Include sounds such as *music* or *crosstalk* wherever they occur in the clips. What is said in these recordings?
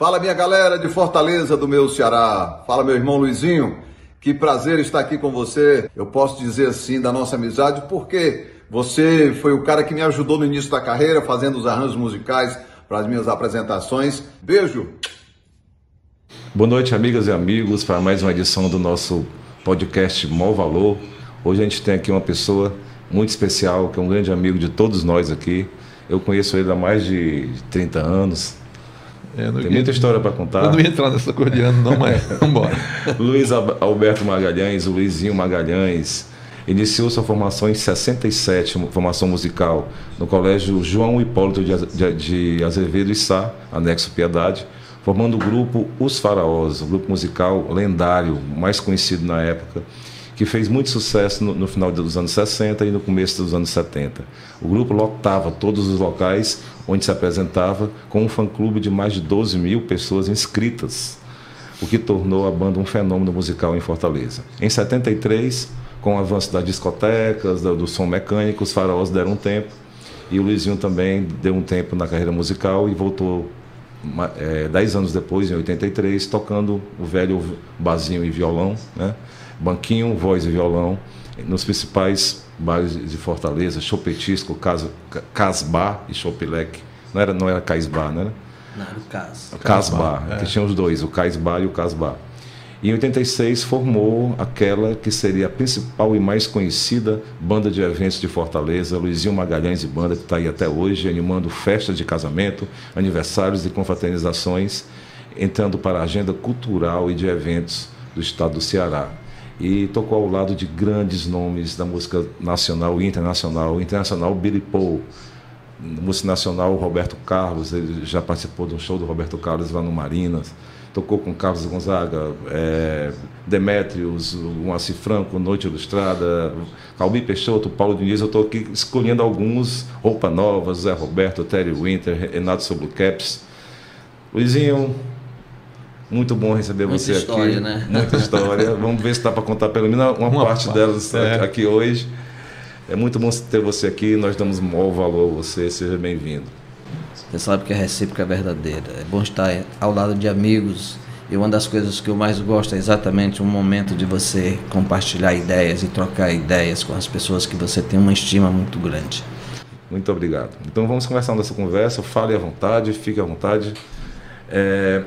Fala minha galera de Fortaleza do meu Ceará. Fala meu irmão Luizinho. Que prazer estar aqui com você. Eu posso dizer assim da nossa amizade porque você foi o cara que me ajudou no início da carreira fazendo os arranjos musicais para as minhas apresentações. Beijo. Boa noite, amigas e amigos, para mais uma edição do nosso podcast Mó Valor. Hoje a gente tem aqui uma pessoa muito especial, que é um grande amigo de todos nós aqui. Eu conheço ele há mais de 30 anos. É, Tem muita história para contar. Eu não ia entrar nessa cor de ano, não, *laughs* mas vamos embora. Luiz Alberto Magalhães, o Luizinho Magalhães, iniciou sua formação em 67, formação musical, no Colégio João Hipólito de, de Azevedo e Sá, anexo Piedade, formando o grupo Os Faraós, o grupo musical lendário, mais conhecido na época, que fez muito sucesso no, no, final dos anos 60 e no começo dos anos 70. O grupo lotava todos os locais onde se apresentava com um fã-clube de mais de 12 mil pessoas inscritas, o que tornou a banda um fenômeno musical em Fortaleza. Em 73, com o avanço das discotecas, do, som mecânico, os faraós deram um tempo e o Luizinho também deu um tempo na carreira musical e voltou é, dez anos depois, em 83, tocando o velho basinho e violão, né? banquinho, voz e violão, nos principais bares de Fortaleza, Chopetisco, Cas, Casbar e Chopilec. Não era, não era Caisbar, né? Não, era o Cas. Casbar, é. que tinha os dois, o Caisbar e o Casbar. E em 86 formou aquela que seria a principal e mais conhecida banda de eventos de Fortaleza, Luizinho Magalhães e Banda, que está aí até hoje, animando festas de casamento, aniversários e confraternizações, entrando para a agenda cultural e de eventos do estado do Ceará e tocou ao lado de grandes nomes da música nacional e internacional. Internacional, Billy Paul. Música nacional, Roberto Carlos. Ele já participou de um show do Roberto Carlos lá no Marinas. Tocou com Carlos Gonzaga, é, Demetrios, Moacir Franco, Noite Ilustrada, Calbi Peixoto, Paulo Diniz. Eu estou aqui escolhendo alguns. Roupa Nova, Zé Roberto, Terry Winter, Renato Soblucaps. Luizinho, muito bom receber Muita você história, aqui. Né? Muita história. *laughs* Vamos ver se dá para contar pelo menos uma, uma parte, parte delas é. aqui hoje. É muito bom ter você aqui. Nós damos um maior valor a você. Seja bem-vindo. Você sabe que a recíproca é verdadeira. É bom estar ao lado de amigos. E uma das coisas que eu mais gosto é exatamente um momento de você compartilhar ideias e trocar ideias com as pessoas que você tem uma estima muito grande. Muito obrigado. Então vamos começar a nossa conversa. Fale à vontade, fique à vontade. É,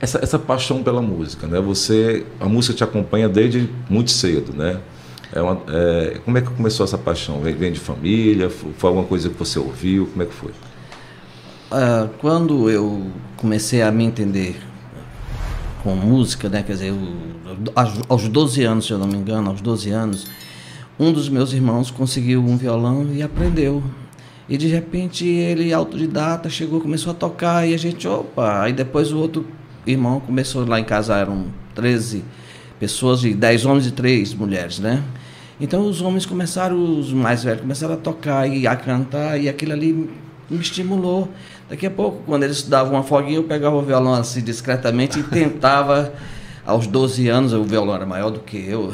essa, essa paixão pela música, né? Você, a música te acompanha desde muito cedo, né? É uma, é, como é que começou essa paixão? Vem, vem de família? Foi, foi, alguma coisa que você ouviu? Como é que foi? Uh, quando eu comecei a me entender com música, né? Quer dizer, eu, aos 12 anos, se eu não me engano, aos 12 anos, um dos meus irmãos conseguiu um violão e aprendeu. E de repente ele, autodidata, chegou, começou a tocar e a gente, opa, aí depois o outro irmão começou lá em casa, eram 13 pessoas, e 10 homens e 3 mulheres, né? Então os homens começaram, os mais velhos começaram a tocar e a cantar, e aquilo ali me estimulou. Daqui a pouco, quando eles davam uma foguinha, eu pegava o violão assim discretamente e *laughs* tentava. Aos 12 anos, o violão era maior do que eu.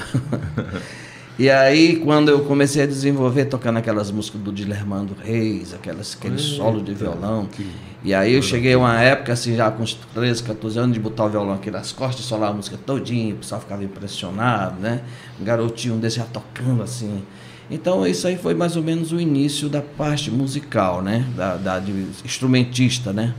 *laughs* E aí, quando eu comecei a desenvolver, tocando aquelas músicas do Dilermando Reis, aquelas, aqueles solos de violão. Que... E aí eu cheguei a uma época, assim, já com uns 13, 14 anos, de botar o violão aqui nas costas, solar a música todinha, o pessoal ficava impressionado, né? Um garotinho desse já tocando assim. Então, isso aí foi mais ou menos o início da parte musical, né? Da, da de instrumentista, né?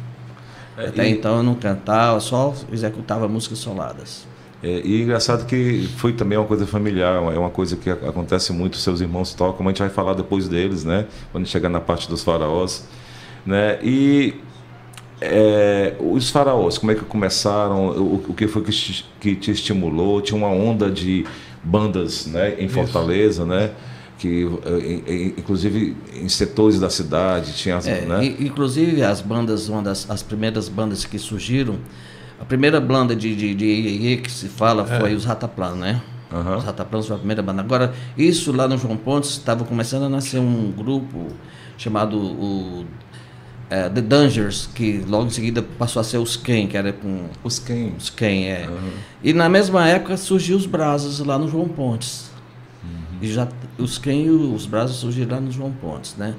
É, Até e... então eu não cantava, só executava músicas soladas. É, e engraçado que foi também uma coisa familiar, é uma coisa que acontece muito, seus irmãos tocam, a gente vai falar depois deles, né? Quando chegar na parte dos faraós. Né? E é, os faraós, como é que começaram? O, o que foi que te, que te, estimulou? Tinha uma onda de bandas né, em Fortaleza, Isso. né? que inclusive em setores da cidade tinha é, né? inclusive as bandas uma das as primeiras bandas que surgiram a primeira banda de, de, de que se fala é. foi os Rataplan, né? Uhum. Os Rataplan foi a primeira banda. Agora, isso lá no João Pontes estava começando a nascer um grupo chamado o, é, The Dangers, que logo em seguida passou a ser os Ken, que era com. Os Ken. Os Ken, é. Uhum. E na mesma época surgiu os Brasas lá no João Pontes. Uhum. E já os Ken e os Brasas surgiram lá no João Pontes, né?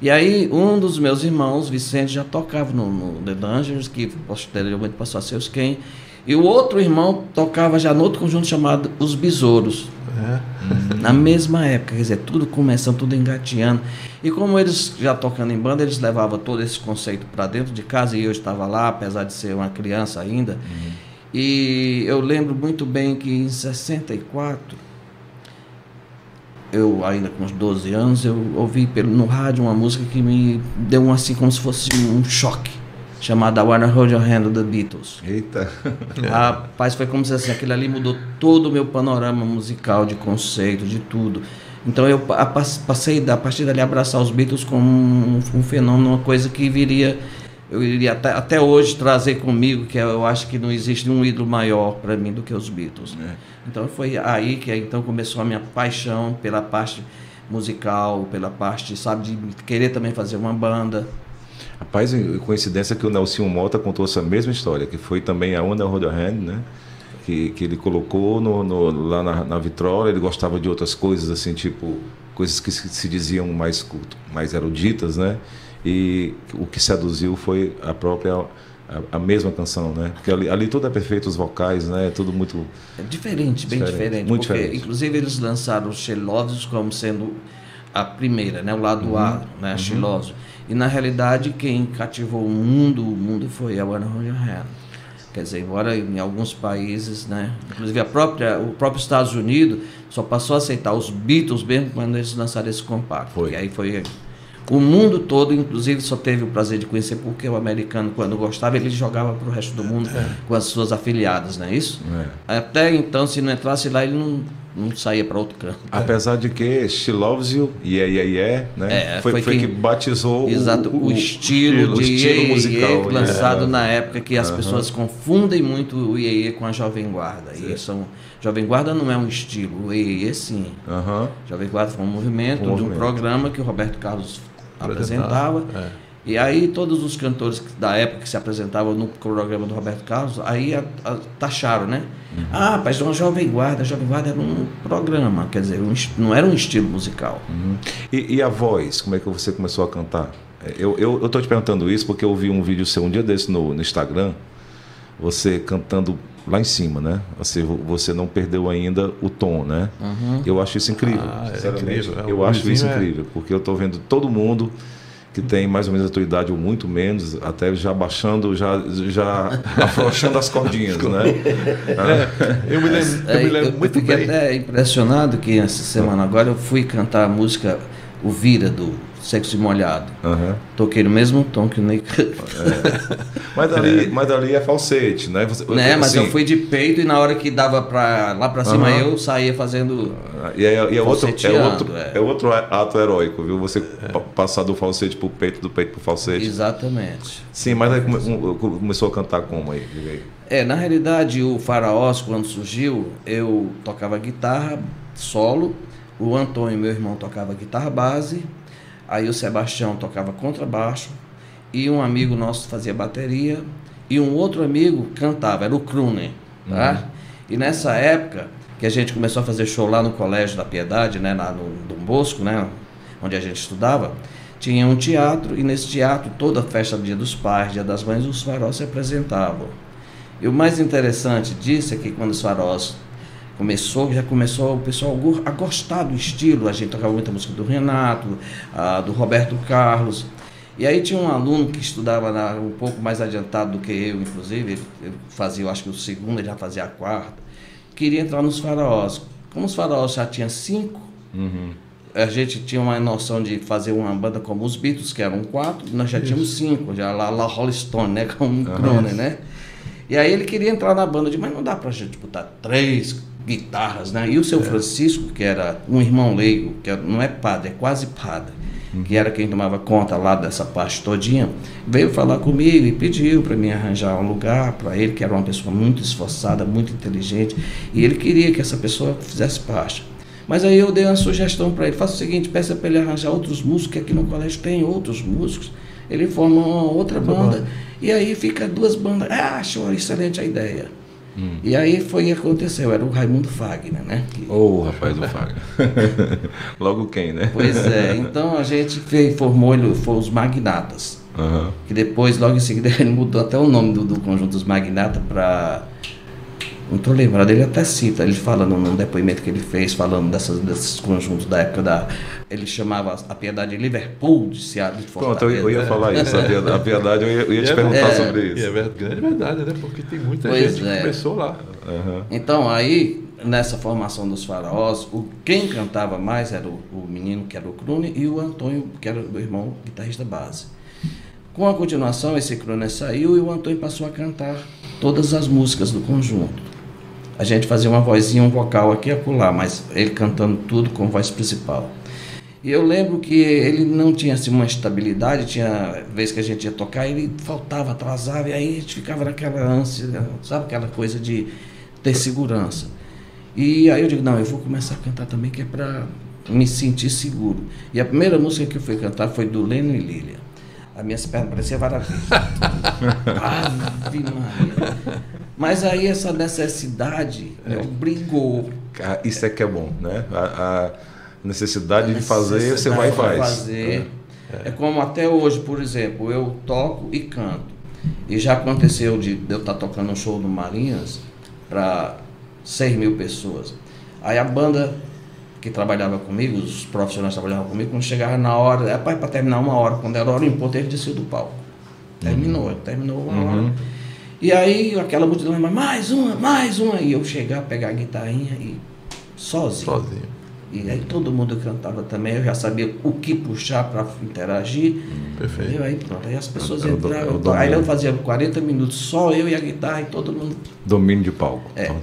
E aí, um dos meus irmãos, Vicente, já tocava no, no The Dungeons, que posteriormente passou a ser os Quem. E o outro irmão tocava já no outro conjunto chamado Os Besouros. É. Na mesma época, quer dizer, tudo começando, tudo engateando. E como eles já tocando em banda, eles levavam todo esse conceito para dentro de casa e eu estava lá, apesar de ser uma criança ainda. Uhum. E eu lembro muito bem que em 64 eu ainda com uns 12 anos, eu ouvi pelo, no rádio uma música que me deu um, assim como se fosse um choque, chamada Wanna Hold Your Hand The Beatles. Eita! *laughs* Rapaz, foi como se assim, aquilo ali mudou todo o meu panorama musical, de conceito, de tudo. Então eu passei a partir dali a abraçar os Beatles como um, um fenômeno, uma coisa que viria eu iria até, até hoje trazer comigo, que eu acho que não existe um ídolo maior para mim do que os Beatles. É. Então foi aí que então começou a minha paixão pela parte musical, pela parte, sabe, de querer também fazer uma banda. Rapaz, coincidência que o Nelson Mota contou essa mesma história, que foi também a Onda Hand, né? Que, que ele colocou no, no, lá na, na vitrola, ele gostava de outras coisas, assim, tipo, coisas que se, se diziam mais, mais eruditas, né? E o que seduziu foi a própria a, a mesma canção, né? Porque ali, ali, tudo é perfeito, os vocais, né? Tudo muito é diferente, bem diferente, diferente muito porque, diferente. inclusive eles lançaram She Loves como sendo a primeira, né? O lado uhum. A, né? Uhum. E na realidade quem cativou o mundo, o mundo foi a Your Hand. Quer dizer, embora em alguns países, né? Inclusive a própria, o próprio Estados Unidos só passou a aceitar os Beatles mesmo quando eles lançaram esse compacto. Foi. E aí foi o mundo todo, inclusive, só teve o prazer de conhecer porque o americano, quando gostava, ele jogava para o resto do mundo é. com as suas afiliadas, não é isso? É. Até então, se não entrasse lá, ele não, não saía para outro canto. Apesar de que She Loves You, Yeah, Yeah, Yeah, né? É, foi, foi, foi que, que, batizou exato, o, o, estilo, o, de estilo yeah, musical. Yeah, lançado é. na época que as pessoas confundem muito o Yeah, yeah com a Jovem Guarda. E são, Jovem Guarda não é um estilo, o yeah sim. Jovem Guarda foi um movimento um de um programa que o Roberto Carlos apresentava. É. E aí todos os cantores da época que se apresentavam no programa do Roberto Carlos, aí a, a, taxaram, né? Uhum. Ah, mas uma Jovem Guarda, a Jovem Guarda era um programa, quer dizer, um, não era um estilo musical. Uhum. E, e, a voz, como é que você começou a cantar? É, eu, eu, eu tô te perguntando isso porque eu vi um vídeo seu um dia desse no, no Instagram, você cantando lá em cima, né? Assim, você não perdeu ainda o tom, né? Uhum. Eu acho isso incrível. Ah, é incrível. É, eu acho isso é... incrível, porque eu estou vendo todo mundo que tem mais ou menos a tua idade ou muito menos, até já baixando, já, já *laughs* afrouxando as cordinhas, né? É, eu me lembro, eu me lembro eu, muito eu fiquei bem. até impressionado que essa semana agora eu fui cantar a música O Vira do sexo molhado. Uhum. Toquei no mesmo tom que o Ney. É. Mas, ali, é. mas ali é falsete, né? Você, né? Mas assim, eu fui de peito e na hora que dava pra, lá para cima uhum. eu saía fazendo. E é, e é outro, é, outro, é. é. outro ato heróico, viu? Você passar do falsete pro peito, do peito pro falsete. Exatamente. Sim, mas aí come, começou a cantar como aí? É, na realidade o Faraós, quando surgiu, eu tocava guitarra solo, o Antônio, meu irmão, tocava guitarra base Aí o Sebastião tocava contrabaixo e um amigo nosso fazia bateria e um outro amigo cantava, era o Kruner, tá? Uhum. E nessa época que a gente começou a fazer show lá no Colégio da Piedade, né, lá no Dom Bosco, né, onde a gente estudava, tinha um teatro e nesse teatro toda a festa do Dia dos Pais, Dia das Mães, os faróis se apresentavam. E o mais interessante disso é que quando os faróis começou, já começou o pessoal a gostar do estilo. A gente tocava muita música do Renato, a, do Roberto Carlos. E aí tinha um aluno que estudava na, um pouco mais adiantado do que eu, inclusive, ele, ele fazia, eu acho que o segundo, ele já fazia a quarta, queria entrar nos faraós. Como os faraós já tinham cinco, uhum. a gente tinha uma noção de fazer uma banda como os Beatles, que eram quatro, nós já Isso. tínhamos cinco, já lá, lá Rolling Stone, né, *laughs* como um uhum. né? E aí ele queria entrar na banda, eu disse, mas não dá pra gente botar três, guitarras, né? E o seu é. Francisco, que era um irmão leigo, que não é padre, é quase padre, uhum. que era quem tomava conta lá dessa parte todinha, veio falar comigo e pediu para mim arranjar um lugar para ele, que era uma pessoa muito esforçada, muito inteligente, e ele queria que essa pessoa fizesse parte. Mas aí eu dei uma sugestão para ele, faça o seguinte, peça para ele arranjar outros músicos, que aqui no colégio tem outros músicos, ele forma uma outra banda, e aí fica duas bandas. Ah, achou excelente a ideia. E aí foi o que aconteceu, era o Raimundo Fagner, né? Que- Ô, rapaz do Fagner. *laughs* Logo quem, né? Pois é, então a gente fez, formou ele, foi os Magnatas. Aham. Que depois, logo em seguida, *laughs* ele mudou até o nome do, do conjunto dos Magnatas para. Não estou lembrado, ele até cita, ele fala num, num depoimento que ele fez, falando dessas, desses conjuntos da época da. Ele chamava a piedade de Liverpool de Seattle de Pronto, eu, eu ia falar isso, a piedade, a piedade eu ia, eu ia te é perguntar verdade. sobre E é isso. ver- grande verdade, né? Porque tem muita Pois gente é. que começou lá. Aham. Então, aí, nessa formação dos faraós, o, quem cantava mais era o, o menino, que era o Crune, e o Antônio, que era o irmão guitarrista base. Com a continuação, esse Crune saiu e o Antônio passou a cantar todas as músicas do conjunto. A gente fazia uma vozinha, um vocal aqui e acolá, mas ele cantando tudo com voz principal. E eu lembro que ele não tinha assim, uma estabilidade, tinha vez que a gente ia tocar, ele faltava, atrasava, e aí a gente ficava naquela ânsia, sabe aquela coisa de ter segurança. E aí eu digo, não, eu vou começar a cantar também, que é para me sentir seguro. E a primeira música que eu fui cantar foi do Leno e Lília. As minhas pernas pareciam varavilhas. *laughs* Ave Maria. Mas aí essa necessidade obrigou Ah, Isso é que é bom, né? A, a necessidade de fazer, você vai e faz. Fazer. É. como até hoje, por exemplo, eu toco e canto. E já aconteceu de eu estar tocando um show no Marinhas para 6 mil pessoas. Aí a banda que trabalhava comigo, os profissionais que trabalhavam comigo, quando chegava na hora, é para terminar uma hora, quando era hora em ponto, ele desceu do palco. Terminou, terminou uma hora. E aí aquela multidão, mais uma, mais uma. E eu chegar, pegar a guitarrinha e sozinho. Sozinho. E aí todo mundo cantava também, eu já sabia o que puxar para interagir. Perfeito. E aí pronto, aí as pessoas É entravam. é aí eu fazia 40 minutos, só eu e a guitarra e todo mundo. Domínio de palco. É. Né?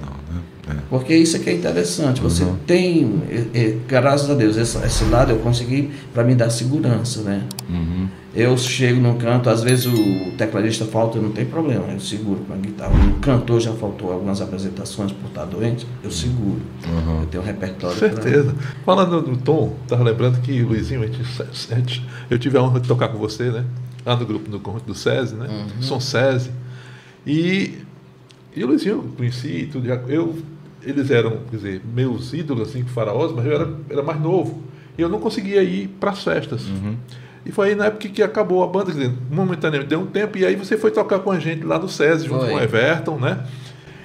É. Porque isso é que é interessante. Você Uhum. tem, eh, eh, graças a Deus, esse, esse lado eu consegui para me dar segurança, né? Uhum. Eu chego num canto, às vezes o tecladista falta, não tem problema, eu seguro com a guitarra. O cantor já faltou algumas apresentações por estar doente, eu seguro. Uhum. Eu tenho um repertório. pra- Certeza. Falando no tom, estava lembrando que o Luizinho, eu tive a honra de tocar com você, né? Lá no grupo conjunto do SESI, né? Som SESI. E, e o Luizinho, conheci tudo. já- Eu, eles eram, quer dizer, meus ídolos, assim, faraós, mas eu era, era mais novo. E eu não conseguia ir para as festas. E foi aí na época que acabou a banda, quer dizer, momentaneamente deu um tempo, e aí você foi tocar com a gente lá no SESI, junto Foi. com o Everton, né?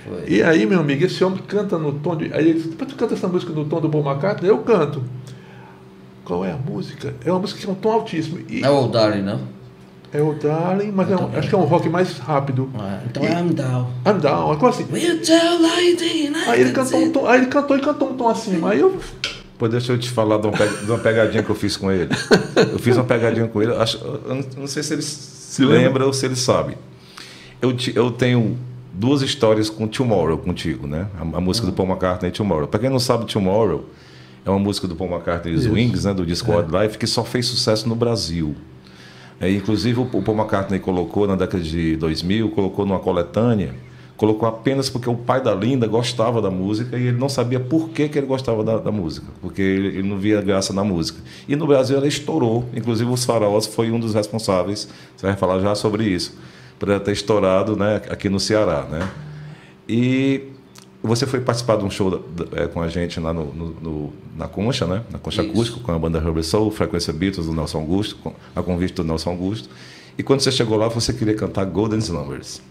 Foi. E aí, meu amigo, esse homem canta no tom de. Aí ele disse: "Pô, tu canta essa música no tom do Paul McCartney? Eu canto. Qual é a música? É uma música que é um tom altíssimo. E Não é o Darling, não? É o Darling, mas é um- acho que é um rock mais rápido. Ah, então E- é I'm Down. I'm down, uma coisa assim. Will tell lady, né? Aí ele cantou um tom, aí ele cantou e cantou um tom acima. Aí eu. Pô, deixa eu te falar de uma, pegadinha que eu fiz com ele. Eu fiz uma pegadinha com ele, acho, eu não- sei se ele se lembra? lembra ou se ele sabe. Eu, te- eu tenho duas histórias com Tomorrow contigo, né? A, a música do Paul McCartney, Tomorrow. Para quem não sabe, Tomorrow é uma música do Paul McCartney e os. Wings, né? Do disco Wildlife, que só fez sucesso no Brasil. É, inclusive, o, Paul McCartney colocou na década de 2000, colocou numa coletânea, colocou apenas porque o pai da Linda gostava da música e ele não sabia por que, que ele gostava da, da música, porque ele, ele não via graça na música. E no Brasil ela estourou, inclusive os Faraós foi um dos responsáveis, você vai falar já sobre isso, por ela ter estourado né, aqui no Ceará. Né? E você foi participar de um show é, com a gente lá no, no- no- na Concha, né? Na Concha Isso. Acústica, com a banda Rubber Soul, Frequência Beatles do Nelson Augusto, com- a convite do Nelson Augusto. E quando você chegou lá, você queria cantar Golden Slumbers.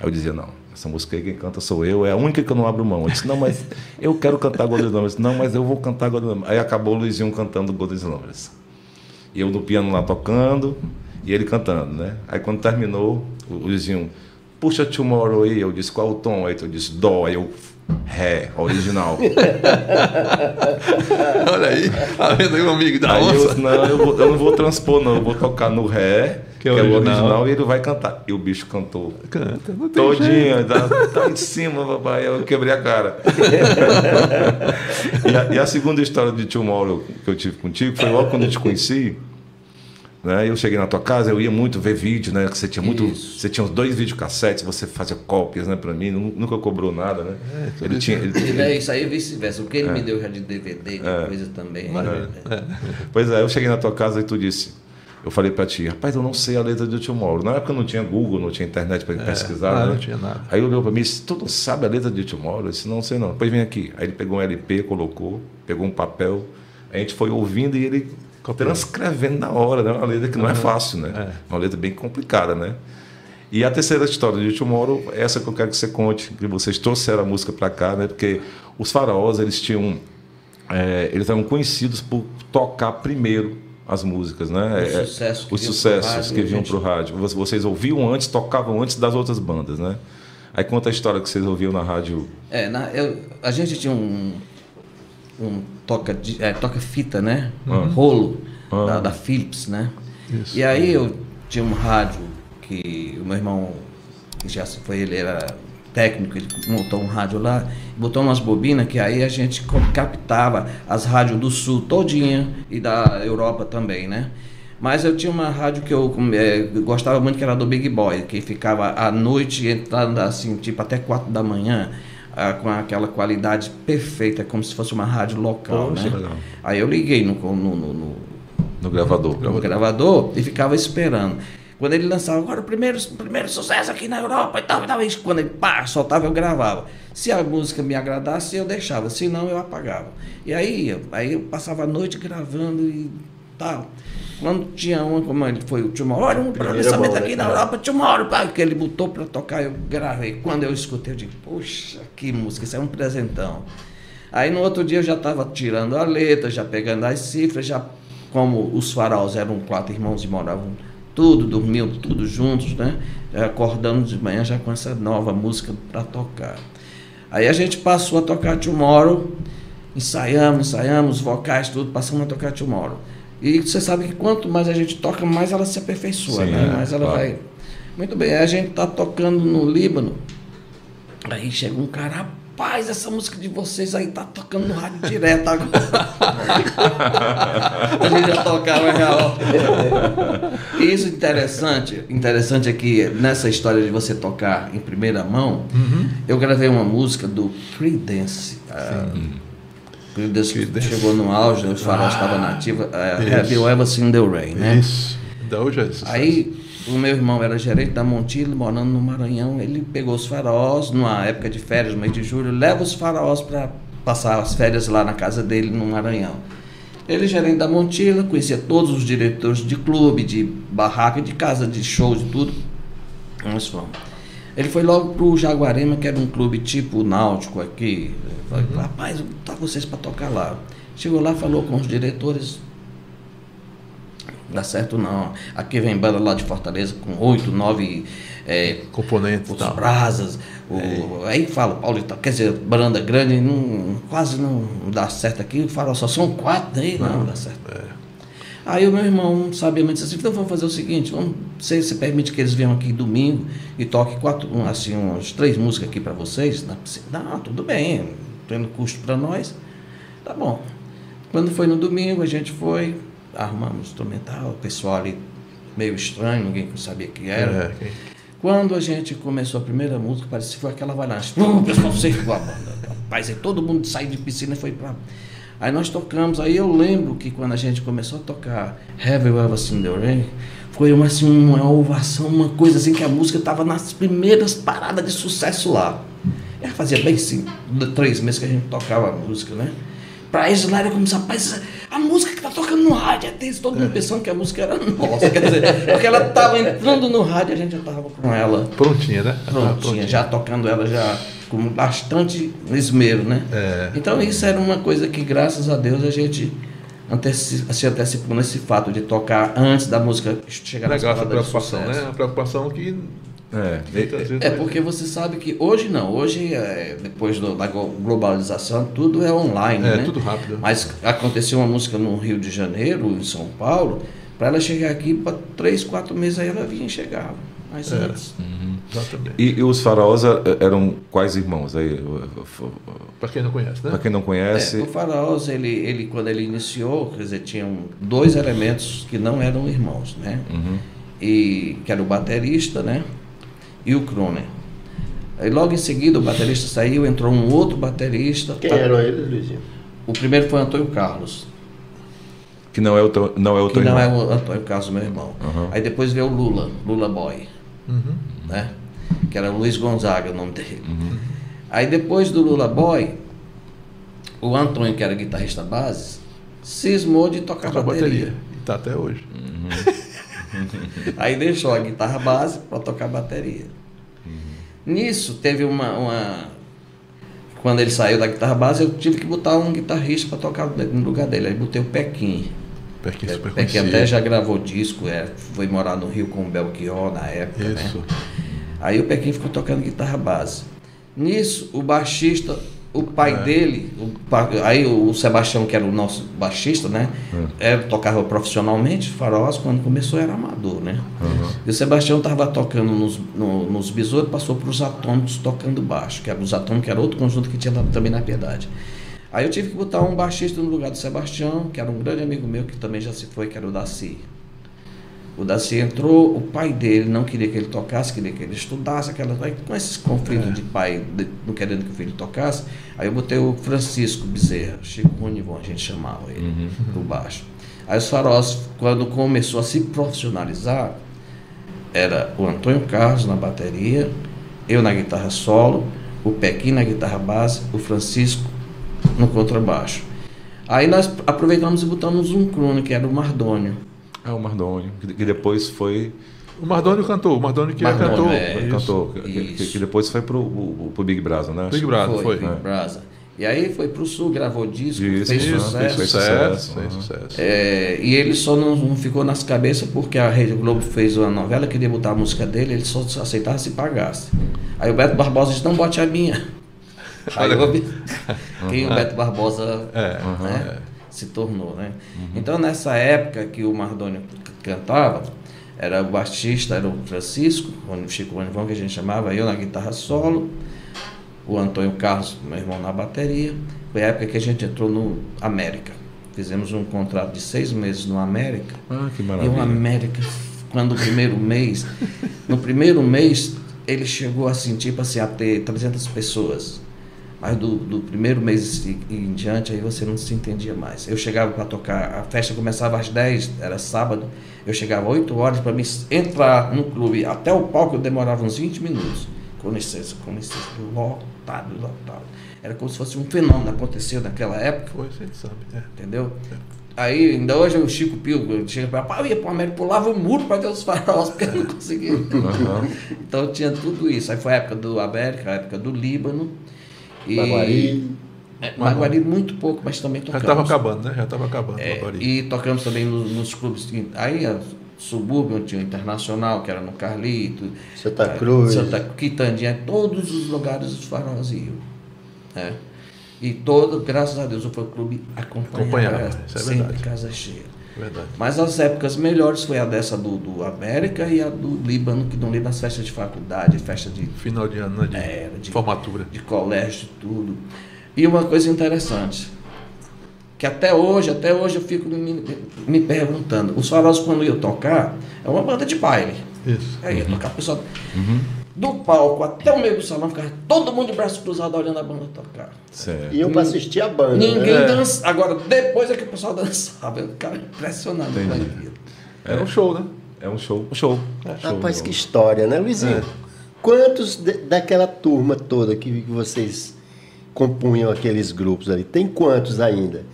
Aí eu dizia, não, essa música aí quem canta sou eu, é a única que eu não abro mão. Eu disse, não, mas eu quero cantar Golden Slumbers. Não, mas eu vou cantar Golden Slumbers. Aí acabou o Luizinho cantando Golden Slumbers. E eu no piano lá tocando, e ele cantando, né? Aí quando terminou, o Luizinho, puxa Tomorrow aí. Eu disse, qual o tom? Aí eu disse, Dó. Aí eu, Ré, original. *laughs* Olha aí, tá vendo aí, meu amigo da Aí eu, não, eu, vou- eu não vou transpor, não. Eu vou tocar no Ré, que, Que é é, o original. original, e ele vai cantar. E o bicho cantou Canta, não tem todinho, tá, tá em cima, papai. Eu quebrei a cara. *laughs* e, a, e a segunda história de Tomorrow que eu tive contigo foi logo quando eu te conheci. Né? Eu cheguei na tua casa, eu ia muito ver vídeo, né? Que você tinha muito, Isso. você tinha uns dois videocassetes, você fazia cópias, né? Para mim, nu- nunca cobrou nada, né? ele tinha, ele, Ele é isso aí é vice-versa. O que ele me deu já de DVD, de coisa também. Maravilha. É. Pois é, eu cheguei na tua casa e tu disse: eu falei para ti, rapaz, eu não sei a letra de Tomorrow. Na época não tinha Google, não tinha internet para É, pesquisar. ah, né? não tinha nada. Aí ele olhou para mim e disse, tu não sabe a letra de Tomorrow? Eu disse, não sei não. Depois vem aqui. Aí ele pegou um LP, colocou, pegou um papel, a gente foi ouvindo e ele. Transcrevendo na hora, né? Uma letra que não é fácil, né? É. Uma letra bem complicada, né? E a terceira história de Tomorrow, essa que eu quero que você conte, que vocês trouxeram a música para cá, né? Porque os faraós, eles tinham... é, eles eram conhecidos por tocar primeiro as músicas, né? Os É, sucessos que os vinham pro sucessos rádio, que vinham gente- para o rádio. Vocês- Vocês ouviam antes, tocavam antes das outras bandas, né? Aí conta a história que vocês ouviam na rádio. É, na- eu- a gente tinha um, um toca, de- é, toca fita, né? Um rolo Ah. da, da Philips, né? Isso. E aí eu tinha um rádio que o meu irmão, que já se foi, ele era técnico, ele montou um rádio lá, botou umas bobinas que aí a gente captava as rádios do sul todinha e da Europa também, né? Mas eu tinha uma rádio que eu eh, gostava muito, que era do Big Boy, que ficava à noite entrando assim, tipo até quatro da manhã, ah, com aquela qualidade perfeita, como se fosse uma rádio local, Poxa, né? legal. Aí eu liguei no, no, no- no- No gravador. no gravador e ficava esperando. Quando ele lançava, agora o primeiro, primeiro sucesso aqui na Europa e tal, e tal, e quando ele pá, soltava, eu gravava. Se a música me agradasse, eu deixava, se não, eu apagava. E aí, aí eu passava a noite gravando e tal. Quando tinha uma, como ele foi o Tomorrow, olha um lançamento aqui na né? Europa, Tomorrow, pá, que ele botou pra tocar, eu gravei. Quando eu escutei, eu digo, poxa, que música, isso é um presentão. Aí no outro dia eu já estava tirando a letra, já pegando as cifras, já como os faraós eram quatro irmãos e moravam tudo, dormiam tudo juntos, né? Já acordando de manhã já com essa nova música para tocar. Aí a gente passou a tocar Tomorrow, ensaiamos, ensaiamos, vocais, tudo, passamos a tocar Tomorrow. E você sabe que quanto mais a gente toca, mais ela se aperfeiçoa, Sim, né? é, mais ela claro. vai. Muito bem, a gente tá tocando no Líbano. Aí chega um cara, rapaz, essa música de vocês aí tá tocando no rádio direto agora. *laughs* a gente já tocava real. E isso interessante, interessante é que nessa história de você tocar em primeira mão, eu gravei uma música do Creedence. Ah, Creedence Creedence. chegou no auge, os faróis estavam nativos. isso. Have you ever seen the rain, né? Isso. Ainda hoje é sucesso. Aí o meu irmão era gerente da Montilho, morando no Maranhão. Ele pegou os faraós numa época de férias, no mês de julho, leva os faraós para passar as férias lá na casa dele no Maranhão. Ele, gerente da Montila, conhecia todos os diretores de clube, de barraca, de casa, de show, de tudo. Nós fomos. Ele foi logo pro Jaguarema, que era um clube tipo náutico aqui. Falei, rapaz, tá vocês para tocar lá. Chegou lá, falou com os diretores, dá certo não. Aqui vem banda lá de Fortaleza com oito, nove é, Componentes os tal. brasas. O, Aí fala, Paulo, quer dizer, banda grande não, quase não dá certo aqui. Fala, só são quatro, aí não, dá certo. Aí o meu irmão sabiamente disse assim, então vamos fazer o seguinte, vamos, você, você permite que eles venham aqui domingo e toquem quatro, assim, umas três músicas aqui para vocês? Na piscina? Não, tudo bem, tendo custo para nós, tá bom. Quando foi no domingo, a gente foi, arrumamos o instrumental, o pessoal ali meio estranho, ninguém sabia que era. É, Quando a gente começou a primeira música, parecia que foi aquela avalanche. *laughs* O pessoal saiu a banda. Rapaz, aí todo mundo saiu de piscina e foi pra. Aí nós tocamos, aí eu lembro que quando a gente começou a tocar Have You Ever Seen the Rain, foi uma, assim, uma ovação, uma coisa assim que a música estava nas primeiras paradas de sucesso lá. Já fazia bem cinco, três meses que a gente tocava a música, né? Pra eles lá, ele começou, rapaz, a música que tá tocando no rádio é deles, todo mundo pensando que a música era nossa. Quer dizer, porque ela tava entrando no rádio, a gente já tava com ela Prontinha, né? Ah, prontinha, já tocando ela já com bastante esmero, né? É. Então isso era uma coisa que, graças a Deus, a gente anteci- se antecipou nesse fato de tocar antes da música chegar Legal essa paradas de preocupação, né? Uma preocupação que É, vezes É porque você sabe que hoje não, hoje é, depois do- da glo- globalização tudo é online, É, né? tudo rápido. Mas aconteceu uma música no Rio de Janeiro, em São Paulo, para ela chegar aqui para três, quatro meses aí ela vinha e chegava. Mas É. antes. Exatamente. E, e os faraós eh, eram quais irmãos? Aí, Para quem não conhece, né? para quem não É, conhece, o Faraós, ele, ele, quando ele iniciou, quer dizer, tinham dois elementos que não eram irmãos, né? Uhum. E, que era o baterista, né? E o Croner. Aí logo em seguida o baterista saiu, entrou um outro baterista. Quem tá- eram eles, Luizinho? O primeiro foi Antônio Carlos. Que não é o teu, não é o que teu não irmão. é o Antônio Carlos, meu irmão. Aí depois veio o Lula, Lula Boy, né? Que era Luiz Gonzaga o nome dele. Aí depois do Lula Boy, o Antônio, que era guitarrista base, cismou de tocar Toca bateria. bateria. E tá até hoje. *laughs* Aí deixou a guitarra base para tocar bateria. Nisso teve uma, uma- Quando ele saiu da guitarra base, eu tive que botar um guitarrista para tocar no lugar dele. Aí botei o Pequim. Pequim super Pequim até já gravou disco, é, foi morar no Rio com o Belchior na época. né? Aí o Pequim ficou tocando guitarra base. Nisso, o baixista, o pai É. dele, o aí o Sebastião, que era o nosso baixista, né? Era, tocava profissionalmente, Faroz, quando começou era amador, né? E o Sebastião estava tocando nos, no- nos besouros, passou para os atômicos tocando baixo, que era os atômicos, que era outro conjunto que tinha lá também na Piedade. Aí eu tive que botar um baixista no lugar do Sebastião, que era um grande amigo meu, que também já se foi, que era o Daci. O Daci entrou, o pai dele não queria que ele tocasse, queria que ele estudasse, aquela, com esses conflitos de pai de- não querendo que o filho tocasse, aí eu botei o Francisco Bezerra, Chico Ronivon, a gente chamava ele, do baixo. Aí os faróis, quando começou a se profissionalizar, era o Antônio Carlos na bateria, eu na guitarra solo, o Pequim na guitarra base, o Francisco no contrabaixo. Aí nós aproveitamos e botamos um crone, que era o Mardônio. É o Mardônio, que, que depois foi. O Mardônio cantou. O Mardônio que é Mardônio, cantor. é. Isso. cantor, que, isso. que depois foi pro, pro, pro Big Brother, né? Big Brother, foi. Big Brother. E aí foi pro sul, gravou disco, Isso, fez isso, sucesso. Fez sucesso, sucesso. Fez sucesso. É, e ele só não, não ficou nas cabeças porque a Rede Globo fez uma novela, queria botar a música dele, ele só aceitava se pagasse. Aí o Beto Barbosa disse, não bote a minha. *laughs* Aí eu vi quem o Beto Barbosa É, né, se tornou. Né? Então nessa época que o Mardônio cantava, era o baixista, era o Francisco, o Chico Bonivão que a gente chamava, eu na guitarra solo, o Antônio Carlos, meu irmão, na bateria. Foi a época que a gente entrou no América. Fizemos um contrato de seis meses no América. Ah, que E o maravilha. América, quando o primeiro mês, no primeiro mês, ele chegou assim, tipo assim, a ter 300 pessoas. Mas do, do primeiro mês em, em diante, aí você não se entendia mais. Eu chegava para tocar, a festa começava às 10, era sábado. Eu chegava 8 horas para me entrar no clube. Até o palco eu demorava uns 20 minutos. Com licença, com licença, lotado, lotado. Era como se fosse um fenômeno aconteceu naquela época. Foi, você sabe. É. Entendeu? Aí, ainda hoje o Chico Pio chega para pá, eu ia para o América, pulava o muro para ver os faróis, porque eu não conseguia. Então tinha tudo isso. Aí foi a época do América, a época do Líbano. E, Maguari. É, Maguari muito pouco, mas também Já tocamos. estava acabando, né? Já estava acabando. É, Maguari. e tocamos também nos, nos clubes. Aí a subúrbio tinha o Internacional, que era no Carlito. Santa eh, Cruz. Santa Quitandinha, todos os lugares os faróis iam. né? E todo, graças a Deus, o fã clube acompanhava, Acompanhava, é sempre verdade. casa cheia. Verdade. Mas as épocas melhores foi a dessa do, do América e a do Líbano, que no Líbano as festas de faculdade, festa de, Final de ano, né? De, É, de- formatura. de colégio, tudo. E uma coisa interessante, que até hoje, até hoje eu fico me, me perguntando, os faróis quando iam tocar, é uma banda de baile. Isso. Aí ia tocar, o pessoal do palco até o meio do salão, ficava todo mundo de braço cruzado olhando a banda tocar. Certo. E eu para assistir a banda. Ninguém né? dança. Agora, depois é que o pessoal dançava, eu ficava impressionado com Entendi. aquilo. Era um show, né? É um show. Um show. show Rapaz, que história, né, Luizinho? É. Quantos de- daquela turma toda que, que vocês compunham aqueles grupos ali? Tem quantos ainda?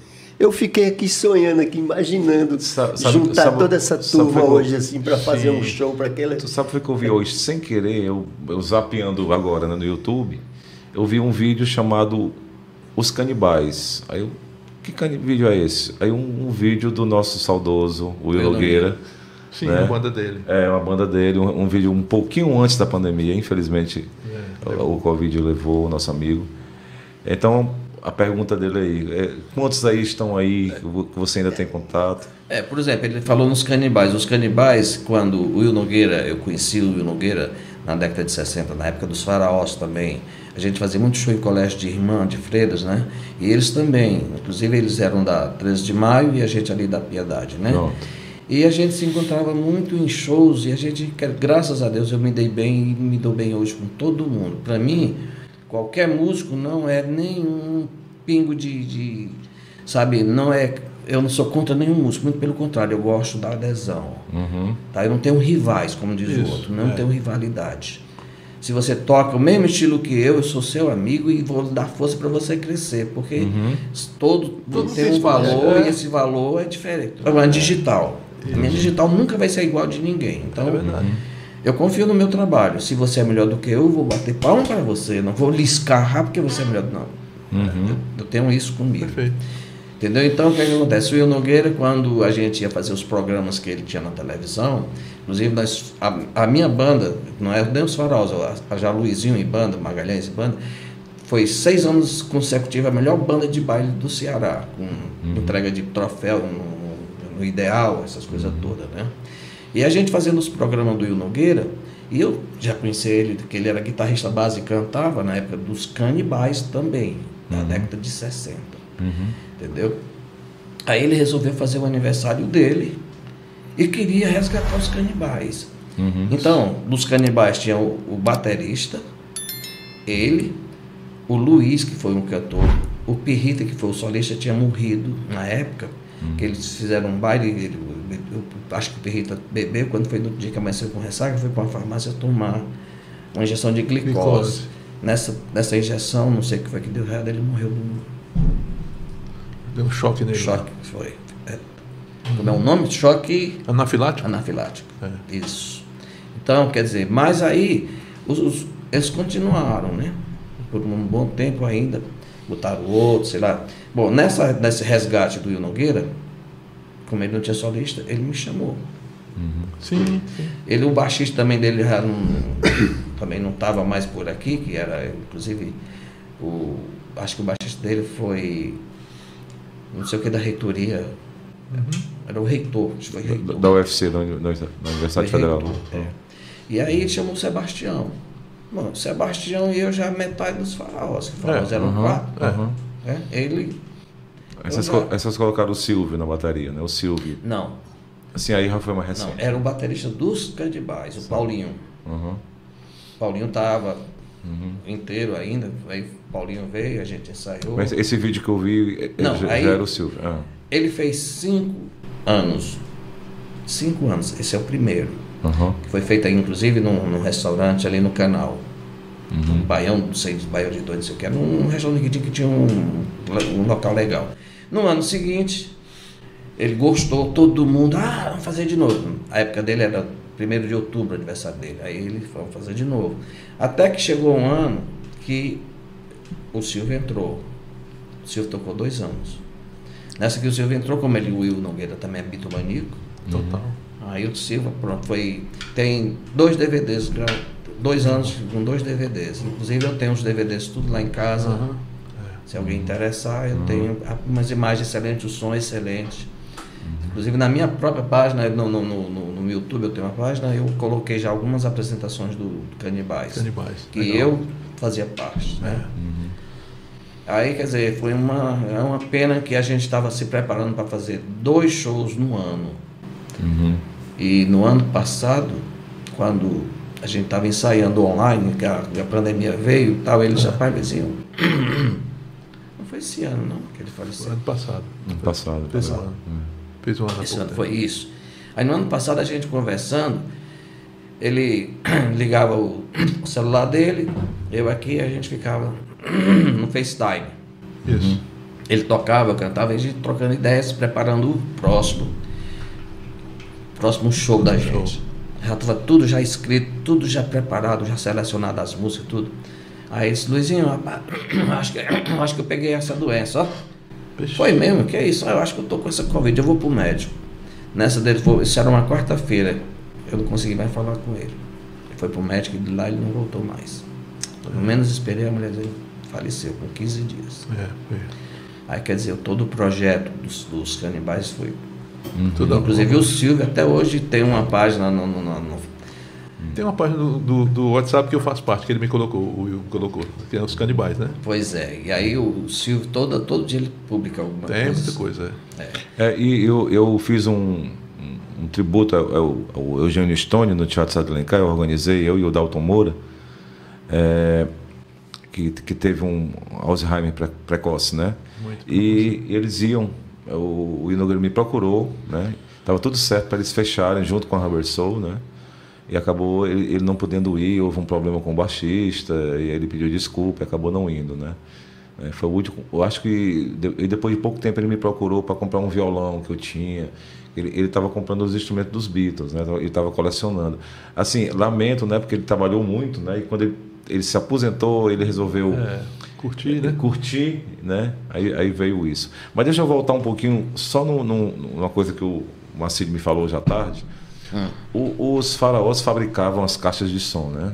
Eu fiquei aqui sonhando, aqui imaginando Sa- sabe- juntar sabe- toda essa turma hoje assim para fazer um show para aquele. Tu sabe o que eu vi hoje sem querer, eu, eu zapeando agora né, no YouTube, eu vi um vídeo chamado Os Canibais. Aí eu, que cani vídeo é esse? Aí um, um vídeo do nosso saudoso Will Nogueira. Sim, Né? a banda dele. É, uma banda dele, um, um vídeo um pouquinho antes da pandemia, infelizmente o, o Covid levou o nosso amigo. Então, a pergunta dele aí, é, quantos aí estão aí que vo- que você ainda tem contato? É, por exemplo, ele falou nos canibais. Os canibais, quando o Will Nogueira, eu conheci o Will Nogueira na década de 60, na época dos faraós também. A gente fazia muito show em colégio de irmã, de freiras, né? E eles também. Inclusive, eles eram da 13 de maio e a gente ali da Piedade, né? Pronto. E a gente se encontrava muito em shows e a gente, graças a Deus, eu me dei bem e me dou bem hoje com todo mundo. Para mim, qualquer músico não é nenhum pingo de, de sabe, não é eu não sou contra nenhum músico, muito pelo contrário, eu gosto da adesão. Tá? Eu não tenho rivais, como diz Isso, o outro, não é. tenho rivalidade. Se você toca o mesmo estilo que eu, eu sou seu amigo e vou dar força para você crescer, porque todo, Todo tem um espaço, valor é. e esse valor é diferente. É digital. A minha digital nunca vai ser igual de ninguém. Então, É verdade. Eu confio no meu trabalho. Se você é melhor do que eu, eu vou bater palma para você. Não vou lhe escarrar porque você é melhor. Não. Eu, eu tenho isso comigo. Perfeito. Entendeu? Então, o que, é que acontece? O Will Nogueira, quando a gente ia fazer os programas que ele tinha na televisão, inclusive nós, a, a minha banda, não é nem os Faróis, a, a já Luizinho e banda, Magalhães e banda, foi seis anos consecutivos a melhor banda de baile do Ceará, com entrega de troféu no, no Ideal, essas coisas todas, né? E a gente fazendo os programas do Will Nogueira, e eu já conheci ele, que ele era guitarrista base e cantava na época dos Canibais também, na década de 60 entendeu? Aí ele resolveu fazer o aniversário dele e queria resgatar os canibais. Então, dos canibais tinha o, o baterista, ele, o Luiz, que foi um cantor, o Pirrita, que foi o solista, tinha morrido na época, que eles fizeram um baile, ele- eu, acho que o Pirrita bebeu, quando foi no dia que amanheceu com ressaca, foi para uma farmácia tomar uma injeção de glicose. Glicose. Nessa, nessa injeção, não sei o que foi que deu errado, ele morreu do, Deu um choque nele. Choque, foi. É. Como é o nome? Choque Anafilático? anafilático. É. Isso. Então, quer dizer, mas aí os, os- eles continuaram, né? Por um bom tempo ainda. Botaram outro, sei lá. Bom, nessa, nesse resgate do Will Nogueira, como ele não tinha solista, ele me chamou. Sim, sim. Ele, o baixista também dele já não, *coughs* também não estava mais por aqui, que era, inclusive, o, acho que o baixista dele foi, não sei o que, da reitoria, era o reitor, acho que foi Da, reitor. da UFC, da, uni- da, da Universidade Foi Federal. reitor, é. E aí ele chamou o Sebastião. Bom, o Sebastião e eu já metade dos faraós, que faraós É, eram aham, quatro. aham. né? Ele, Essas, essas colocaram o Silvio na bateria, né? O Silvio. não, Assim, aí já foi mais não, recente. era o baterista dos Candibais, o Paulinho. Uhum. Paulinho tava inteiro ainda, aí Paulinho veio, a gente ensaiou. Mas esse vídeo que eu vi eh, Não, já, aí- já era o Silvio. Ah. Ele fez cinco anos. Cinco anos, esse é o primeiro. Uhum. Que foi feito aí, inclusive num, num restaurante ali no canal. Um baião, não sei, baião de dois, não sei o que. Era um restaurante que tinha, que tinha um, um local legal. No ano seguinte, ele gostou, todo mundo, ah, vamos fazer de novo. A época dele era 1 de outubro, o aniversário dele. Aí ele vamos fazer de novo. Até que chegou um ano que o Silvio entrou. O Silvio tocou dois anos. Nessa que o Silvio entrou, como ele, o Will Nogueira também é bitomaníaco, Total. Aham. Se alguém interessar, eu tenho umas imagens excelentes, o som é excelente. Inclusive na minha própria página, no, no, no, no- YouTube eu tenho uma página, eu coloquei já algumas apresentações do, do Canibais. Canibais. Que Legal. eu fazia parte, né? Aí, quer dizer, foi uma, é uma pena que a gente estava se preparando para fazer dois shows no ano. Uhum. E no ano passado, quando a gente estava ensaiando online, que a, a pandemia veio e tal, eles já pai diziam. Foi esse ano, não, que ele Foi faleceu. ano passado. Ano passado. Fez um Passado. ano. Fez um ano Esse ano foi isso. Aí no ano passado a gente conversando, ele *clears throat* ligava o, celular dele, eu aqui, a gente ficava *clears throat* no FaceTime. Isso. Ele tocava, eu cantava, e a gente trocando ideias, preparando o próximo. Próximo show da Show. gente. Já estava tudo já escrito, tudo já preparado, já selecionado as músicas, tudo. Aí disse, Luizinho, rapaz, *clears throat* acho que, *clears throat* acho que eu peguei essa doença, ó. Foi mesmo, que é isso? Eu acho que eu tô com essa Covid, eu vou pro médico. Nessa dele, foi, isso era uma quarta-feira, eu não consegui mais falar com ele. Ele foi pro médico e de lá ele não voltou mais. Pelo menos esperei a mulher dele faleceu com 15 dias. É, foi. Aí quer dizer, todo o projeto dos, dos canibais foi. Tudo Inclusive o Silvio até hoje tem uma página no- no- no- Tem uma página do, do, do WhatsApp que eu faço parte, que ele me colocou, o Will colocou, que é os canibais, né? Pois é. E aí o Silvio toda, todo dia ele publica alguma Tem coisa. muita coisa, é. É, e eu, eu fiz um, um, tributo ao, ao- Eugênio Stone no Teatro Sá de Alencar, eu organizei, eu e o Dalton Moura, é, que, que teve um Alzheimer pre- precoce, né? Muito E eles iam o, o Inogra me procurou, né? Tava tudo certo para eles fecharem junto com a Rubber Soul, né? E acabou ele, ele, não podendo ir, houve um problema com o baixista, e aí ele pediu desculpa e acabou não indo, né? É, foi o último, eu acho que de, depois de pouco tempo ele me procurou para comprar um violão que eu tinha. Ele estava comprando os instrumentos dos Beatles, né? Ele estava colecionando. Assim, lamento, né? Porque ele trabalhou muito, né? E quando ele, ele se aposentou, ele resolveu É, curtir, né? curtir, né? Aí, aí veio isso. Mas deixa eu voltar um pouquinho só no, no, numa coisa que o Marcílio me falou hoje à tarde. O- os faraós fabricavam as caixas de som, né?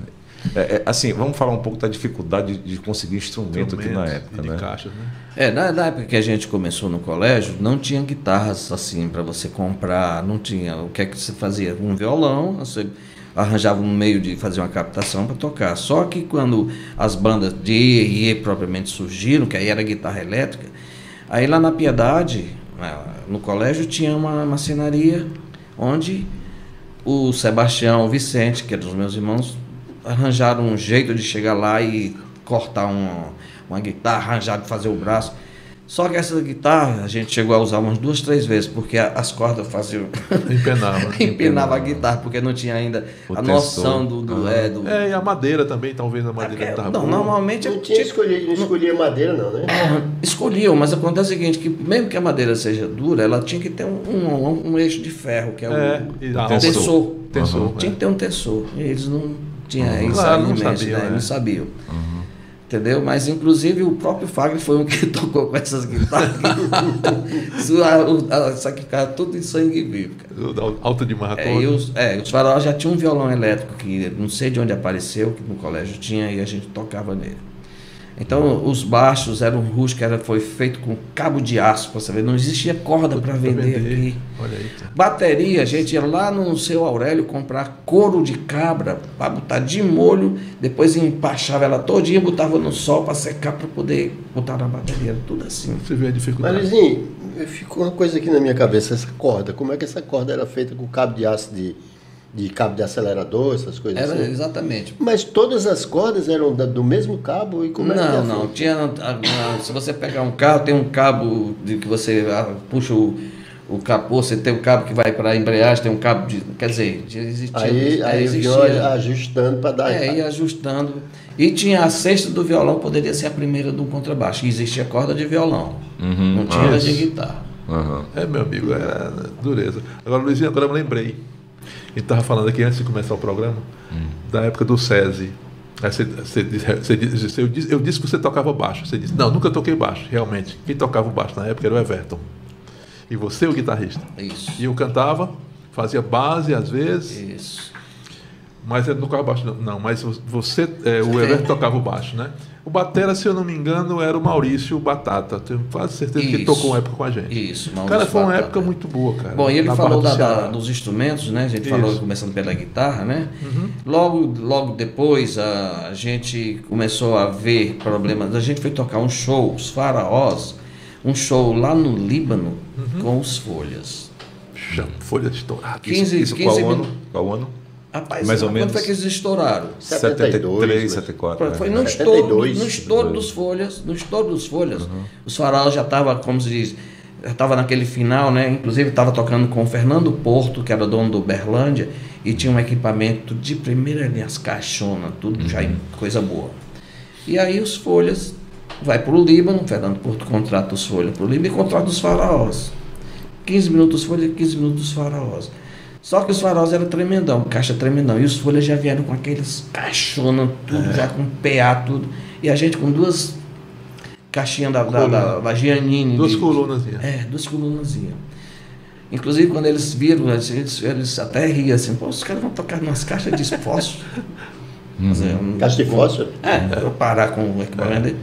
É, é, assim, vamos falar um pouco da dificuldade de, de conseguir instrumento aqui na época, de né? caixas, né? É, na, na época que a gente começou no colégio, não tinha guitarras assim para você comprar, não tinha. O que é que você fazia? Um violão, você arranjava um meio de fazer uma captação para tocar. Só que quando as bandas de E e E propriamente surgiram, que aí era guitarra elétrica, aí lá na Piedade, no colégio, tinha uma marcenaria onde o Sebastião, o Vicente, que eram os meus irmãos, arranjaram um jeito de chegar lá e cortar uma, uma guitarra, arranjar de fazer o braço. Só que essa guitarra a gente chegou a usar umas duas, três vezes, porque a- as cordas faziam. *laughs* Empenava. *laughs* empinava a guitarra, porque não tinha ainda O a noção tensor. do. do, é, do É, e a madeira também, talvez a é madeira tava não, boa. normalmente Não tinha escolhido, não escolhia madeira, não, né? É, escolhiam, mas acontece o seguinte, que mesmo que a madeira seja dura, ela tinha que ter um, um, um eixo de ferro, que é o, É, a o tensor. Tensor. Tinha que ter um tensor. E eles não tinham isso Claro, aí não sabiam, né? né? Não sabiam. Entendeu? Mas inclusive o próprio Fagner foi um que *laughs* tocou com essas guitarras. *laughs* Isso, a- o- a- Isso aqui ficava tudo em sangue vivo, cara. Alta de Marra É, e os, é, os faróis já tinham um violão elétrico que não sei de onde apareceu, que no colégio tinha e a gente tocava nele. Então os baixos eram rústicos, era, foi feito com cabo de aço, para você ver, não existia corda para vender, aqui. Olha aí. cara. Bateria, a gente ia lá no seu Aurélio comprar couro de cabra para botar de molho, depois empachava ela todinha, botava no sol para secar para poder botar na bateria, era tudo assim. Você vê a dificuldade. Mas, Luizinho, ficou uma coisa aqui na minha cabeça, essa corda. Como é que essa corda era feita com cabo de aço de, de cabo de acelerador, essas coisas Era assim? exatamente. Mas todas as cordas eram da- do mesmo cabo e como é Não, era não. Tinha, a- a- se você pegar um carro, tem um cabo de que você ah, puxa o, o capô, você tem um cabo que vai para a embreagem, tem um cabo de. Quer dizer, existia. Aí, é, aí existia- ajustando para dar. é, ia ajustando. E tinha a cesta do violão, poderia ser a primeira do contrabaixo. E existia corda de violão. Uhum. Não tinha Ah, de guitarra. Aham. É, meu amigo, era dureza. Agora, Luizinho, agora eu me lembrei. Gente estava falando aqui antes de começar o programa, da época do SESI. Aí você, você você disse- eu, disse, eu disse que você tocava baixo. Você disse, não, nunca toquei baixo, realmente. Quem tocava baixo na época era o Everton. E você, o guitarrista. Isso. E eu cantava, fazia base às vezes, Isso. mas ele não tocava baixo, não. não mas você, é, o Everton tocava o baixo, né? O Batera, se eu não me engano, era o Maurício Batata. Tenho quase certeza que ele Isso. tocou uma época com a gente. Isso. Cara, Maurício foi uma Batata. época muito boa, cara. Bom, e ele falou do da- dos instrumentos, né? A gente Isso. Uhum. falou começando pela guitarra, né? Logo, logo depois a, a gente começou a ver problemas. A gente foi tocar um show, os Faraós, um show lá no Líbano Uhum. com os Folhas. Chama, folha estourada. 15, Isso 15 qual ano? Qual ano? Rapaz, Mais ou quando menos. foi que eles estouraram? 72, 73, mas- 74. Foi né? no 72. estouro, no estouro dos folhas, no estouro dos folhas. Os faraós já estavam, como se diz, já estava naquele final, né? Inclusive estava tocando com o Fernando Porto, que era dono do Berlândia, e tinha um equipamento de primeira linha, as caixonas, tudo já em coisa boa. E aí os folhas vai para o Líbano, o Fernando Porto contrata os folhas para o Líbano e contrata os faraós. 15 minutos folha, 15 minutos faraós. Só que os faraós eram tremendão, caixa tremendão. E os folhas já vieram com aqueles caixona, tudo, já com PA, tudo. E a gente com duas caixinhas da, da, da, da Giannini. Duas colunas. É, duas colunas. Inclusive, quando eles viram, eles, eles até riam assim, pô, os caras vão tocar nas caixas de fósforo. *laughs* Fazer um- Caixa de fósforo? é, para parar com o equipamento dele.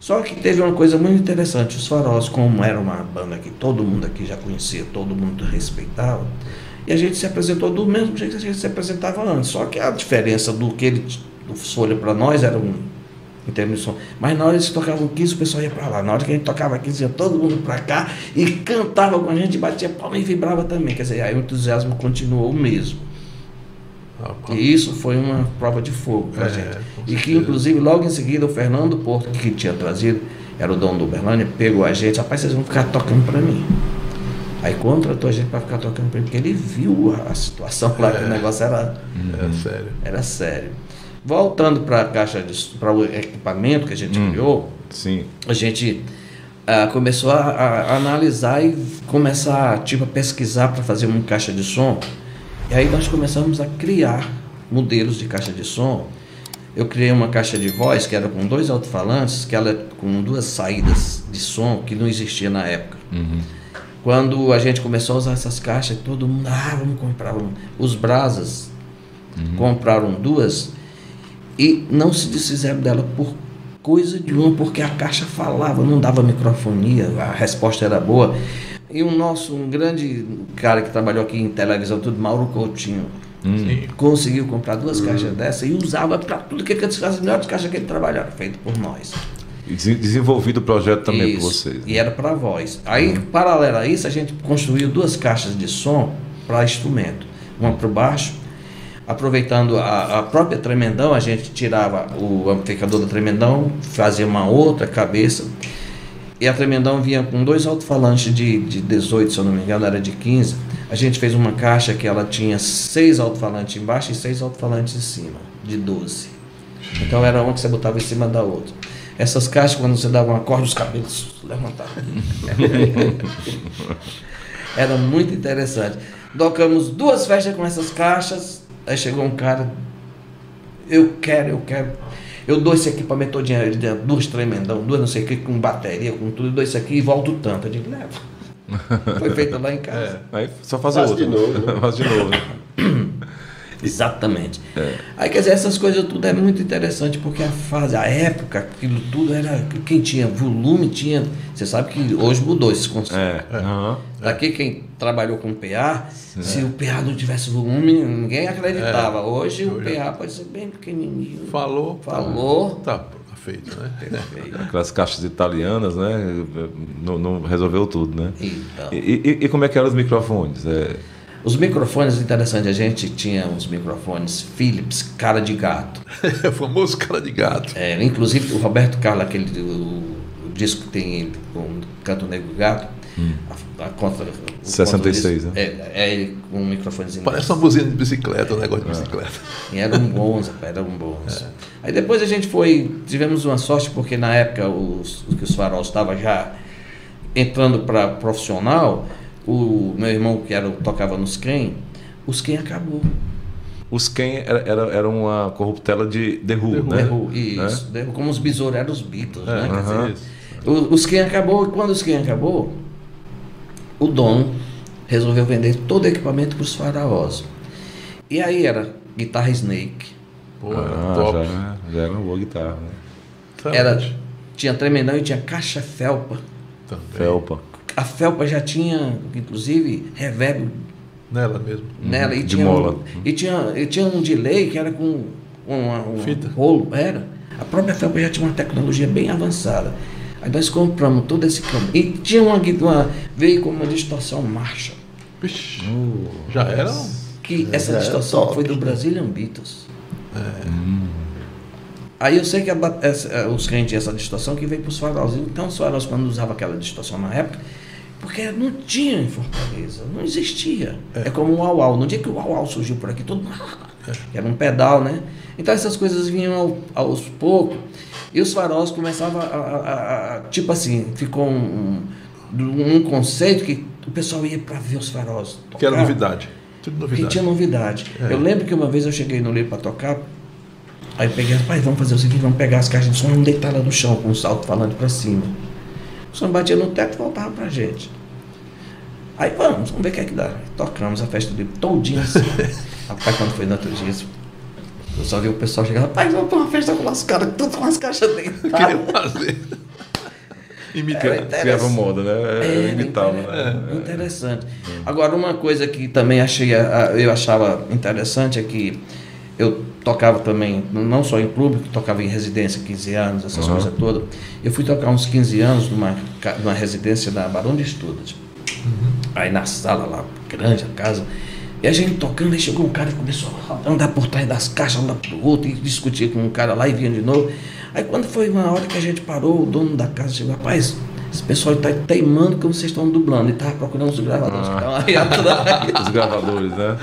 Só que teve uma coisa muito interessante. Os Faróis, como era uma banda que todo mundo aqui já conhecia, todo mundo respeitava, e a gente se apresentou do mesmo jeito que a gente se apresentava antes. Só que a diferença do que ele do Folha para nós era um em termos de som. Mas na hora eles tocavam 15, o pessoal ia para lá. Na hora que a gente tocava 15, ia todo mundo para cá e cantava com a gente, batia palma e vibrava também. Quer dizer, aí o entusiasmo continuou o mesmo. Rapaz. E isso foi uma prova de fogo para É, gente. E que, inclusive, logo em seguida, o Fernando Porto, que tinha trazido, era o dono do Uberlândia, pegou a gente, rapaz, vocês vão ficar tocando para mim. Aí contratou a gente para ficar tocando para ele, porque ele viu a, a situação lá, que o negócio era, É sério. era sério. Voltando para a caixa de para o equipamento que a gente criou, Sim. a gente ah, começou a, a- analisar e começar tipo, a pesquisar para fazer uma caixa de som. E aí nós começamos a criar modelos de caixa de som. Eu criei uma caixa de voz que era com dois alto-falantes, que ela é com duas saídas de som que não existia na época. Quando a gente começou a usar essas caixas, todo mundo, ah, vamos comprar um. Os Brasas compraram duas e não se desfizeram dela por coisa de uma, porque a caixa falava, não dava microfonia, a resposta era boa. E o nosso, um grande cara que trabalhou aqui em televisão, tudo, Mauro Coutinho, Sim. conseguiu comprar duas caixas dessa e usava para tudo que ele as melhores caixas que ele trabalhava, feito por nós. Desen- desenvolvido o projeto também por Isso, vocês. né? E era para voz. Aí, paralelo a isso, a gente construiu duas caixas de som para instrumento. Uma para o baixo, aproveitando a, a própria tremendão, a gente tirava o amplificador da tremendão, fazia uma outra cabeça. E a tremendão vinha com dois alto-falantes de, de 18, se eu não me engano, era de 15. A gente fez uma caixa que ela tinha seis alto-falantes embaixo e seis alto-falantes em cima, de 12. Então era uma que você botava em cima da outra. Essas caixas, quando você dava uma corda, os cabelos levantavam. *laughs* Era muito interessante. Tocamos duas festas com essas caixas. Aí chegou um cara. Eu quero, eu quero. Eu dou esse equipamento ele deu duas tremendão, duas não sei o que, com bateria, com tudo, eu dou isso aqui e volto tanto. Eu digo, leva. Foi feito lá em *laughs* casa. Aí só fazer Faz outro. de novo, né? *laughs* Faz de novo. né? *clears throat* Exatamente. Aí quer dizer, essas coisas tudo é muito interessante porque a fase, a época, aquilo tudo era. Quem tinha volume tinha. Você sabe que hoje mudou esses conceitos. É. Daqui quem trabalhou com PA, se o PA não tivesse volume, ninguém acreditava. Hoje o PA pode ser bem pequenininho. Falou. tá- Falou. Tá, tá feito, né? Aquelas caixas italianas, né? Não, não resolveu tudo, né? Então, E, e- e como é que eram os microfones? É, os microfones, interessante, a gente tinha uns microfones Philips, cara de gato. É *laughs* o famoso cara de gato. É, inclusive o Roberto Carlos, aquele o, o disco que tem ele com Canto Negro Gato, a, a contra, o 66, contra disco, É, é ele com um microfonezinho. Parece uma buzina de bicicleta, um negócio de bicicleta. E eram bons, *laughs* rapaz, eram bons. Aí depois a gente foi, tivemos uma sorte porque na época os, que os faróis estavam já entrando para profissional, o meu irmão que era, tocava nos Ken, os Ken acabou. os Ken era, era, era uma corruptela de The Who, né? The Who, isso, The Who, como os besouros eram os Beatles, né? Quer dizer, aham. Isso. o- os Ken acabou, e quando os Ken acabou, o dono resolveu vender todo o equipamento para os faraós. E aí era guitarra Snake, Pô, Ah, top. já, já era uma boa guitarra, né? era, Excelente. tinha tremendão e tinha caixa felpa. Também. Felpa. A felpa já tinha, inclusive, reverb Nela mesmo. nela. E Uhum. de tinha, mola. Um, e, tinha, e tinha um delay que era com uma, um Fita. rolo. Era. A própria felpa já tinha uma tecnologia bem avançada. Aí nós compramos todo esse caminho. E tinha uma, uma veio com uma distorção Marshall. Vixe, já era. Que essa era distorção foi do Brazilian Beatles. Aí eu sei que a essa- os crentes tinham essa distorção que veio para os faróis. Então os faróis, quando usavam aquela distorção na época, porque não tinha em Fortaleza, não existia. É, como o uau No dia que o uau surgiu por aqui, todo mundo. *laughs* Era um pedal, né? Então essas coisas vinham ao- aos poucos. E os faróis começavam a, a- a- a- Tipo assim, ficou um, um, um conceito que o pessoal ia para ver os faróis. Que era tocar. novidade. Tudo Que novidade. tinha novidade. Eu lembro que uma vez eu cheguei no livro para tocar, aí eu peguei, pai, vamos fazer o seguinte, vamos pegar as caixas de som e vamos deitar lá no chão com o salto falando para cima. O som batia no teto e voltava pra gente. Aí vamos, vamos ver o que é que dá. Tocamos a festa livro todinha assim. *laughs* Rapaz, quando foi no outro dia, eu só vi o pessoal chegar, rapaz, vamos pra uma festa com as caras, tudo com as caixas dentro. *laughs* Queria fazer. Imitar. Era Criava moda, né? É, Imitava, né? Interessante. Agora, uma coisa que também achei, eu achava interessante é que eu tocava também, não só em clube, tocava em residência, 15 anos, essas Uhum. coisas todas. Eu fui tocar uns 15 anos numa, numa residência da Barão de Estudos. Aí na sala lá, grande a casa, E a gente tocando, aí chegou um cara e começou a andar por trás das caixas, andar pro outro, e discutir com um cara lá e vinha de novo. Aí quando foi uma hora que a gente parou, o dono da casa chegou, rapaz, esse pessoal está teimando que vocês estão dublando. E estava procurando os gravadores que estavam aí atrás. *laughs* Os gravadores, né?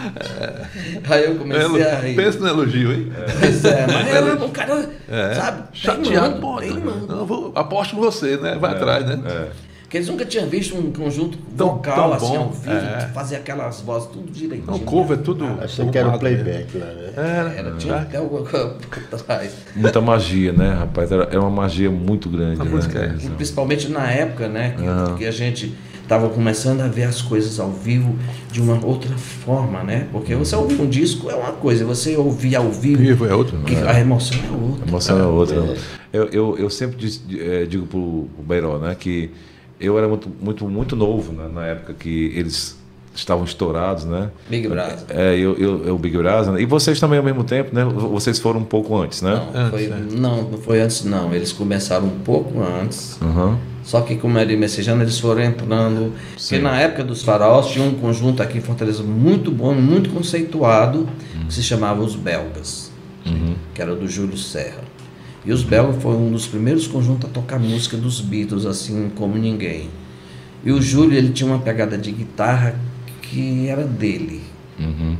Aí eu comecei a rir. Pensa no elogio, hein? Pois é, mas era um cara, É. sabe, Chateado, teimando, pô. teimando. Não, vou, aposto com você, né? Vai atrás, né? É. Porque eles nunca tinham visto um conjunto Tão- vocal tão assim bom, ao vivo, é. fazer aquelas vozes tudo direitinho. Não, cover é tudo. Achando que era um arrumado mesmo. playback lá, né? Era, Era, tinha até alguma coisa *laughs* por trás. Muita magia, né, rapaz? Era, era uma magia muito grande. A né? música é Principalmente na época, né? Que, Aham. que a gente estava começando a ver as coisas ao vivo de uma outra forma, né? Porque você ouvir um disco é uma coisa, você ouvir ao vivo, Vivo é outro. que a emoção é outra. A emoção é outra. Eu, eu, eu sempre diz- eh, digo pro, pro Beiró, né, que eu era muito, muito, muito novo né, na época que eles estavam estourados, né? Big Brother. É, eu, eu, eu Big Brother. né? E vocês também ao mesmo tempo, né? Vocês foram um pouco antes, né? Não, Antes, foi, é. não, não foi antes não. Eles começaram um pouco antes. Aham. Só que como era messejano, eles foram entrando. Porque na época dos faraós tinha um conjunto aqui em Fortaleza muito bom, muito conceituado, que se chamava Os Belgas, Uhum. que era do Júlio Serra. E os Belgas foi um dos primeiros conjuntos a tocar música dos Beatles, assim como ninguém. E o Júlio, ele tinha uma pegada de guitarra que era dele. Uhum.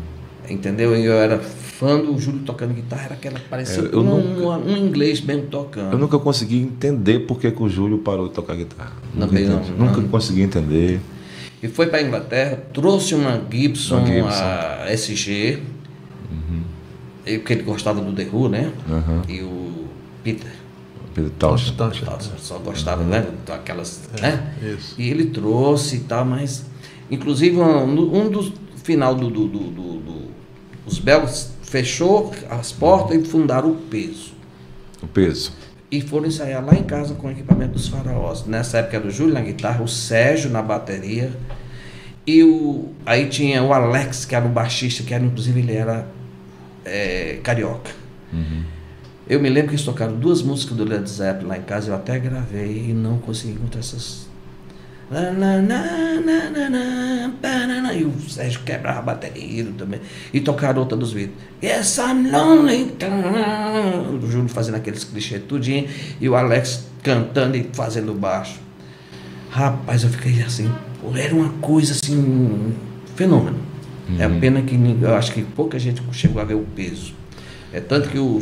Entendeu? E eu era fã do Júlio tocando guitarra, era aquela parecia É, eu um, nunca- um inglês mesmo tocando. Eu nunca consegui entender por que, que o Júlio parou de tocar guitarra. Nunca, Também não, entendi. não. nunca consegui entender. E foi para a Inglaterra, trouxe uma Gibson, Uma Gibson. a SG, e porque ele gostava do The Who, né? Aham. E o Peter. Tancha. nossa, só gostava, né? Daquelas, né? Isso. E ele trouxe e tal, mas inclusive um, um dos final do, do, do- do- os belgas fechou as portas e fundaram o peso. O peso. E foram ensaiar lá em casa com o equipamento dos faraós. Nessa época era o Júlio na guitarra, o Sérgio na bateria. E o, aí tinha o Alex, que era o baixista, que era, inclusive ele era é, carioca. Eu me lembro que eles tocaram duas músicas do Led Zeppelin lá em casa, eu até gravei e não consegui encontrar essas. E o Sérgio quebrava a bateria também. E tocaram outra dos Beatles. Yes, I'm lonely. O Júlio fazendo aqueles clichês tudinho. E o Alex cantando e fazendo baixo. Rapaz, eu fiquei assim. Era uma coisa assim. um fenômeno. É a pena que eu acho que pouca gente chegou a ver o peso. É tanto que o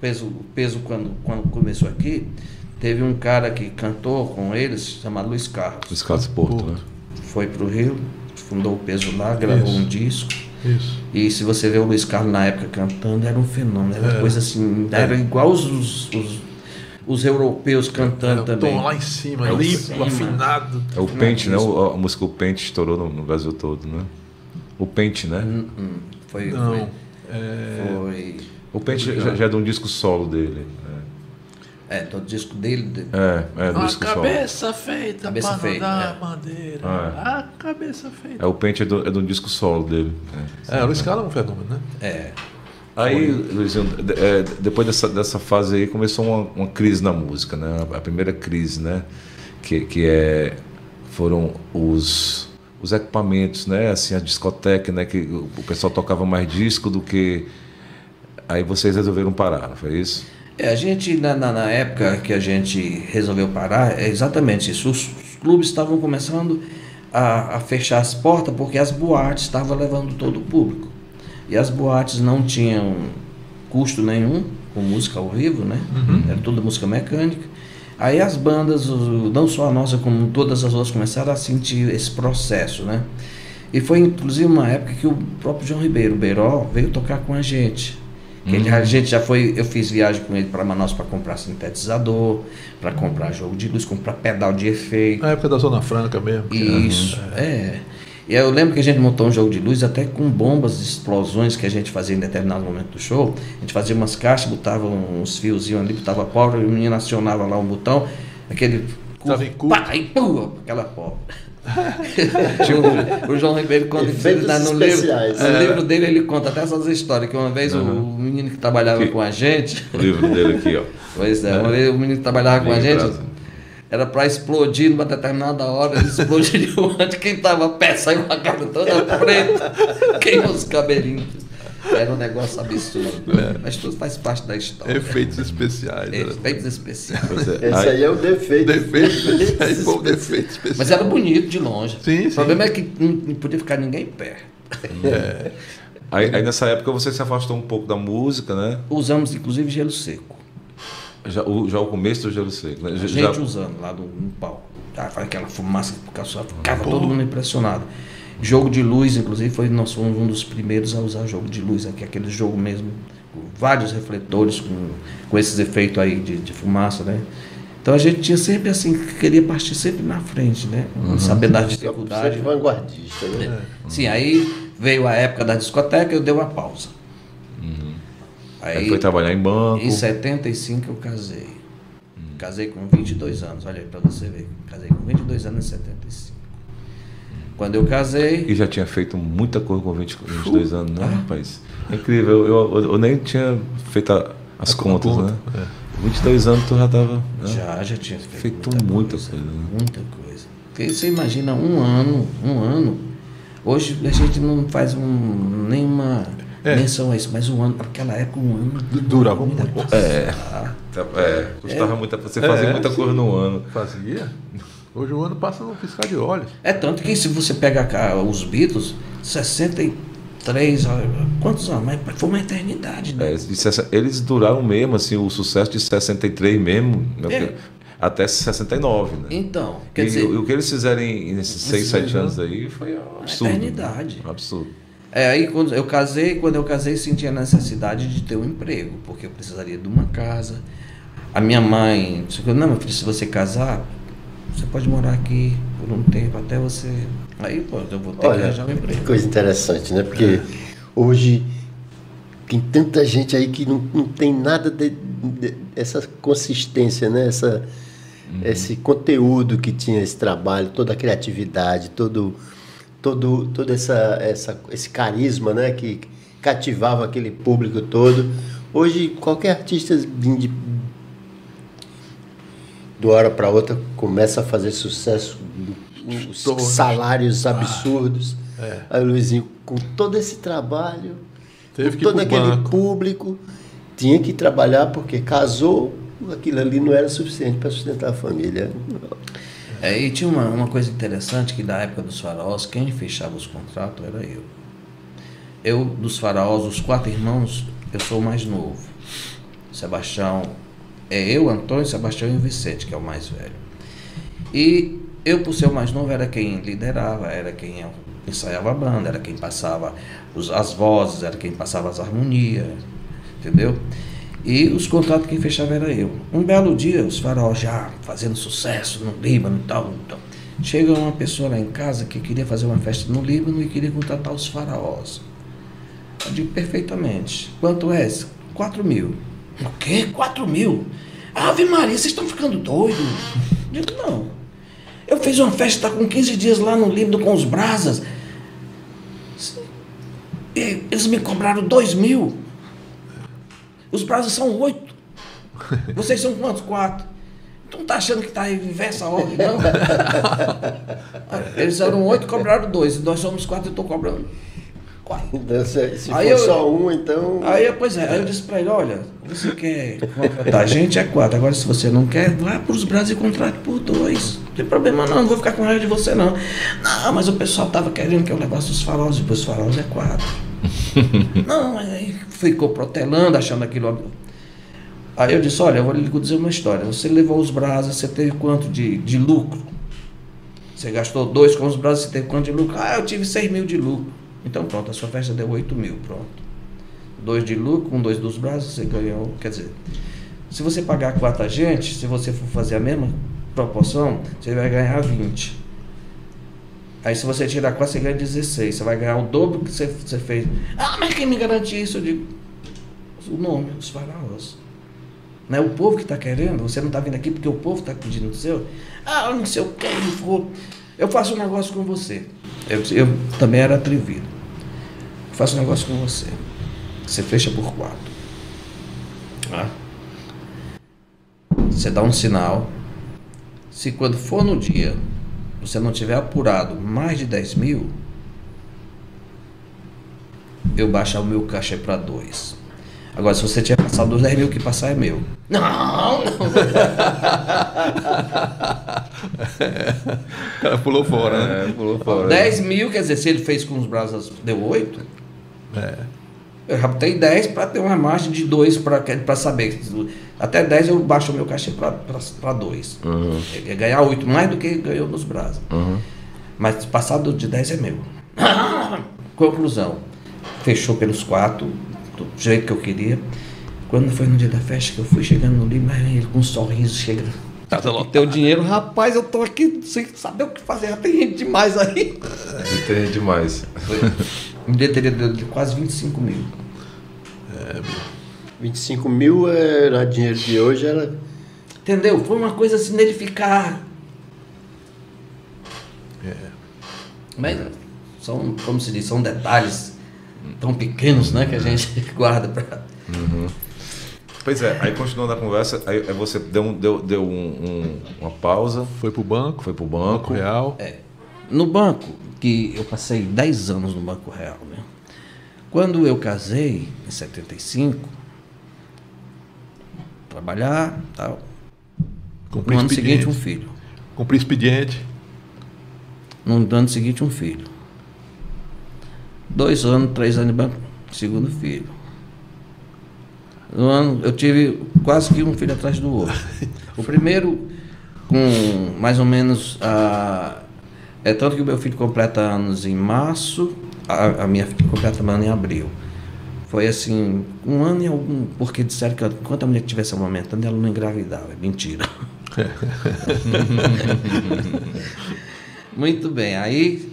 peso, o peso quando, quando começou aqui, teve um cara que cantou com eles, chamado Luiz Carlos. Os Carlos Porto, né? Foi pro Rio, fundou o peso lá, gravou Isso. um disco. Isso. E se você vê o Luiz Carlos na época cantando, era um fenômeno, era uma É. coisa assim, era igual os, os, os, os europeus cantando É, o também. tom lá em cima, em limpo, cima. afinado. É o Pente, né? O- a música O Pente estourou no, no Brasil todo, né? O Pente, né? Hum, hum, foi, Não. foi, É, foi. O Pente já, já é de um disco solo dele. É, todo disco dele. de- É, é, do a disco solo. cabeça feita Cabeça para feita, dar é. a bandeira. Ah, A cabeça feita. É, o Pente é, do, é de um disco solo dele. É. É, o Luiz Carlos é um fenômeno, né? É. Aí, Luizinho, é, depois dessa, dessa fase aí, começou uma, uma crise na música, né? A primeira crise, né? Que, que é, foram os, os equipamentos, né? Assim, a discoteca, né? Que o pessoal tocava mais disco do que... Aí vocês resolveram parar, não foi isso? É, a gente, na, na, na época que a gente resolveu parar, é exatamente isso. Os, os clubes estavam começando a, a fechar as portas porque as boates estavam levando todo o público. E as boates não tinham custo nenhum com música ao vivo, né? Era tudo música mecânica. Aí as bandas, não só a nossa, como todas as outras, começaram a sentir esse processo, né? E foi inclusive uma época que o próprio João Ribeiro, o Beiró, veio tocar com a gente. Que ele- a gente já foi, eu fiz viagem com ele para Manaus para comprar sintetizador, para comprar jogo de luz, comprar pedal de efeito. Na época da Zona Franca mesmo. Isso, é. E eu lembro que a gente montou um jogo de luz até com bombas, explosões que a gente fazia em determinado momento do show. A gente fazia umas caixas, botava uns fiozinhos ali, botava pólvora e o menino acionava lá um botão, aquele. Tava em curto. pá, e pum, aquela pólvora. Tinha o, João Ribeiro conta no livro, especiais. no livro dele ele conta até essas histórias que uma vez o menino que trabalhava Que- com a gente O livro dele aqui, ó. Pois é, uma vez o menino que trabalhava com a gente, lembrado. era para explodir numa determinada hora, ele explodiu *laughs* antes, quem estava pé saiu com a cara toda preta, queimou os cabelinhos. Era um negócio absurdo. É. Mas tudo faz parte da história. Efeitos especiais. né? Efeitos especiais. É. Esse aí é o defeito. Defeito *laughs* um defeito especial. Mas era bonito de longe. Sim, o sim. problema é que não podia ficar ninguém perto. Aí, aí nessa época você se afastou um pouco da música, né? Usamos inclusive gelo seco. Já o, já o começo do Gelo Seco, né? A gente já- usando lá no, no palco. Aquela fumaça que ficava, ficava todo mundo impressionado. Jogo de luz, inclusive, foi nós fomos um dos primeiros a usar jogo de luz aqui, aquele jogo mesmo, com vários refletores, com, com esses efeitos aí de, de fumaça, né? Então a gente tinha sempre assim, queria partir sempre na frente, né? Saber das dificuldades. Sempre vanguardista, né? Sim, aí veio a época da discoteca, eu dei uma pausa. Aí foi trabalhar em banco. Em 75 eu casei. Casei com 22 anos, olha aí pra você ver. Casei com 22 anos em 75. Quando eu casei, E já tinha feito muita coisa com 20, 22 anos, né, rapaz? Incrível, eu, eu, eu nem tinha feito a- as A contas, conta, né? 22 anos tu já tava. né? já, já tinha feito, Feito muita coisa, né? Muita coisa. Porque você imagina um ano, um ano. Hoje a gente não faz um, nenhuma É. menção a isso, mas um ano, naquela época um ano. Durava muita muito. coisa. É. É, custava muita. Você fazia É, muita coisa no ano. Fazia. Hoje o ano passa no piscar de olhos. É tanto que se você pega os Beatles, 63, olha, quantos anos? Mas foi uma eternidade, né? É, eles duraram mesmo, assim, o sucesso de 63 mesmo, né, É. até 69, né? Então, quer e, dizer, o, o que eles fizerem nesses 6, 7 anos aí foi um absurdo. eternidade. Um absurdo. é, aí quando eu casei, quando eu casei, senti a necessidade de ter um emprego, porque eu precisaria de uma casa. A minha mãe disse, não, meu filho, se você casar, você pode morar aqui por um tempo até você. Aí, pô, eu vou ter que Olha, arranjar um que emprego. coisa interessante, né? Porque hoje tem tanta gente aí que não, não tem nada de, de- essa consistência, né? Essa, Esse conteúdo que tinha esse trabalho, toda a criatividade, todo, todo, todo essa, essa, esse carisma, né? Que cativava aquele público todo. Hoje, qualquer artista de, uma hora para outra começa a fazer sucesso, os salários absurdos. É. Aí o Luizinho, com todo esse trabalho, Teve com todo aquele banco. público, tinha que trabalhar porque casou, aquilo ali não era suficiente para sustentar a família. É, e tinha uma, uma coisa interessante que da época dos faraós, quem fechava os contratos era eu. Eu, dos faraós, os quatro irmãos, eu sou o mais novo. Sebastião, é eu, Antônio, Sebastião e Vicente, que é o mais velho. E eu, por ser o mais novo, era quem liderava, era quem ensaiava a banda, era quem passava os- as vozes, era quem passava as harmonias, entendeu? E os contratos quem fechava era eu. Um belo dia, os faraós já fazendo sucesso no Líbano e tal. Então, chega uma pessoa lá em casa que queria fazer uma festa no Líbano e queria contratar os faraós. Eu digo perfeitamente. Quanto é? 4 mil. O quê? 4 mil? Ave Maria, vocês estão ficando doidos? Eu digo, não. Eu fiz uma festa com 15 dias lá no Líbano com os brasas. E eles me cobraram 2 mil. Os brasas são oito. Vocês são quantos? Quatro. Tu não tá achando que tá inversa a ordem, não? *laughs* Eles eram oito, cobraram dois. E nós somos quatro, eu tô cobrando quatro. *laughs* Então, se Aí for eu- só um, então. Aí, pois é, aí eu disse pra ele, olha, você quer contratar a gente é quatro. Agora, se você não quer, vá pros Brasil e contrate por dois. Não tem problema não, não vou ficar com raiva de você não. Não, mas o pessoal tava querendo que eu levasse os faróis, e os faróis é quatro. *laughs* não, mas aí ficou protelando, achando aquilo. Aí eu disse, olha, eu vou lhe dizer uma história. Você levou os brasas, você teve quanto de, de lucro? Você gastou dois com os brasas, você teve quanto de lucro? Ah, eu tive seis mil de lucro. Então pronto, a sua festa deu oito mil, pronto. Dois de lucro, um dois dos braços, você ganhou. Quer dizer, se você pagar quatro a gente, se você for fazer a mesma proporção, você vai ganhar 20. Aí se você tirar quatro, você ganha 16. Você vai ganhar o dobro que você, você fez. Ah, mas quem me garante isso? Eu digo, o nome, os faraós. Não é o povo que está querendo, você não está vindo aqui porque o povo está pedindo o seu. Ah, não sei o que, eu vou. Eu faço um negócio com você. Eu, eu também era atrevido. Eu faço um negócio com você. Você fecha por quatro. Ah. Você dá um sinal. Se quando for no dia você não tiver apurado mais de 10 mil, eu baixar o meu cachê para 2. Agora, se você tiver passado dos 10 mil, o que passar é meu. Não, não. *laughs* *laughs* O cara pulou fora, né? É, pulou fora. 10 mil, quer dizer, se ele fez com os brasas, deu 8. É. Eu já botei 10 para ter uma margem de 2 para saber. Até 10 eu baixo o meu cachê para 2. Uhum. É ganhar 8, mais do que ganhou nos brasas. Uhum. Mas passado de 10 é meu. *coughs* Conclusão. Fechou pelos quatro, do jeito que eu queria. Quando foi no dia da festa que eu fui chegando no livro, mas ele com um sorriso chega. Tá Teu dinheiro, rapaz, eu tô aqui sem saber o que fazer. Já tem gente demais aí. Entendi demais. Um dia teria de quase 25 mil. 25 mil era dinheiro de hoje, era. Entendeu? Foi uma coisa assim dele ficar. Mas são, como se diz, são detalhes tão pequenos, né, que a gente *laughs* guarda para. Pois é, aí continuando a conversa, aí, aí você deu, um- deu, deu um- um- uma pausa, Foi pro banco, foi pro Banco banco. Real. No banco, que eu passei 10 anos no Banco Real, né? Quando eu casei, em 75, trabalhar, tal. Cumprir No ano seguinte, um filho. Cumprir expediente. No ano seguinte, um filho. Dois anos, três anos de banco, segundo filho. No ano, eu tive quase que um filho atrás do outro. *laughs* O primeiro, com mais ou menos. É tanto que o meu filho completa anos em março, a, a minha filha completa ano em abril. Foi assim, um ano e algum. Porque disseram que enquanto a mulher estivesse amamentando, ela não engravidava. É mentira. *laughs* Muito bem. Aí,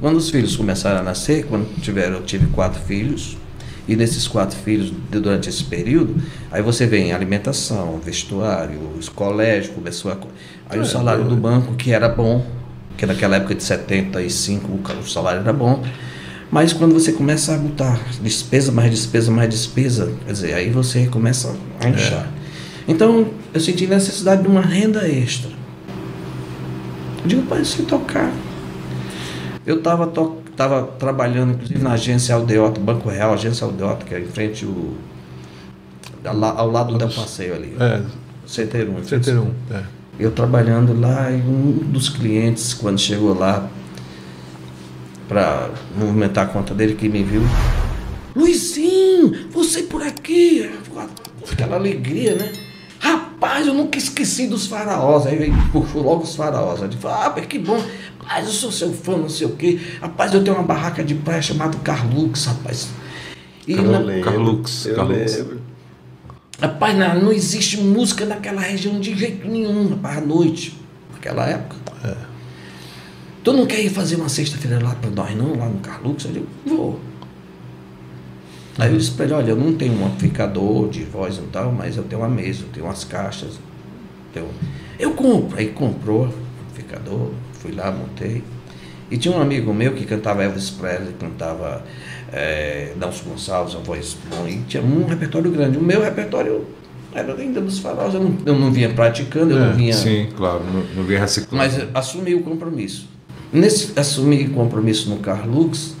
quando os filhos começaram a nascer, quando tiveram, eu tive quatro filhos, e nesses quatro filhos, durante esse período, aí você vem alimentação, vestuário, os colégio, começou a. Aí o salário do banco, que era bom, que naquela época de 75 o salário era bom, mas quando você começa a botar despesa, mais despesa, mais despesa, quer dizer, aí você começa a inchar. Então, eu senti necessidade de uma renda extra. Eu digo, pai, se tocar. Eu estava tava trabalhando, inclusive, na agência Aldeota, Banco Real, agência Aldeota, que é em frente o, ao la- ao lado do passeio ali. É, Centerum. em frente- 71. É. eu trabalhando lá e um dos clientes, quando chegou lá para movimentar a conta dele, que me viu, Luizinho, você por aqui? Aquela alegria, né? Rapaz, eu nunca esqueci dos faraós. Aí ele puxou logo os faraós. Aí ele falou, ah, mas que bom. Rapaz, eu sou seu fã, não sei o quê. Rapaz, eu tenho uma barraca de praia chamada Carlux, rapaz. E Eu na- lembro, Carlux, eu Carlux. lembro. Rapaz, não, não existe música naquela região de jeito nenhum, rapaz, à noite, naquela época. Tu não quer ir fazer uma sexta-feira lá para nós, não, lá no Carlux? Eu digo, vou. Aí eu disse pra ele, olha, eu não tenho um amplificador de voz e tal, mas eu tenho uma mesa, eu tenho umas caixas. Tenho... Eu compro. Aí comprou o amplificador, fui lá, montei. E tinha um amigo meu que cantava Elvis Presley, cantava é, Nelson Gonçalves, uma voz bom, e tinha um repertório grande. O meu repertório era ainda dos faróis, eu não, eu não vinha praticando, eu É, não vinha. Sim, claro, não, não vem reciclando. Mas assumi o compromisso. Nesse assumir compromisso no Carlux,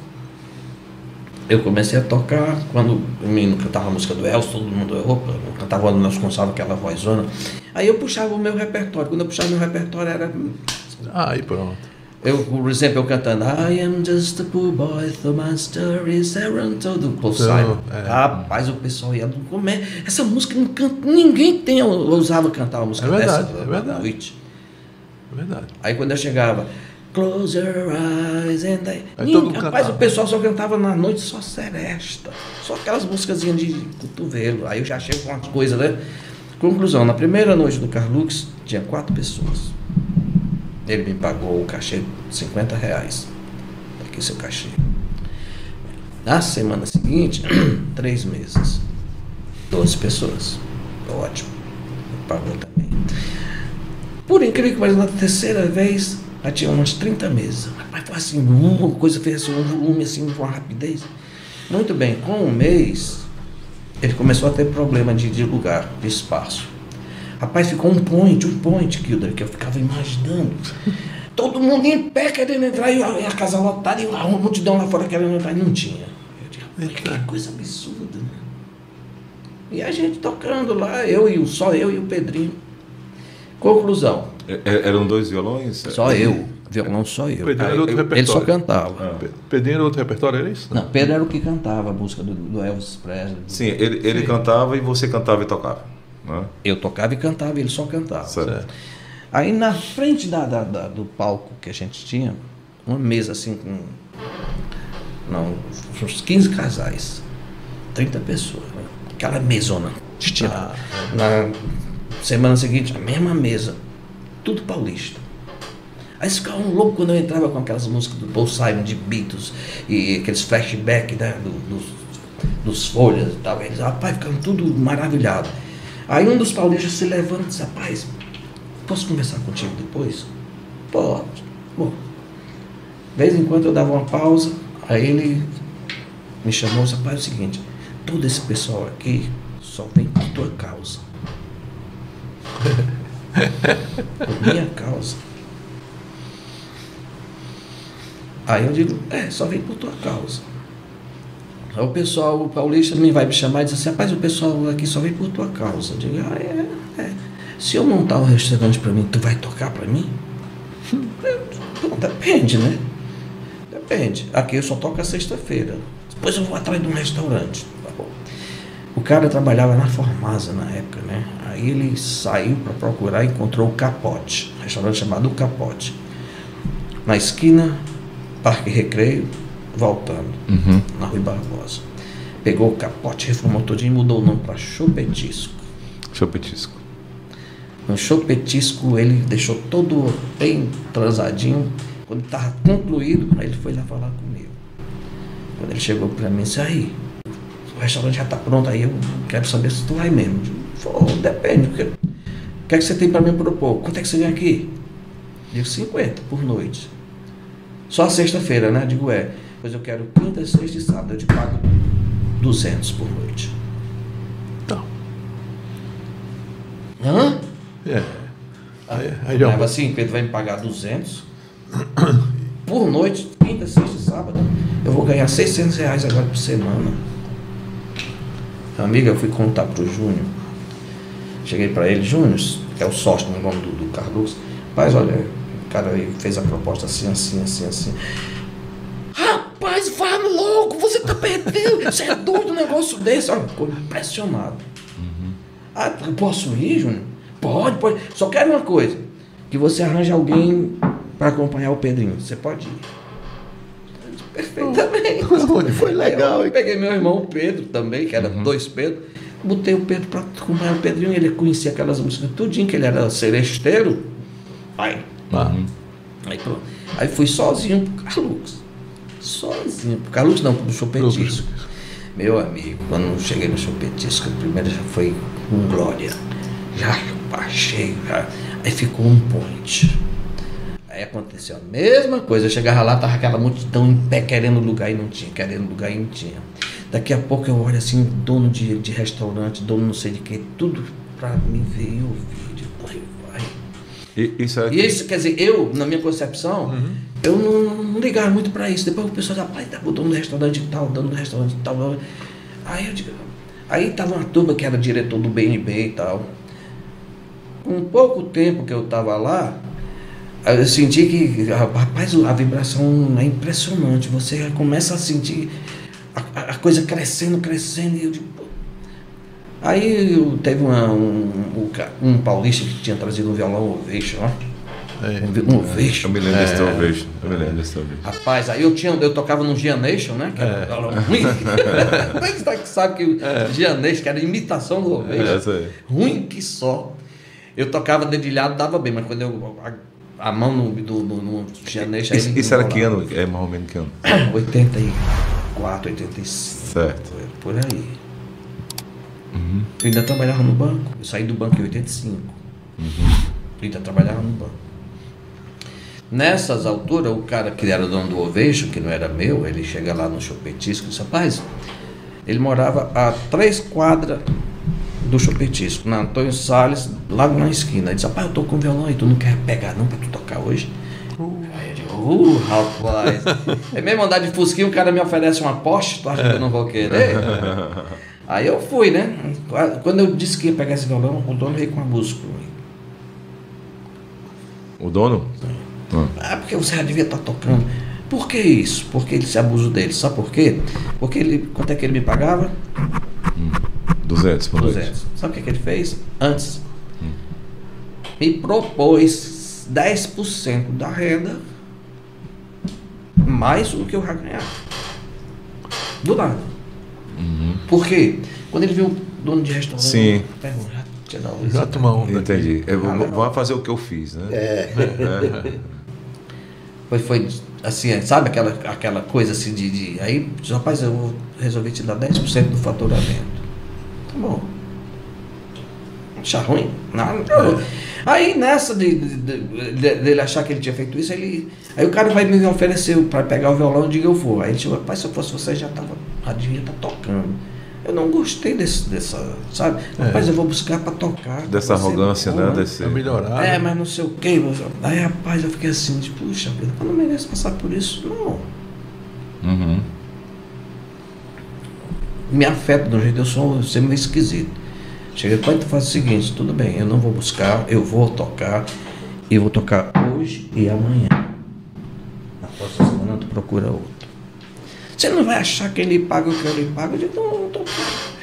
eu comecei a tocar quando o menino cantava a música do Elcio, todo mundo, opa, eu cantava o Nelson Gonçalves, aquela vozona. Aí eu puxava o meu repertório. Quando eu puxava meu repertório era. Aí pronto. Eu, por exemplo, eu cantando I am just a poor boy, the master is errant do Paul Simon. é. Rapaz, o pessoal ia. Como é? Essa música não canta. Ninguém tem, ousava cantar uma música É verdade, dessa é verdade. noite. É verdade. Aí quando eu chegava, close your eyes and I... Aí rapaz, cantava. o pessoal só cantava na noite só seresta. Só aquelas músicas de cotovelo. Aí eu já chego com umas coisas, né? Conclusão, na primeira noite do Carlux, tinha quatro pessoas. Ele me pagou o cachê de 50 reais. Aqui seu cachê. Na semana seguinte, *clears throat* três meses. 12 pessoas. Ótimo. Me pagou também. Por incrível que pareça, na terceira vez, já tinha umas 30 mesas. Rapaz, foi assim, uma coisa fez assim, um volume assim, com uma rapidez. Muito bem, com um mês, ele começou a ter problema de, de lugar, de espaço. Rapaz, ficou um point, um point, Kilder, que eu ficava imaginando. *laughs* Todo mundo em pé querendo entrar, e a, casa lotada, e a multidão lá fora querendo entrar, e não tinha. Eu digo, que coisa absurda, né? E a gente tocando lá, eu e o, só eu e o Pedrinho. Conclusão, É- é- Eram dois violões? só eu. Violão só eu. Pedrinho era outro eu- repertório. Ele só cantava. Pedrinho era outro repertório, era isso? Não, Pedro era o que cantava a música do, do Elvis Presley. Sim, ele, ele cantava e você cantava e tocava. Né? Eu tocava e cantava, ele só cantava. Certo. Aí na frente da, da- da- do palco que a gente tinha, uma mesa assim com. Não, uns 15 casais. 30 pessoas. né? Aquela mesona. Tinha, na semana seguinte, a mesma mesa. Tudo paulista. Aí eles ficavam loucos quando eu entrava com aquelas músicas do Paul Simon, de Beatles, e aqueles flashbacks né, do- dos, dos folhas e tal. Eles, rapaz, ficavam tudo maravilhados. Aí um dos paulistas se levanta e diz, rapaz, posso conversar contigo depois? Pode. Bom, de vez em quando eu dava uma pausa, aí ele me chamou e disse, rapaz, é o seguinte, todo esse pessoal aqui só vem por tua causa. Por minha causa. Aí eu digo, é, só vem por tua causa. Aí o pessoal, o paulista me vai me chamar e diz assim, rapaz, o pessoal aqui só vem por tua causa. Eu digo, ah, é, é. Se eu montar um restaurante para mim, tu vai tocar para mim? Bom, depende, né? Depende. Aqui eu só toco a sexta-feira. Depois eu vou atrás de um restaurante. Tá. O cara trabalhava na Formasa na época, né? Aí ele saiu para procurar e encontrou o Capote, um restaurante chamado Capote. Na esquina, Parque Recreio, voltando, na Rui Barbosa. Pegou o capote, reformou todinho e mudou o nome para Chopetisco. Chopetisco. No Chopetisco ele deixou todo bem transadinho. Quando estava concluído, ele foi lá falar comigo. Quando ele chegou para mim, disse, aí, o restaurante já está pronto, aí eu quero saber se tu vai mesmo. Falou, depende, o que, o que é que você tem para me propor? Quanto é que você ganha aqui? Digo, 50 por noite. Só sexta-feira, né? Digo, é. Pois eu quero quinta, sexta e sábado. Eu te pago 200 por noite. Então. Hã? É. Aí, aí já Leva assim, Pedro vai me pagar 200 *coughs* por noite, quinta, sexta e sábado. Eu vou ganhar 600 reais agora por semana. Amiga, eu fui contar pro Júnior. Cheguei para ele, Júnior, que é o sócio no nome do, do Carlos. Mas olha, o cara aí fez a proposta assim, assim, assim, assim. Rapaz, vai louco, você tá perdendo. Você é doido um negócio desse. Olha, ficou impressionado. Ah, eu posso ir, Júnior? Pode, pode. Só quero uma coisa. Que você arranje alguém para acompanhar o Pedrinho. Você pode ir. Perfeitamente. Foi legal, Eu hein? peguei meu irmão Pedro também, que era dois Pedro. Botei o Pedro para acompanhar o Pedrinho. Ele conhecia aquelas músicas tudinho, que ele era seresteiro. Aí, Ah, aí, pronto. aí fui sozinho pro Carlux. Sozinho. Pro Carlux não, pro Chopetisco. Meu amigo, quando eu cheguei no Chopetisco, a primeira já foi com glória. Já baixei, já. aí ficou um point. Aí aconteceu a mesma coisa. Eu chegava lá, tava aquela multidão em pé querendo lugar e não tinha, querendo lugar e não tinha. Daqui a pouco eu olho assim, dono de, de restaurante, dono não sei de que, tudo pra me ver e ouvir. Vai, vai. E, isso é E isso, quer dizer, eu, na minha concepção, eu não, não ligava muito para isso. Depois o pessoal já, pai, tá botando no restaurante tal, dando no restaurante tal. Aí eu digo, aí tava uma turma que era diretor do BNB e tal. Com pouco tempo que eu tava lá, eu senti que, rapaz, a vibração é impressionante. Você começa a sentir a, a- coisa crescendo, crescendo, e eu digo, pô. Aí eu- teve uma- um, um, um paulista que tinha trazido um violão Ovation, ó. é. Um, um Ovation. Eu me lembro desse teu beijo. Eu me lembro desse teu beijo. Rapaz, aí eu tinha, eu tocava no Gianation, né? Que era um violão ruim. *laughs* Como é que você sabe que o Gianation, que era imitação do Ovation, É, aí. ruim que só. Eu tocava dedilhado, dava bem, mas quando eu. A, a mão no, no, no, no Gianation. aí Isso, isso era que ano? É mais ou menos que ano? 84, 85. Certo. Por aí. Eu ainda trabalhava no banco. Eu saí do banco em 85. Eu ainda trabalhava no banco. Nessas alturas, o cara que era dono do Ovation, que não era meu, ele chega lá no Chopetisco e diz, rapaz, ele morava a três quadras do chupetisco, na Antônio Salles, logo na esquina. Ele disse, rapaz, eu tô com violão e tu não quer pegar não pra tu tocar hoje? Uh, rapaz. é mesmo andar de fusquinha, o cara me oferece uma Porsche, tu acha que eu não vou querer? *laughs* Aí eu fui, né? Quando eu disse que ia pegar esse violão, o dono veio com uma música. O dono? Ah, porque você já devia estar tocando. Por que isso? Porque ele se abuso dele. Sabe por quê? Porque ele, quanto é que ele me pagava? 200 por 200. noite. Sabe o que, que ele fez? Antes, me propôs 10% da renda mais do que eu já ganhava. Do nada. Por quê? Quando ele viu o dono de restaurante, Sim. perguntou, já tinha dado Já tomar aqui. Entendi. Eu vou, Ah, fazer o que eu fiz, né? *laughs* Foi, foi assim, sabe aquela, aquela coisa assim de, de. Aí, rapaz, eu vou resolver te dar 10% do faturamento. Tá bom. Achar ruim? Nada. Aí nessa de, de- de- de- dele achar que ele tinha feito isso, ele. Aí o cara vai me oferecer para pegar o violão e diga eu vou. Aí ele chegou, rapaz, se eu fosse você já tava. Já devia estar tocando. Eu não gostei desse, dessa, sabe? Rapaz, eu vou buscar para tocar. Dessa arrogância, não, né? Desse... Pra melhorar. é, né? mas não sei o quê. Aí, rapaz, eu fiquei assim, de, puxa vida, eu não mereço passar por isso, não. Uhum. Me afeta de um jeito, eu sou eu sou meio esquisito. Cheguei, pai, tu faz o seguinte, tudo bem, eu não vou buscar, eu vou tocar, e vou tocar hoje e amanhã. Na próxima semana tu procura outro. Você não vai achar que ele paga o que eu lhe pago? Eu digo, não, eu tô,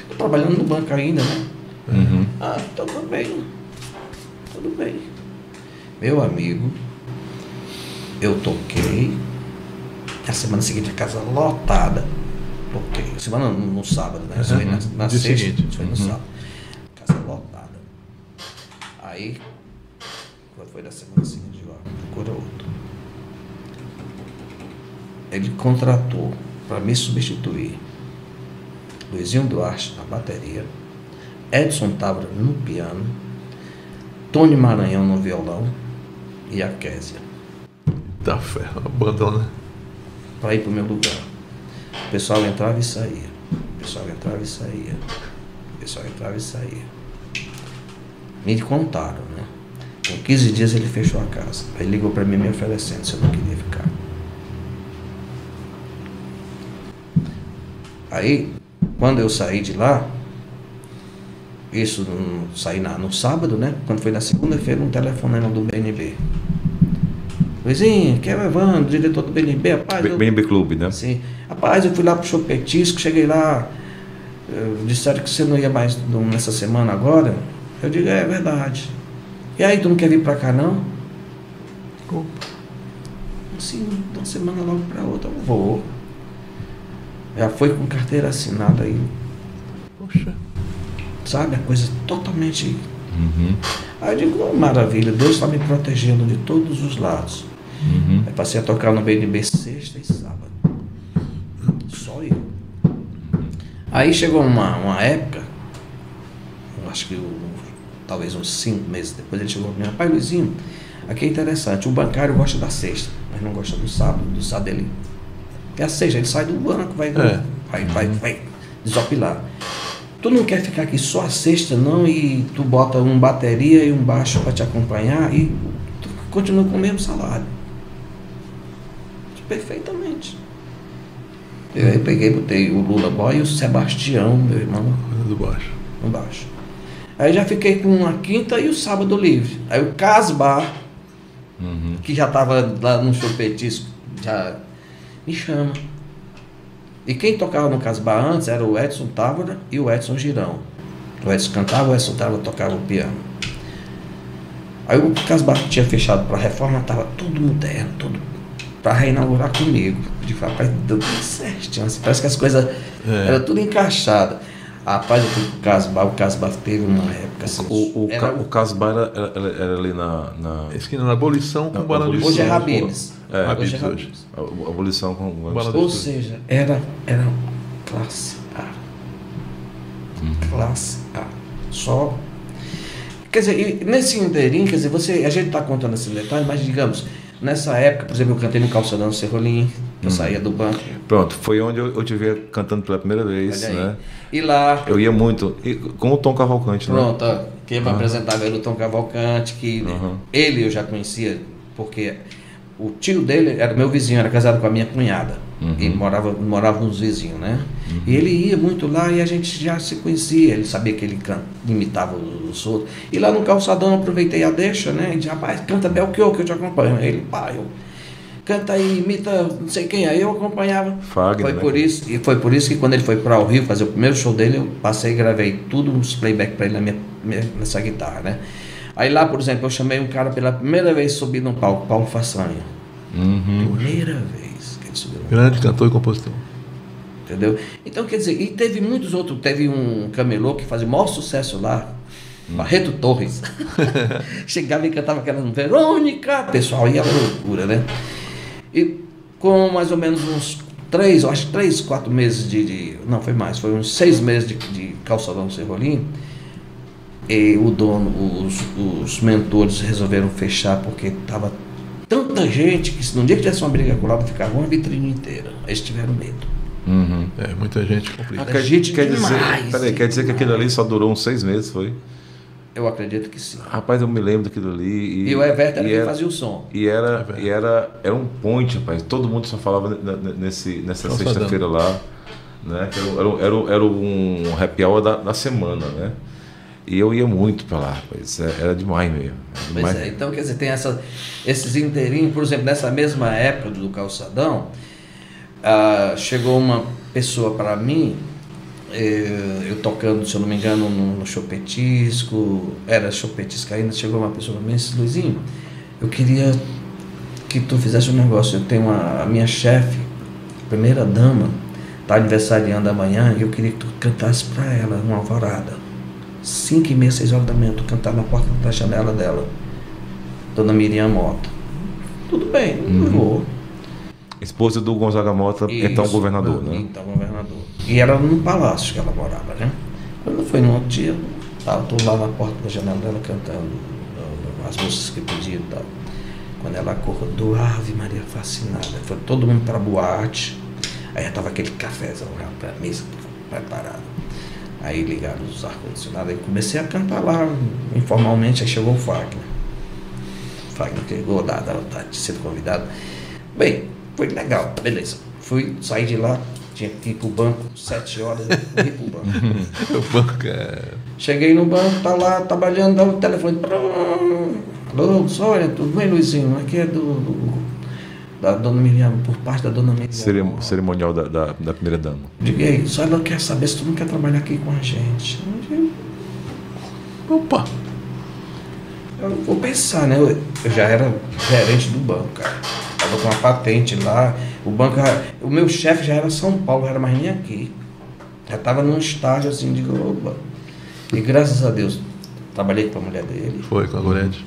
tô trabalhando no banco ainda, né? Uhum. Ah, então tudo bem. Tudo bem. Meu amigo, eu toquei. A semana seguinte a casa lotada. Toquei. Semana no, no sábado, né? Isso foi na, na Dia sexta, seguinte. isso foi no sábado. Aí, quando foi da semana seguinte, ó, procura outro. Ele contratou para me substituir Luizinho Duarte na bateria, Edson Távora no piano, Tony Maranhão no violão e a Késia Tá ferro, abandona. para ir para o meu lugar. O pessoal entrava e saía. O pessoal entrava e saía. O pessoal entrava e saía. Me contaram, né? Com 15 dias ele fechou a casa. Aí ligou para mim me oferecendo se eu não queria ficar. Aí, quando eu saí de lá, isso no, saí na, no sábado, né? Quando foi na segunda-feira, um telefonema do BNB. Luizinho, que é o Evandro, diretor do BNB, rapaz. eu- BNB Clube, né? Assim, rapaz, eu fui lá pro Chopetisco, cheguei lá, eh, disseram que você não ia mais nessa semana agora. Eu digo, é verdade. E aí, tu não quer vir pra cá não? Sim, de uma semana logo pra outra eu vou. Já foi com carteira assinada aí, Poxa. sabe? A coisa totalmente. Uhum. Aí eu digo, oh, maravilha, Deus está me protegendo de todos os lados. Uhum. Aí passei a tocar no BNB sexta e sábado. Só eu. Aí chegou uma, uma época, eu acho que o- talvez uns cinco meses depois, ele chegou para mim, rapaz Luizinho, aqui é interessante, o bancário gosta da sexta, mas não gosta do sábado, do sábado ele. É a sexta, ele sai do banco, vai, É. vai, vai, vai desopilar. Tu não quer ficar aqui só a sexta, não, e tu bota um bateria e um baixo para te acompanhar e tu continua com o mesmo salário. Perfeitamente. Eu peguei, botei o Lula Boy e o Sebastião, meu irmão, Do baixo. no baixo. Aí já fiquei com a quinta e o sábado livre. Aí o Casbar, Uhum. que já estava lá no chupetisco, já me chama. E quem tocava no Casbar antes era o Edson Távora e o Edson Girão. O Edson cantava, o Edson Távora tocava o piano. Aí o Casbar tinha fechado para a reforma, estava tudo moderno, tudo para reinaugurar comigo. Digo, rapaz, deu tudo certinho. assim, parece que as coisas É. eram tudo encaixadas. Rapaz, eu fui pro Casbar, o Casbar teve uma época assim. O, o, era- o Casbar era, era, era ali na. na Esquina na abolição com Barão de. Hoje é. Habibs. É. hoje é hoje. A, a abolição com o Bala Ou seja, era, era classe A. Classe A. Só. Quer dizer, nesse inteirinho, quer dizer, você, a gente está contando esse detalhe, mas digamos, nessa época, por exemplo, eu cantei no Calçadão Serrolim, Eu saía do banco. Pronto, foi onde eu, eu te vi cantando pela primeira vez, né? E lá, Eu ia muito, e com o Tom Cavalcante, né? pronto, quem me apresentava era o Tom Cavalcante, que Uhum. ele eu já conhecia, porque o tio dele era meu vizinho, era casado com a minha cunhada. E morava, morava nos vizinhos, né? E ele ia muito lá e a gente já se conhecia. Ele sabia que ele can, imitava os outros. E lá no calçadão eu aproveitei a deixa, né? E disse, rapaz, canta Belchior que eu te acompanho. Ele, pá, eu canta aí, imita não sei quem. Aí eu acompanhava. Fagner, foi né? por isso E foi por isso que quando ele foi para o Rio fazer o primeiro show dele, eu passei e gravei tudo uns playback para ele na minha, minha- nessa guitarra, né? Aí lá, por exemplo, eu chamei um cara pela primeira vez subir no palco, Paulo Façanha. Uhum. Primeira vez que ele subiu no Grande cantor e compositor. Entendeu? Então, quer dizer, e teve muitos outros. Teve um camelô que fazia o maior sucesso lá, Barreto Torres. *laughs* Chegava e cantava aquela Verônica, pessoal, ia à loucura, né? E com mais ou menos uns três, eu acho que três, quatro meses de, de- Não, foi mais, foi uns seis meses de, de calçadão Serrolim. E o dono, os, os mentores resolveram fechar porque tava tanta gente que se num dia que tivesse uma briga com o lado, ficava uma vitrine inteira. Eles tiveram medo. Uhum. É, muita gente complica. Era Quer, gente quer dizer, demais, peraí, hein? quer dizer que aquilo ali só durou uns seis meses, foi? Eu acredito que sim. Rapaz, eu me lembro daquilo ali. E, o Everton era e quem fazia o som. E era, velho. e era, era um ponte, rapaz. Todo mundo só falava ne- ne- nesse, nessa sexta-feira lá. Né? Era, era, era, era um happy hour da, da semana, né? E eu ia muito pra lá, rapaz. É- Era demais mesmo. Era Pois demais. é, então quer dizer, tem essa, esses inteirinhos, por exemplo, nessa mesma época do calçadão, ah, chegou uma pessoa para mim, eu tocando, se eu não me engano, no, no Chopetisco, era Chopetisco ainda, chegou uma pessoa para mim e disse, Luizinho, eu queria que tu fizesse um negócio, eu tenho uma, a minha chefe, primeira dama, tá aniversariando amanhã, e eu queria que tu cantasse para ela uma alvorada. 5 e meia, 6 horas da manhã, tu cantar na porta da janela dela. Dona Miriam Mota. Tudo bem, eu vou. Esposa do Gonzaga Mota, então Isso. governador, né? Então, governador. E era num palácio que ela morava, né? Quando foi no outro dia, eu tô lá na porta da janela dela cantando uh, as músicas que pediam e tal. Quando ela acordou, Ave Maria fascinada. Foi todo mundo pra boate. Aí já tava aquele cafezão já pra mesa preparado. Aí ligaram os ar-condicionados. Aí comecei a cantar lá informalmente. Aí chegou o Fagner. O Fagner chegou da, da vontade de ser convidado. Bem, foi legal, beleza. Fui, saí de lá, tinha que ir pro banco, sete horas, fui pro banco. *laughs* O banco é. Cheguei no banco, tá lá trabalhando, dá o telefone. Alô, Sônia, tudo bem, Luizinho? Aqui é do, do- da dona Miriam, por parte da dona Miriam. Cerim- cerimonial da, da, da primeira dama. Diga aí, só ela quer saber se tu não quer trabalhar aqui com a gente. Opa! Eu vou pensar, né? Eu, eu já era gerente do banco, cara. Tava com uma patente lá. O banco, era- o meu chefe já era São Paulo, não era mais nem aqui. Já tava num estágio assim de opa. E graças a Deus, trabalhei com a mulher dele, Foi com a Gorete.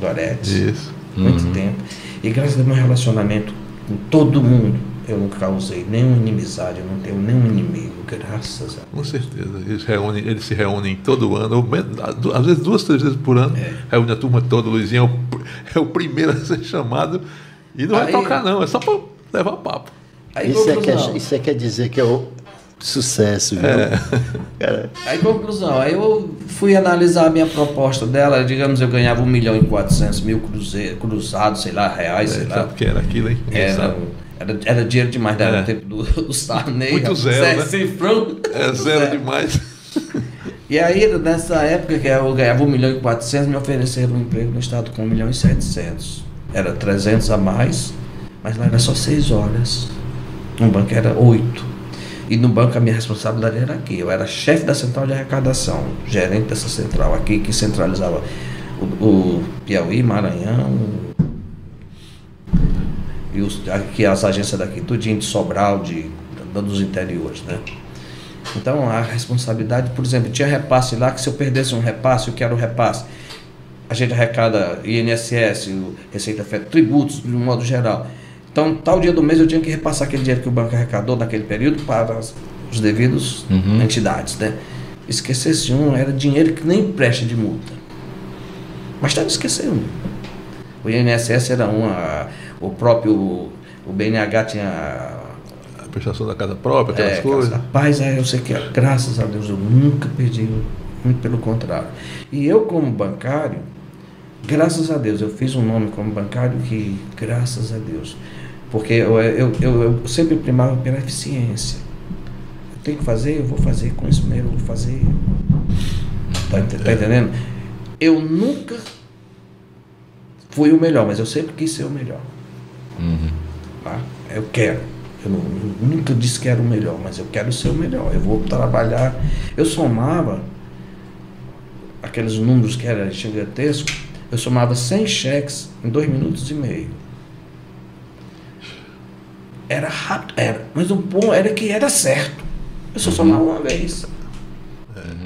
Gorete, Isso. muito tempo. E graças ao meu relacionamento com todo mundo, eu não causei nenhuma inimizade, eu não tenho nenhum inimigo, graças a Com certeza. Eles, reúnem, eles se reúnem todo ano, ou menos- às vezes duas, três vezes por ano. Reúne a turma toda. O Luizinho é o, é o primeiro a *laughs* ser chamado. E não vai Aí- tocar, não. É só para levar papo. Aí, Isso é, que é, isso é quer dizer que é um sucesso, viu? *laughs* Cara, Aí, conclusão, aí eu fui analisar a minha proposta dela, digamos, eu ganhava 1 milhão e 400 mil cruze- cruzados, sei lá, reais, sei É, lá. sabe o que era aquilo, hein? Ninguém Era. Era, era dinheiro demais, era É. o tempo do, *laughs* do Sarney. Muito Zé zero, né? Cifrão. É zero demais. E aí, nessa época que eu ganhava 1 milhão e 400, me ofereceram um emprego no estado com 1 milhão e 700. Era 300 a mais, mas lá era só 6 horas. No banco era 8. E no banco a minha responsabilidade era aqui. Eu era chefe da central de arrecadação, gerente dessa central aqui, que centralizava o, o Piauí, Maranhão, e os, aqui as agências daqui, tudinho de Sobral, de, dos interiores, né? Então a responsabilidade, por exemplo, tinha repasse lá que se eu perdesse um repasse, eu quero repasse. A gente arrecada INSS, o Receita Federal, tributos de um modo geral. Então, tal dia do mês eu tinha que repassar aquele dinheiro que o banco arrecadou naquele período para as, os devidos entidades, né? Esquecesse um, era dinheiro que nem presta de multa. Mas estava esquecendo. O INSS era um, a- o próprio O BNH tinha A prestação da casa própria, aquelas é, coisas. Rapaz, é, eu sei que, graças a Deus, eu nunca perdi, muito pelo contrário. E eu, como bancário, graças a Deus, eu fiz um nome como bancário que, graças a Deus, porque eu, eu, eu, eu sempre primava pela eficiência. Eu tenho que fazer, eu vou fazer com esmero, eu vou fazer. Tá, tá entendendo? Eu nunca fui o melhor, mas eu sempre quis ser o melhor. Tá? Eu quero. Eu não- nunca disse que era o melhor, mas eu quero ser o melhor. Eu vou trabalhar. Eu somava aqueles números que eram gigantescos. Eu somava 100 cheques em dois minutos e meio. Era rápido, era. Mas o bom era que era certo. Eu só somava uma vez.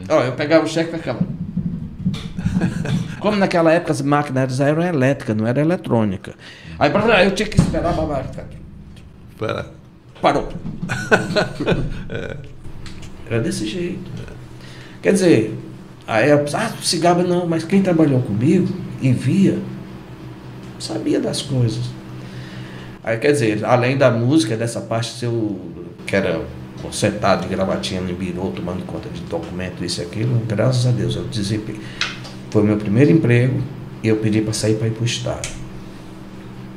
Ó, eu pegava o cheque e ficava. *laughs* Como naquela época as máquinas eram elétricas, não era eletrônica. Aí blá, eu tinha que esperar a babá. Espera. Parou. *laughs* Era desse jeito. Quer dizer, aí pessoa, ah, cigaba não, mas quem trabalhou comigo e via, sabia das coisas. Aí quer dizer, além da música, dessa parte seu, que era sentado de gravatinha no birô, tomando conta de documento, isso e aquilo, graças a Deus, eu desempenhei. Foi meu primeiro emprego e eu pedi para sair para ir para o Estado.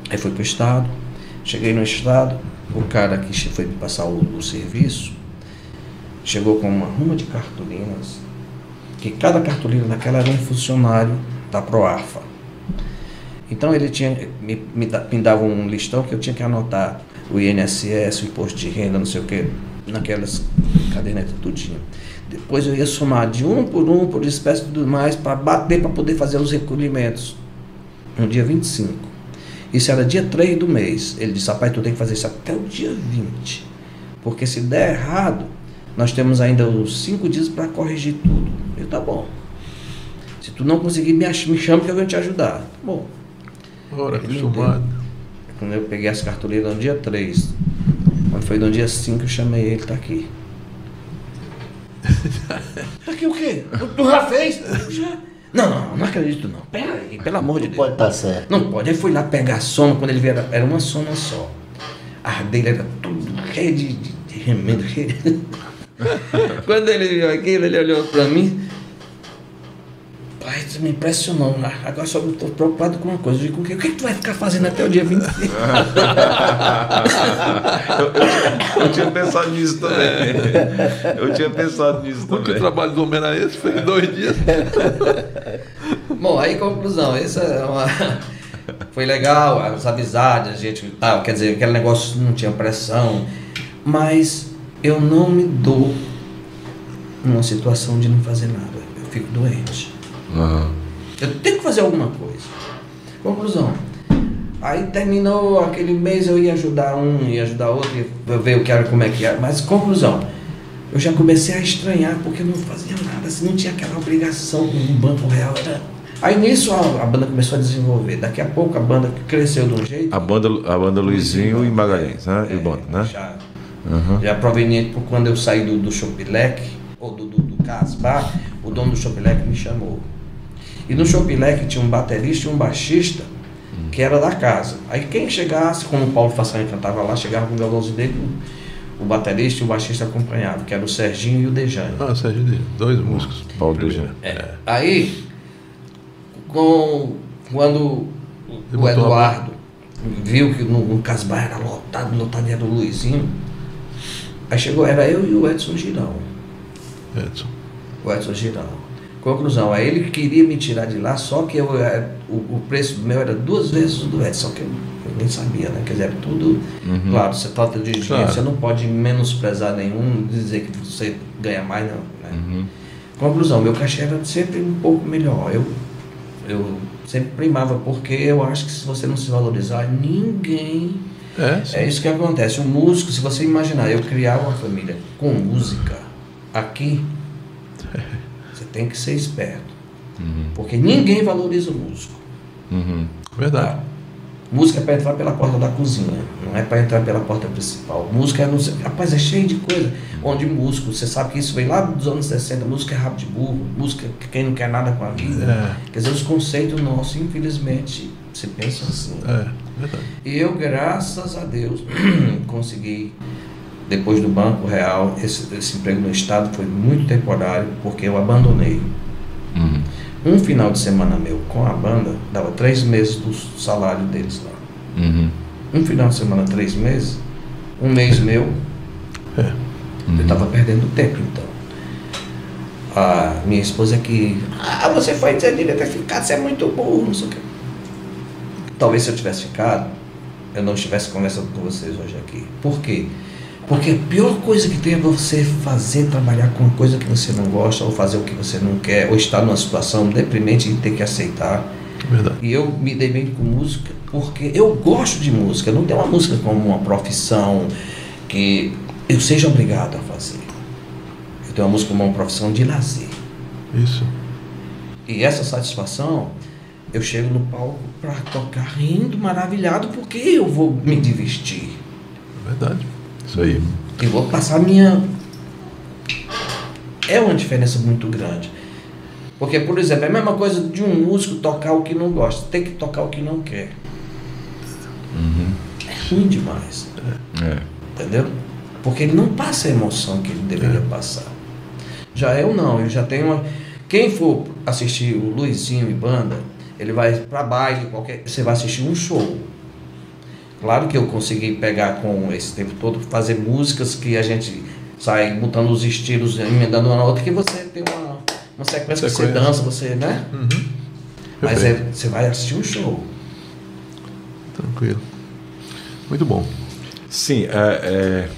Aí fui para o Estado, cheguei no Estado, o cara que foi me passar o, o serviço chegou com uma ruma de cartolinas, que cada cartolina daquela era um funcionário da Proarfa. Então ele tinha, me, me, me dava um listão que eu tinha que anotar o INSS, o imposto de renda, não sei o quê, naquelas cadernetas tudinho. Depois eu ia somar de um por um, por espécie e tudo mais, para bater, para poder fazer os recolhimentos. No dia 25. Isso era dia 3 do mês. Ele disse, rapaz, tu tem que fazer isso até o dia 20. Porque se der errado, nós temos ainda os cinco dias para corrigir tudo. Eu, tá bom. Se tu não conseguir, me, me chama que eu vou te ajudar. Bom. Ora, acostumado. Quando eu peguei as cartolinas no dia 3, quando foi no dia 5, eu chamei ele, tá aqui. *laughs* tá aqui o quê? Tu já fez? Já. Não, não, não acredito não. Pera aí, pelo amor de Deus. Pode estar certo. Não pode. Aí fui lá pegar a soma, quando ele viu, era, uma soma só. A dele era tudo cheio de, de, de remendo. *laughs* quando ele viu aquilo, ele olhou pra mim. Pai, isso me impressionou. né? Agora só estou preocupado com uma coisa. Eu digo, o que, o que tu vai ficar fazendo até o dia 25? *laughs* *laughs* eu, eu tinha- eu tinha pensado nisso também. Eu tinha pensado nisso Porque o também. trabalho do homem era esse, foi em dois dias. *laughs* Bom, aí conclusão, essa é uma. Foi legal, as amizades, a gente tal, quer dizer, aquele negócio não tinha pressão, mas eu não me dou numa situação de não fazer nada. Eu fico doente. Aham. Eu tenho que fazer alguma coisa. Conclusão. Aí terminou aquele mês, eu ia ajudar um, ia ajudar outro, ia ver o que era, como é que era. Mas conclusão, eu já comecei a estranhar porque eu não fazia nada, assim, não tinha aquela obrigação com o Banco Real. Era... Aí nisso a, a banda começou a desenvolver. Daqui a pouco a banda cresceu de um jeito. A banda, a banda Luizinho e Magalhães, né? E o bando, né? Já, Aham. já proveniente por quando eu saí do, do Shopilec, ou do, do, do Caspar, o dono do Shopilec me chamou. E no Shopilec tinha um baterista e um baixista que era da casa. Aí quem chegasse, como o Paulo Façanha cantava lá, chegava com o violãozinho dele, o, o baterista e o baixista acompanhavam, que era o Serginho e o Dejane. Ah, Sérgio, Dias, dois músicos. Paulo Primeiro. Dejane. É. Aí, com, quando o Ele a Eduardo viu que no, no Casbar era lotado, lotado era o Luizinho, aí chegou, era eu e o Edson Girão. Edson. O Edson Girão. Conclusão, aí ele queria me tirar de lá, só que eu, eh, o, o preço do meu era duas vezes o do Edson, só que eu, eu nem sabia, né? Quer dizer, era tudo. Claro, você trata de dinheiro, Claro. você não pode menosprezar nenhum, dizer que você ganha mais, não. Né? Uhum. Conclusão, meu cachê era sempre um pouco melhor. Eu, eu sempre primava, porque eu acho que se você não se valorizar, ninguém. É, sim. É isso que acontece. Um músico, se você imaginar, eu criar uma família com música aqui, *laughs* tem que ser esperto. Porque ninguém valoriza o músico. Uhum. Verdade. Tá? Música é para entrar pela porta da cozinha, não é para entrar pela porta principal. Música é, não sei, rapaz, é cheio de coisa. Onde músico, você sabe que isso vem lá dos anos 60, música é rabo de burro, música que quem não quer nada com a vida. É. Quer dizer, os conceitos nossos, infelizmente, se pensa assim. É. Verdade. E eu, graças a Deus, *clears throat* consegui, depois do Banco Real, esse, esse emprego no Estado foi muito temporário, porque eu abandonei. Uhum. Um final de semana meu com a banda dava três meses do salário deles lá. Uhum. Um final de semana, três meses, um mês meu, É. eu estava perdendo tempo então. A minha esposa é que, ah, você foi dizer devia ter ficado, você é muito burro, não sei o quê. Talvez se eu tivesse ficado, eu não estivesse conversando com vocês hoje aqui. Por quê? Porque a pior coisa que tem é você fazer, trabalhar com uma coisa que você não gosta, ou fazer o que você não quer, ou estar numa situação deprimente e ter que aceitar. Verdade. E eu me dei bem com música porque eu gosto de música. Eu não tenho uma música como uma profissão que eu seja obrigado a fazer. Eu tenho uma música como uma profissão de lazer. Isso. E essa satisfação, eu chego no palco para tocar rindo, maravilhado, porque eu vou me divertir. Verdade. Isso aí. E vou passar a minha. É uma diferença muito grande. Porque, por exemplo, é a mesma coisa de um músico tocar o que não gosta, tem que tocar o que não quer. É ruim demais. É. Entendeu? Porque ele não passa a emoção que ele deveria passar. Já eu não, eu já tenho uma. Quem for assistir o Luizinho e banda, ele vai pra baile, qualquer. Você vai assistir um show. Claro que eu consegui pegar com esse tempo todo, fazer músicas que a gente sai botando os estilos, emendando uma na outra, que você tem uma, uma sequência, que você Sequência. dança, você, né? Uhum. Mas é, você vai assistir um show. Tranquilo. Muito bom. Sim, é, é,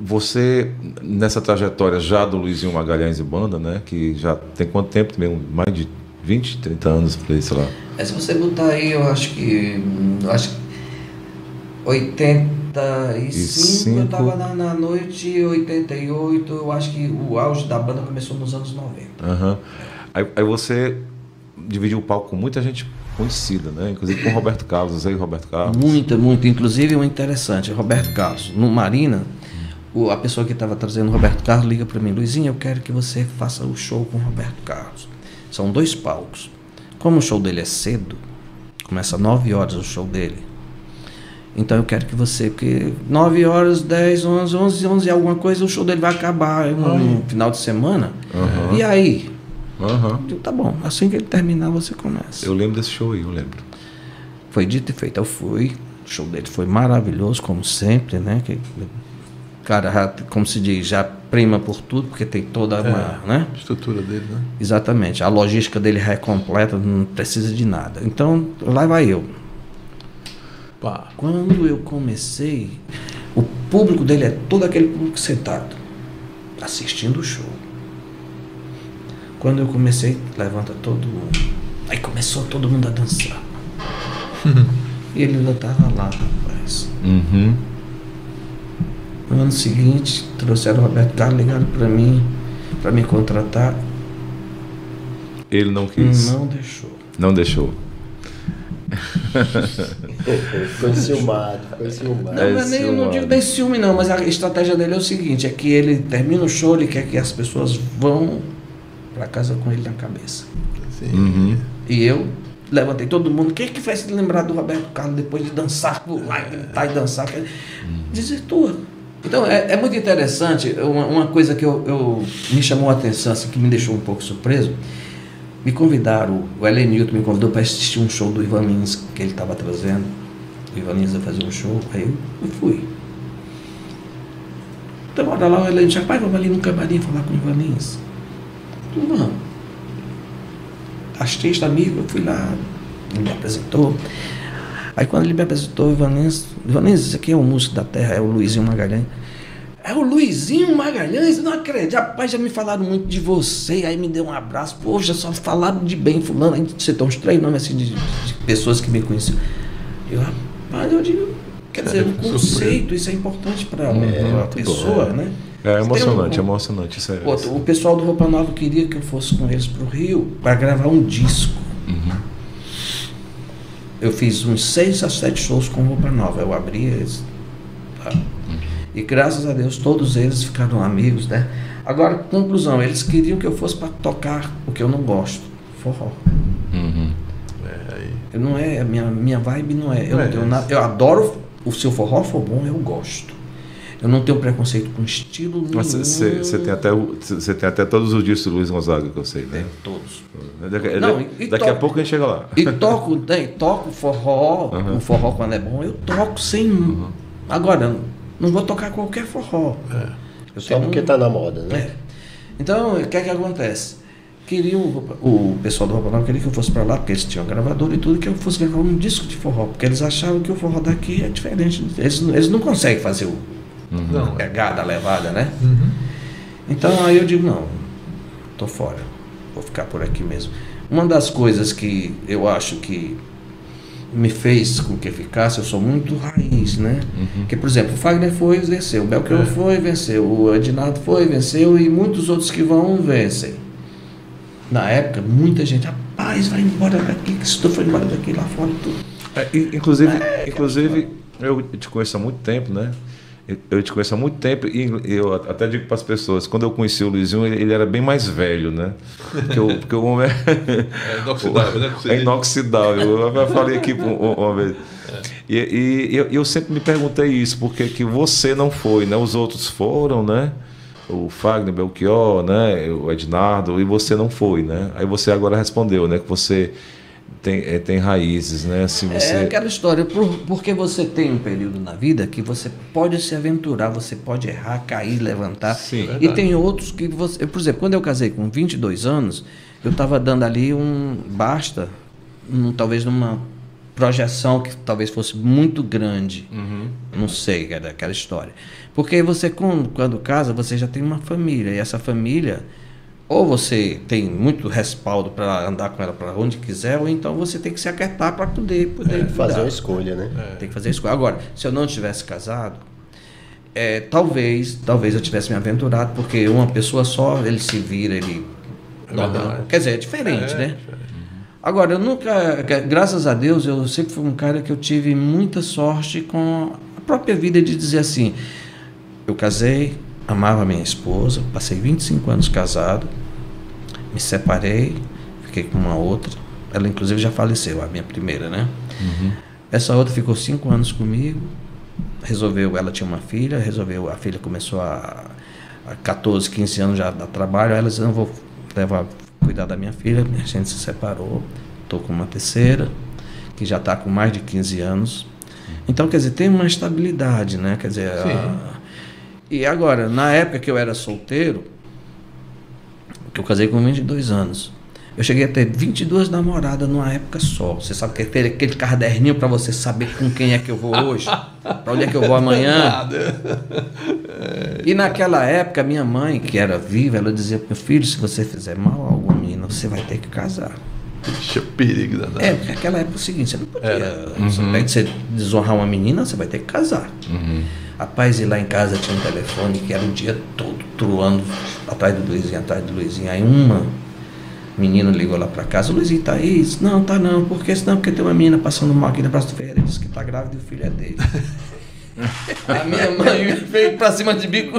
você nessa trajetória já do Luizinho Magalhães e Banda, né? Que já tem quanto tempo também? Mais de 20, 30 anos por aí, sei lá. É, se você botar aí, eu acho que. hum, Eu acho que 85 eu tava na, na noite, 88, eu acho que o auge da banda começou nos anos 90. Aham. Aí, aí você dividiu o palco com muita gente conhecida, né? Inclusive com o Roberto Carlos, aí Roberto Carlos. Muita, muito. Inclusive, um interessante, Roberto Carlos. No Marina, o- a pessoa que estava trazendo o Roberto Carlos liga para mim, Luizinho, eu quero que você faça o show com o Roberto Carlos. São dois palcos. Como o show dele é cedo, começa às 9 horas o show dele. Então eu quero que você, porque 9 horas, 10, 11, 11, 11 e alguma coisa, o show dele vai acabar em um, final de semana. Aham. E aí? Eu digo, tá bom, assim que ele terminar, você começa. Eu lembro desse show aí, eu lembro. Foi dito e feito, eu fui. O show dele foi maravilhoso, como sempre, né? Que, cara, já, como se diz, já prima por tudo, porque tem toda uma, né? A estrutura dele, né? Exatamente. A logística dele já é completa, não precisa de nada. Então, lá vai eu. Pá. Quando eu comecei, o público dele é todo aquele público sentado, assistindo o show. Quando eu comecei, levanta todo mundo. Aí começou todo mundo a dançar. *laughs* e ele ainda estava lá, rapaz. Uhum. No ano seguinte, trouxeram o Roberto Carlos, ligaram para mim, para me contratar. Ele não quis. Não deixou. Não deixou. *laughs* Foi ciumado, foi ciumado. Não, mas nem, eu não digo nem ciúme não, mas a estratégia dele é o seguinte, é que ele termina o show, ele quer que as pessoas vão para casa com ele na cabeça. Uhum. E eu levantei todo mundo, quem é que vai se lembrar do Roberto Carlos depois de dançar, pular e gritar e dançar? Desvirtua. Então é, é muito interessante, uma, uma coisa que eu, eu- me chamou a atenção, assim, que me deixou um pouco surpreso, me convidaram, o Helenilton me convidou para assistir um show do Ivan Lins que ele estava trazendo. O Ivan Lins ia fazer um show, aí eu, fui. Então, bora lá, o Helenilton, rapaz, vamos ali no camarim falar com o Ivan Lins. Eu, Vamos. Artista amigo, eu fui lá, ele me apresentou. Aí quando ele me apresentou, o Ivanense, Ivanense, esse aqui é o músico da terra, é o Luizinho Magalhães. É o Luizinho Magalhães, não acredito. Rapaz, já me falaram muito de você, aí me deu um abraço. Poxa, só falaram de bem, fulano. Aí você tem uns três nomes assim de, de pessoas que me conheciam. Eu, rapaz, eu digo, quer dizer, o surpresa. conceito, isso é importante para a pessoa, né? É emocionante, um- emocionante. Isso é, o pessoal do Roupa Nova queria que eu fosse com eles pro Rio para gravar um disco. Eu fiz uns seis a sete shows com Roupa Nova. Eu abri eles. tá? E graças a Deus todos eles ficaram amigos, né? Agora, conclusão, eles queriam que eu fosse para tocar o que eu não gosto, forró. Uhum. É, aí. Eu não é, minha, minha vibe não é. Eu, Não é tenho essa. nada, eu adoro, o seu forró for bom, eu gosto. Eu não tenho preconceito com estilo nenhum. Mas você tem, até tem até todos os discos do Luiz Gonzaga, que eu sei, né? Todos. Daqui, Não, e- e daqui a to- pouco a gente chega lá. E toco, né, toco forró, Uhum. o forró quando é bom, eu toco sem. Agora, não vou tocar qualquer forró. Eu Só porque um- tá na moda, né? É. Então, o que é que acontece? Queria o, o pessoal do Roupa Nova queria que eu fosse para lá, porque eles tinham gravador e tudo, que eu fosse gravar um disco de forró, porque eles achavam que o forró daqui é diferente. Eles, eles não conseguem fazer o Não, é. pegada, a levada, né? Uhum. Então aí eu digo, não, tô fora, vou ficar por aqui mesmo. Uma das coisas que eu acho que me fez com que ficasse, eu sou muito raiz, né? Que, por exemplo, o Fagner foi e venceu, o Belchior É. foi e venceu, o Ednardo foi e venceu e muitos outros que vão vencem. Na época, muita gente, rapaz, vai embora daqui, que tu foi embora daqui lá fora tudo. É, inclusive, inclusive, eu te conheço há muito tempo, né? Eu- te conheço há muito tempo e eu até digo para as pessoas, quando eu conheci o Luizinho, ele, era bem mais velho, né? Porque o, *laughs* porque o homem é, É inoxidável, né? *laughs* é inoxidável. Eu falei aqui uma uma vez. E, e eu, eu sempre me perguntei isso, porque que você não foi, né? Os outros foram, né? O Fagner, Belchior, né? O Ednardo, e você não foi, né? Aí você agora respondeu, né? Que você tem, eh, tem raízes, né? Assim, você... É aquela história, por- porque você tem um período na vida que você pode se aventurar, você pode errar, cair, levantar. Sim. e tem outros que você. Por exemplo, quando eu casei com 22 anos, eu estava dando ali um basta, num- talvez numa projeção que talvez fosse muito grande. Não sei, aquela história. Porque você, quando, quando casa, você já tem uma família, e essa família. Ou você tem muito respaldo para andar com ela para onde quiser, ou então você tem que se aquietar para poder, poder Fazer cuidar. uma escolha, né? Tem que fazer isso. Agora, se eu não tivesse casado, é, talvez, talvez eu tivesse me aventurado, porque uma pessoa só, ele se vira, ele. É quer dizer, é diferente, É, né? Agora, eu nunca, graças a Deus, eu sempre fui um cara que eu tive muita sorte com a própria vida de dizer assim: eu casei, amava minha esposa, passei 25 anos casado, me separei, fiquei com uma outra. Ela, inclusive, já faleceu, a minha primeira, né? Essa outra ficou cinco anos comigo, resolveu, ela tinha uma filha, resolveu, a filha começou a, a 14, 15 anos já dar trabalho, ela disse, não vou levar, cuidar da minha filha, a gente se separou, estou com uma terceira, que já está com mais de 15 anos. Então, quer dizer, tem uma estabilidade, né? Quer dizer, a- e agora, na época que eu era solteiro, que eu casei com 22 anos, eu cheguei a ter 22 namoradas numa época só. Você sabe que é ter aquele caderninho para você saber com quem é que eu vou hoje, *laughs* para onde é que eu vou amanhã. *laughs* E naquela época, minha mãe, que era viva, ela dizia: Meu filho, se você fizer mal a alguma menina, você vai ter que casar. Ixi, perigo danado. É, porque naquela época é o seguinte: você não podia. De você desonrar uma menina, você vai ter que casar. Rapaz, e lá em casa tinha um telefone que era o dia todo truando atrás do Luizinho, atrás do Luizinho. Aí uma menina ligou lá pra casa: O Luizinho tá aí? Disse, não, tá não. Por que senão? Porque tem uma menina passando mal aqui na Praça do Ferreira disse que tá grávida e o filho é dele. *laughs* A minha mãe veio pra cima de bico.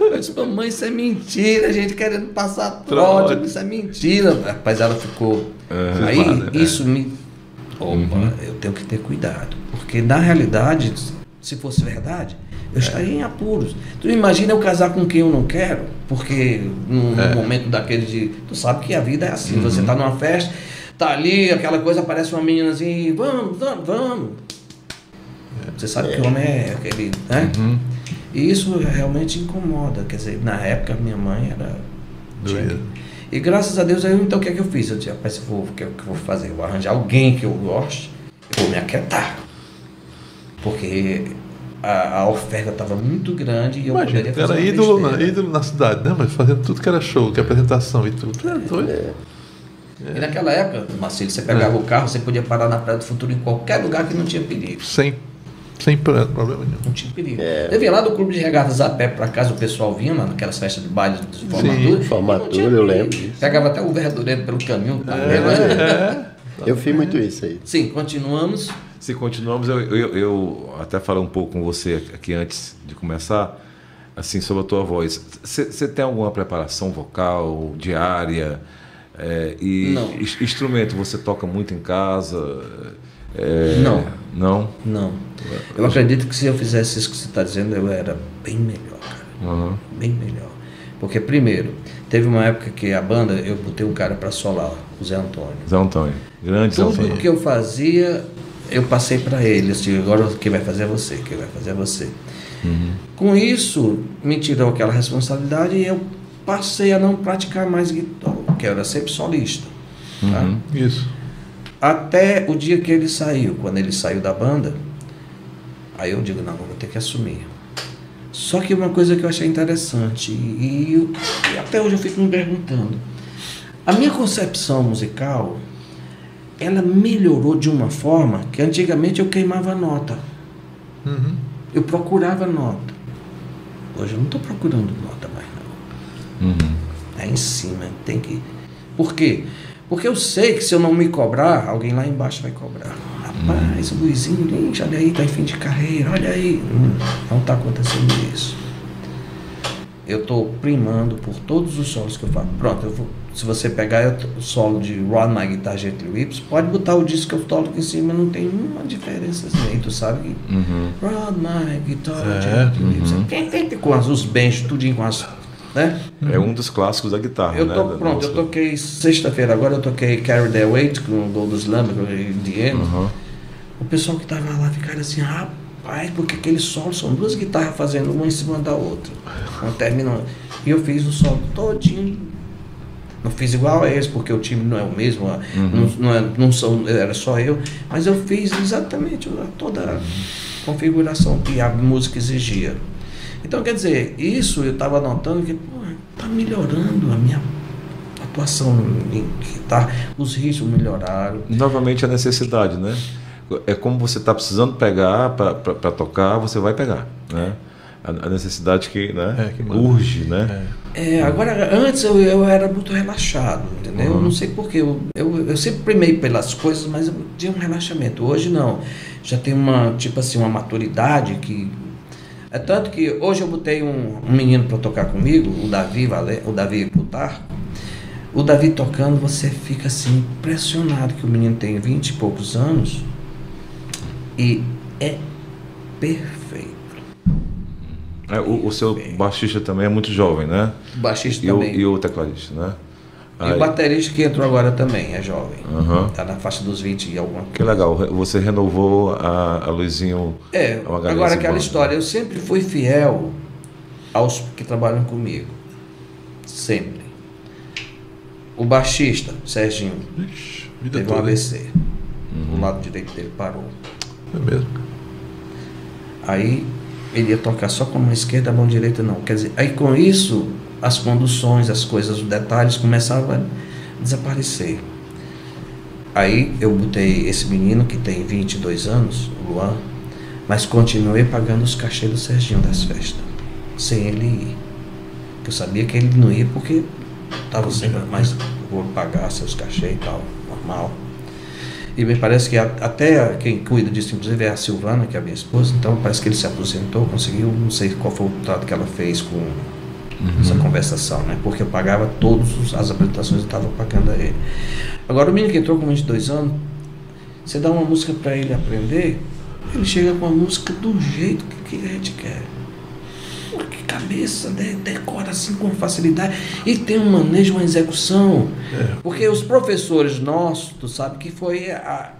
Eu disse, mamãe, isso é mentira, a gente querendo passar trote, isso é mentira. Rapaz, ela ficou. Aí isso me. Opa, eu tenho que ter cuidado. Porque na realidade, se fosse verdade, eu estaria em apuros. Tu imagina eu casar com quem eu não quero, porque num momento daquele de. Tu sabe que a vida é assim, você tá numa festa, tá ali, aquela coisa, aparece uma menina assim, vamos, vamos, vamos. Você sabe que o homem é aquele. Né? E isso realmente incomoda. Quer dizer, na época minha mãe era. Doida. E graças a Deus, aí então o que é que eu fiz? Eu disse, rapaz, eu o que, é que eu vou fazer? Eu vou arranjar alguém que eu goste, eu vou me aquietar. Porque a, a oferta estava muito grande e eu Imagina, poderia fazer uma ídolo na, ídolo na cidade, né? Mas fazendo tudo que era show, que apresentação e tudo. É doido. E naquela época, Marcelo, você pegava É. o carro, você podia parar na Praia do Futuro em qualquer lugar que não tinha perigo. Sem, sem pro- problema nenhum. Não tinha perigo. Eu vinha lá do clube de regatas a pé para casa, o pessoal vinha lá naquelas festas de baile de formatura. formatura, não tinha eu lembro. Pegava até o verdureiro pelo caminho. tá É. né? *laughs* Eu fiz muito isso aí. Sim, continuamos. Se continuamos, eu, eu, eu até falei um pouco com você aqui antes de começar, assim, sobre a tua voz. Você tem alguma preparação vocal diária? É, e Não. ins- instrumento, você toca muito em casa? É, Não. Não? Não. Eu acredito que se eu fizesse isso que você está dizendo, eu era bem melhor, cara. Aham. Bem melhor. Porque, primeiro, teve uma época que a banda, eu botei um cara para solar, o Zé Antônio. Zé Antônio. Grande Zé Tudo Antônio. que eu fazia, eu passei para ele. Assim, agora quem vai fazer é você, quem vai fazer é você. Com isso, me tirou aquela responsabilidade e eu passei a não praticar mais guitarra, que eu era sempre solista. tá? Isso. Até o dia que ele saiu, quando ele saiu da banda, aí eu digo, não, vou ter que assumir. Só que uma coisa que eu achei interessante, e, eu- e até hoje eu fico me perguntando, a minha concepção musical, ela melhorou de uma forma que antigamente eu queimava nota. Uhum. Eu procurava nota. Hoje eu não estou procurando nota mais não. Uhum. É em cima, tem que. Por quê? Porque eu sei que se eu não me cobrar, alguém lá embaixo vai cobrar. Rapaz, o Luizinho, ixi, olha aí, tá em fim de carreira, olha aí. Hum, não tá acontecendo isso. Eu estou primando por todos os solos que eu faço. Pronto, eu vou, se você pegar o solo de Rod My Guitar Gently Whips, pode botar o disco que eu toco em cima, não tem uma diferença. Assim, tu sabe que Uhum. Rod My Guitar É, Gently Whips. Quem tem que com as, os benchos, tudinho com as. Né? É um dos clássicos da guitarra, Eu né? tô, Da pronto, eu toquei sexta-feira agora, eu toquei Carry the Weight com o Gold Slam, com o Indiana. Aham. O pessoal que tava lá ficaram assim, rapaz, porque aquele solo são duas guitarras fazendo uma em cima da outra. Não termina. E eu fiz o solo todinho. Não fiz igual a esse, porque o time não é o mesmo, não, não, é- não são, era só eu, mas eu fiz exatamente toda a configuração que a música exigia. Então, quer dizer, isso eu estava notando que está melhorando a minha atuação em guitarra, os ritmos melhoraram. Novamente a necessidade, né? É como você está precisando pegar para tocar, você vai pegar, né? A, a necessidade que, né? É, que urge, né? É, agora, antes eu, eu era muito relaxado, entendeu? Eu não sei porquê. Eu, eu, eu sempre primei pelas coisas, mas eu tinha um relaxamento. Hoje não. Já tem uma, tipo assim, uma maturidade que. É tanto que hoje eu botei um, um menino para tocar comigo, o Davi, Vale, o Davi Plutarco. O Davi tocando, você fica assim, impressionado que o menino tem 20 e poucos anos e é perfeito. É, o, o seu baixista também é muito jovem, né? O baixista E o, também. e o tecladista, né? E Aí- o baterista que entrou agora também é jovem. Aham. Tá na faixa dos 20 e alguma coisa. Que legal, você renovou a, a Luizinho. É, a Magalhães agora aquela história, eu sempre fui fiel aos que trabalham comigo. Sempre. O baixista, Serginho, Ixi, teve um hein? AVC. O lado direito dele parou. É mesmo. Aí ele ia tocar só com a mão esquerda, a mão direita não. Quer dizer, aí com isso, as conduções, as coisas, os detalhes começavam a desaparecer. Aí eu botei esse menino que tem 22 anos, o Luan, mas continuei pagando os cachês do Serginho das festas, sem ele ir. Eu sabia que ele não ia porque estava sempre, mas vou pagar seus cachês e tal, normal. E me parece que a- até quem cuida disso, inclusive, é a Silvana, que é a minha esposa. Então parece que ele se aposentou, conseguiu, não sei qual foi o trato que ela fez com essa conversação, né? Porque eu pagava todas as apresentações, eu estava pagando a ele. Agora, o menino que entrou com 22 anos, você dá uma música para ele aprender, ele chega com a música do jeito que, que a gente quer. Cabeça, né? decora assim com facilidade e tem um manejo, uma execução. Porque os professores nossos, tu sabe que foi a.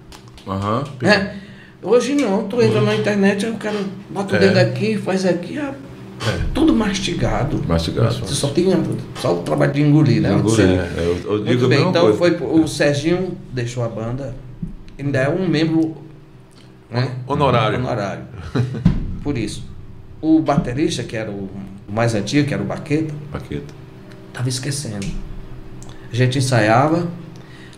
Aham. né? Hoje não, tu entra na internet, aí o cara bota o É. dedo aqui, faz aqui, ah, tudo mastigado. Mastigado. Você só tem só o trabalho de engolir, né? Engolir. Você- É, eu, eu digo Muito a bem, mesma então coisa. foi o Serginho deixou a banda, ainda é um membro né? Honorário. honorário. Por isso, o baterista, que era o mais antigo, que era o Baqueta, Paqueta. Tava esquecendo. A gente ensaiava,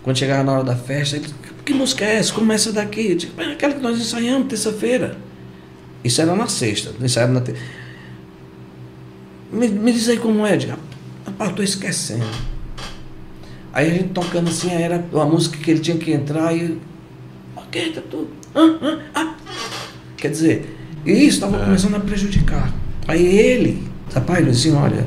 quando chegava na hora da festa, ele, que música é essa? Começa daqui. Eu digo, "Mas é aquela que nós ensaiamos terça-feira. Isso era na sexta, ensaiava na te... me, me diz aí como é, eu digo, rapaz, tô esquecendo. Aí a gente tocando assim, era uma música que ele tinha que entrar e. Ok, tá tudo. Ah, ah, ah. Quer dizer, isso estava começando a prejudicar. Aí ele, rapaz, Luizinho, olha,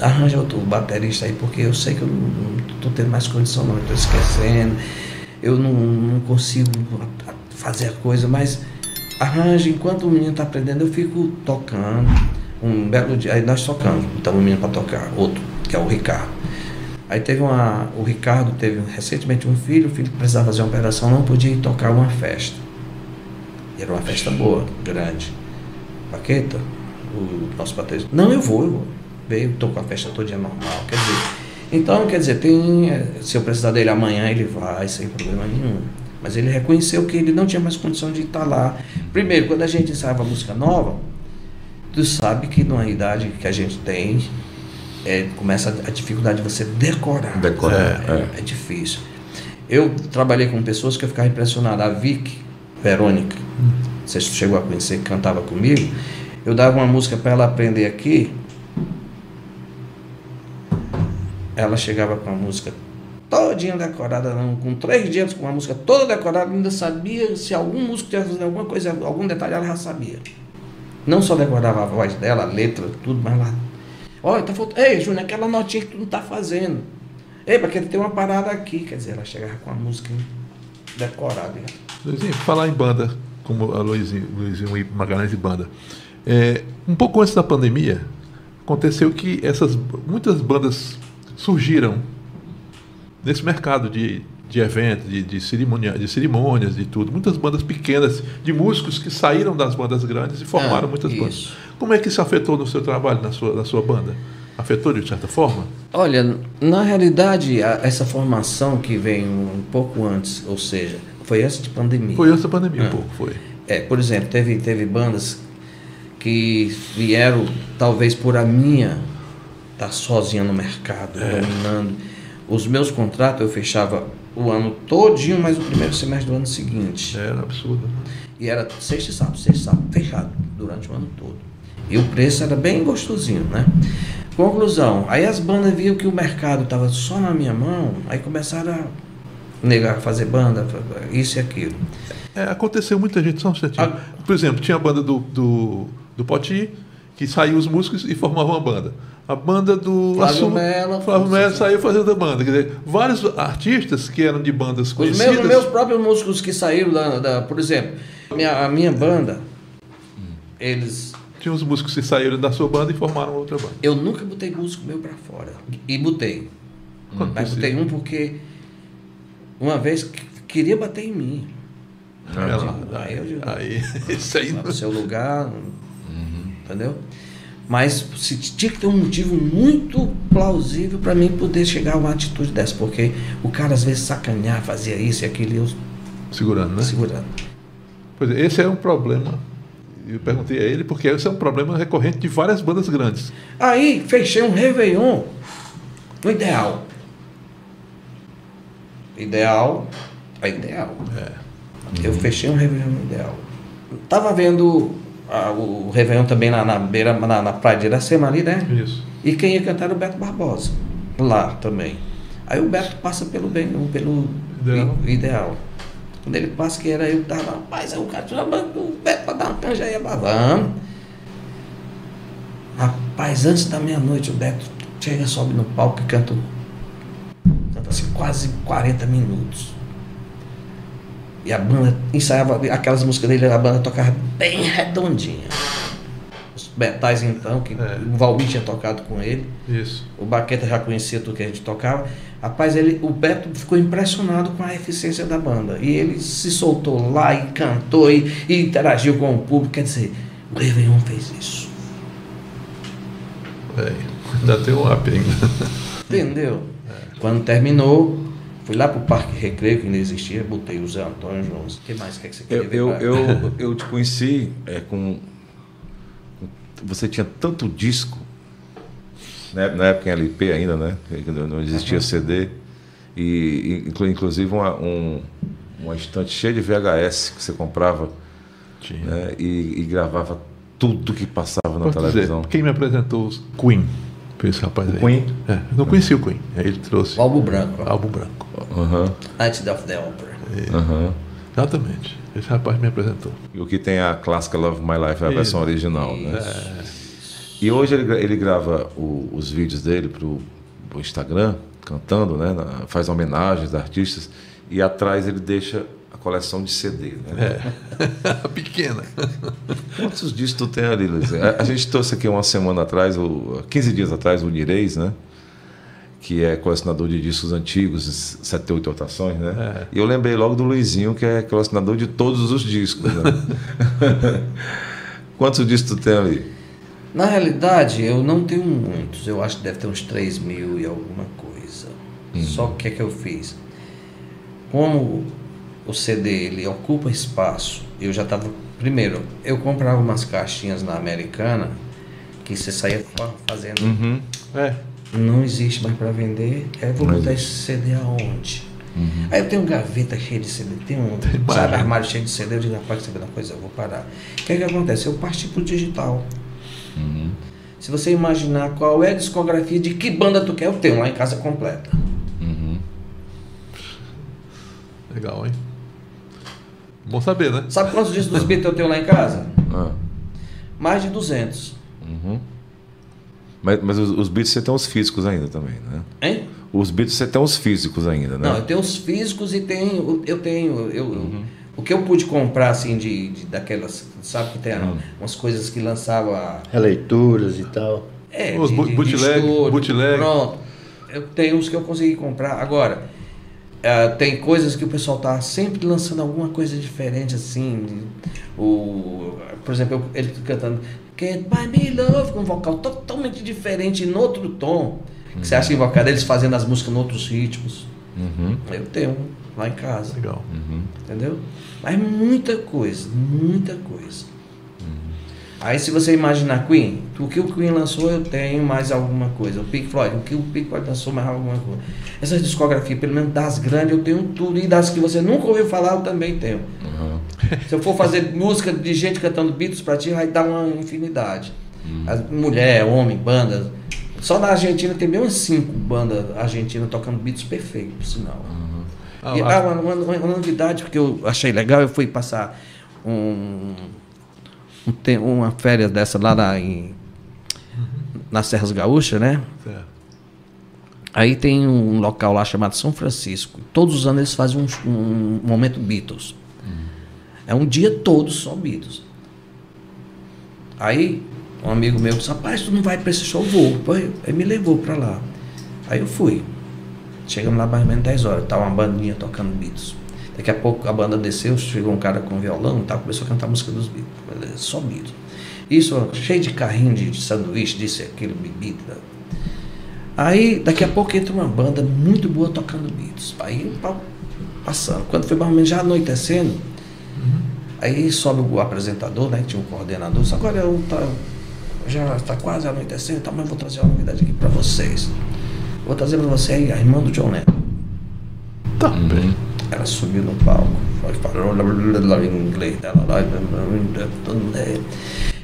arranja outro baterista aí, porque eu sei que eu não, tô tendo mais condição não, tô esquecendo, eu não, não consigo fazer a coisa, mas arranja, enquanto o menino tá aprendendo, eu fico tocando. Um belo dia, aí nós tocamos, então o menino para tocar, outro, que é o Ricardo. Aí teve uma. O Ricardo teve recentemente um filho, o filho precisava fazer uma operação, não podia ir tocar uma festa. E era uma festa boa, grande. Paqueta, o nosso baterista. Não, eu vou, eu vou. Veio, tocou a festa todo dia normal. Quer dizer. Então, quer dizer, tem. eh, Se eu precisar dele amanhã, ele vai, sem problema nenhum. Mas ele reconheceu que ele não tinha mais condição de estar lá. Primeiro, quando a gente ensaiava música nova, tu sabe que numa idade que a gente tem, é, começa a dificuldade de você decorar. Decorar, É, é difícil. Eu trabalhei com pessoas que eu ficava impressionado. A Vicky, Verônica, você chegou a conhecer, que cantava comigo. Eu dava uma música para ela aprender aqui. Ela chegava com a música todinha decorada, não, com três dias com a música toda decorada, ainda sabia se algum músico tinha fazendo alguma coisa, algum detalhe, ela já sabia. Não só decorava a voz dela, a letra, tudo, mas lá. Olha, tá faltando. Ei, Júnior, aquela notinha que tu não tá fazendo. Ei, porque tem uma parada aqui. Quer dizer, ela chegava com a música decorada. Luizinho, falar em banda, como a Luizinho, Luizinho Magalhães e banda. É, um pouco antes da pandemia, aconteceu que essas muitas bandas surgiram nesse mercado de, de eventos, de, de, cerimônia, de cerimônias, de tudo. Muitas bandas pequenas, de músicos que saíram das bandas grandes e formaram Ah, muitas isso. bandas. Como é que isso afetou no seu trabalho, na sua, na sua banda? Afetou de certa forma? Olha, na realidade, a- essa formação que vem um pouco antes, ou seja, foi antes de pandemia. Foi antes da pandemia um Ah. pouco, foi. É, por exemplo, teve, teve bandas que vieram, talvez por a minha estar sozinha no mercado, dominando. Os meus contratos eu fechava o ano todinho, mas o primeiro semestre do ano seguinte. Era absurdo. né? E era sexta e sábado, sexta e sábado, fechado durante o ano todo. E o preço era bem gostosinho, né? Conclusão, aí as bandas viam que o mercado estava só na minha mão, aí começaram a negar fazer banda, isso e aquilo. É, aconteceu muita gente, só um instantinho. Ah. Por exemplo, tinha a banda do, do, do Poti, que saiu os músicos e formavam uma banda. A banda do Flávio Assu- Mello. Flávio Mello saiu fazendo a banda. Quer dizer, vários artistas que eram de bandas Os conhecidas. meus, meus próprios músicos que saíram da, da- por exemplo, minha, a minha banda, eles. Tinha os músicos que saíram da sua banda e formaram outra banda. Eu nunca botei músico meu pra fora. E botei. Quando Mas possível. botei um porque uma vez que- queria bater em mim. Aí, ela- Aí eu digo, aí, *laughs* isso aí não- pro seu lugar, entendeu? Mas se tinha que ter um motivo muito plausível para mim poder chegar a uma atitude dessa, porque o cara às vezes sacanear, fazia isso e aquilo, e eu segurando, né? segurando. Pois é, esse é um problema. Eu perguntei a ele porque esse é um problema recorrente de várias bandas grandes. Aí fechei um Réveillon no ideal. Ideal, é ideal. Eu fechei um Réveillon no ideal. Tava vendo ah, o Réveillon também na, na beira, na, na praia de Iracema ali, né? Isso. E quem ia cantar era o Beto Barbosa, lá também. Aí o Beto passa pelo bem, pelo Ideal. ideal. Quando ele passa, que era eu que tava, rapaz, aí o cara chama o Beto pra dar uma canja aí, vamos. Rapaz, antes da meia-noite o Beto chega, sobe no palco e canta, canta assim, quase 40 minutos. E a banda ensaiava aquelas músicas dele, a banda tocava bem redondinha. Os metais então, que É. o Valmir tinha tocado com ele. Isso. O Baqueta já conhecia tudo que a gente tocava. Rapaz, ele, o Beto ficou impressionado com a eficiência da banda. E ele se soltou lá e cantou e, e interagiu com o público. Quer dizer, o Réveillon fez isso. É, ainda tem um ainda. Entendeu? Quando terminou, fui lá pro Parque Recreio, que ainda existia, botei o Zé Antônio Jones. O que mais que, é que você queria Eu, ver? eu, eu, *laughs* eu te conheci é, com, Você tinha tanto disco, né, na época em LP ainda, né? Não não existia CD. E, e inclu- inclusive uma, um, uma estante cheia de VHS que você comprava Tinha. né, e, e gravava tudo que passava na Posso dizer, televisão. quem me apresentou os Queen foi esse rapaz aí. Queen? É, eu não conhecia o Queen. Aí ele trouxe O álbum branco, álbum branco. Aham, Night of the Opera. Exatamente. Esse rapaz me apresentou. E o que tem a clássica Love My Life é a versão Isso. original, né? E hoje ele, ele grava o- os vídeos dele pro, pro Instagram, cantando, né? na- faz homenagens a artistas. E atrás ele deixa a coleção de CD. Né? *laughs* Pequena. Quantos discos tu tem ali, Luiz? A, a gente trouxe aqui uma semana atrás, o, 15 dias atrás, o Nireis, né? Que é colecionador de discos antigos, 78 rotações, né? E eu lembrei logo do Luizinho, que é colecionador de todos os discos, né? *laughs* Quantos discos tu tem ali? Na realidade, eu não tenho muitos. Eu acho que deve ter uns 3 mil e alguma coisa. Só que o que é que eu fiz? Como o CD ele ocupa espaço, eu já estava. Primeiro, eu comprava umas caixinhas na Americana que você saía fa- fazendo. Uhum. É. Não existe mais para vender. Aí eu vou botar esse CD aonde? Aí eu tenho um gaveta cheia de CD, tem um sabe, armário cheio de CD, eu digo, rapaz, sabe uma coisa, eu vou parar. O que é que acontece? Eu parti pro digital. Se você imaginar qual é a discografia de que banda tu quer, eu tenho lá em casa completa. Legal, hein? Bom saber, né? Sabe quantos discos dos Beatles eu tenho lá em casa? Ah, Mais de 200. uhum. Mas, mas os, os beats você tem os físicos ainda também, né? Hein? Os beats você tem os físicos ainda, né? Não, eu tenho os físicos e tenho. Eu tenho. Eu, O que eu pude comprar, assim, de, de daquelas. Sabe que tem umas coisas que lançava. Releituras e tal. É, Os bu- bootleg, estouro, bootleg. Pronto. Eu tenho os que eu consegui comprar. Agora, eh, tem coisas que o pessoal tá sempre lançando alguma coisa diferente, assim. de- o, por exemplo, eu- ele cantando Can't Buy Me Love, com um vocal totalmente diferente, em outro tom. Que você acha invocado eles fazendo as músicas em outros ritmos. Uhum. Eu tenho um lá em casa. Legal. Entendeu? Mas muita coisa, muita coisa. Aí se você imaginar Queen, o que o Queen lançou eu tenho mais alguma coisa. O Pink Floyd, o que o Pink Floyd lançou mais alguma coisa. Essas discografias, pelo menos das grandes, eu tenho tudo. E das que você nunca ouviu falar, eu também tenho. Uhum. Se eu for fazer música de gente cantando Beatles pra ti, vai dar uma infinidade. As- mulher, homem, bandas. Só na Argentina tem bem umas cinco bandas argentinas tocando Beatles perfeito, por sinal. Ah, E, ah, uma, uma- uma novidade que eu achei legal, eu fui passar um, um uma férias dessa lá na, em, nas Serras Gaúchas, né? Certo. Aí tem um local lá chamado São Francisco. Todos os anos eles fazem um, um momento Beatles. É um dia todo só Beatles. Aí um amigo meu disse, rapaz, tu não vai para esse show? Vou. Aí me levou para lá. Aí eu fui. Chegamos lá mais ou menos 10 horas, tava uma bandinha tocando Beatles. Daqui a pouco a banda desceu, chegou um cara com violão e tal, começou a cantar a música dos Beatles. Beleza, Só Beatles. Isso, cheio de carrinho de, de sanduíche, disse aquilo, bebida. Aí, daqui a pouco entra uma banda muito boa tocando Beatles. Aí, pau, passando. Quando foi mais ou menos já anoitecendo, aí sobe o apresentador, né? que Tinha um coordenador. Disse, agora eu tá, já está quase anoitecendo, tá, mas eu vou trazer uma novidade aqui para vocês. Vou trazer para você aí a irmã do John Lennon. Tá bem. Ela subiu no palco, falou em inglês dela lá.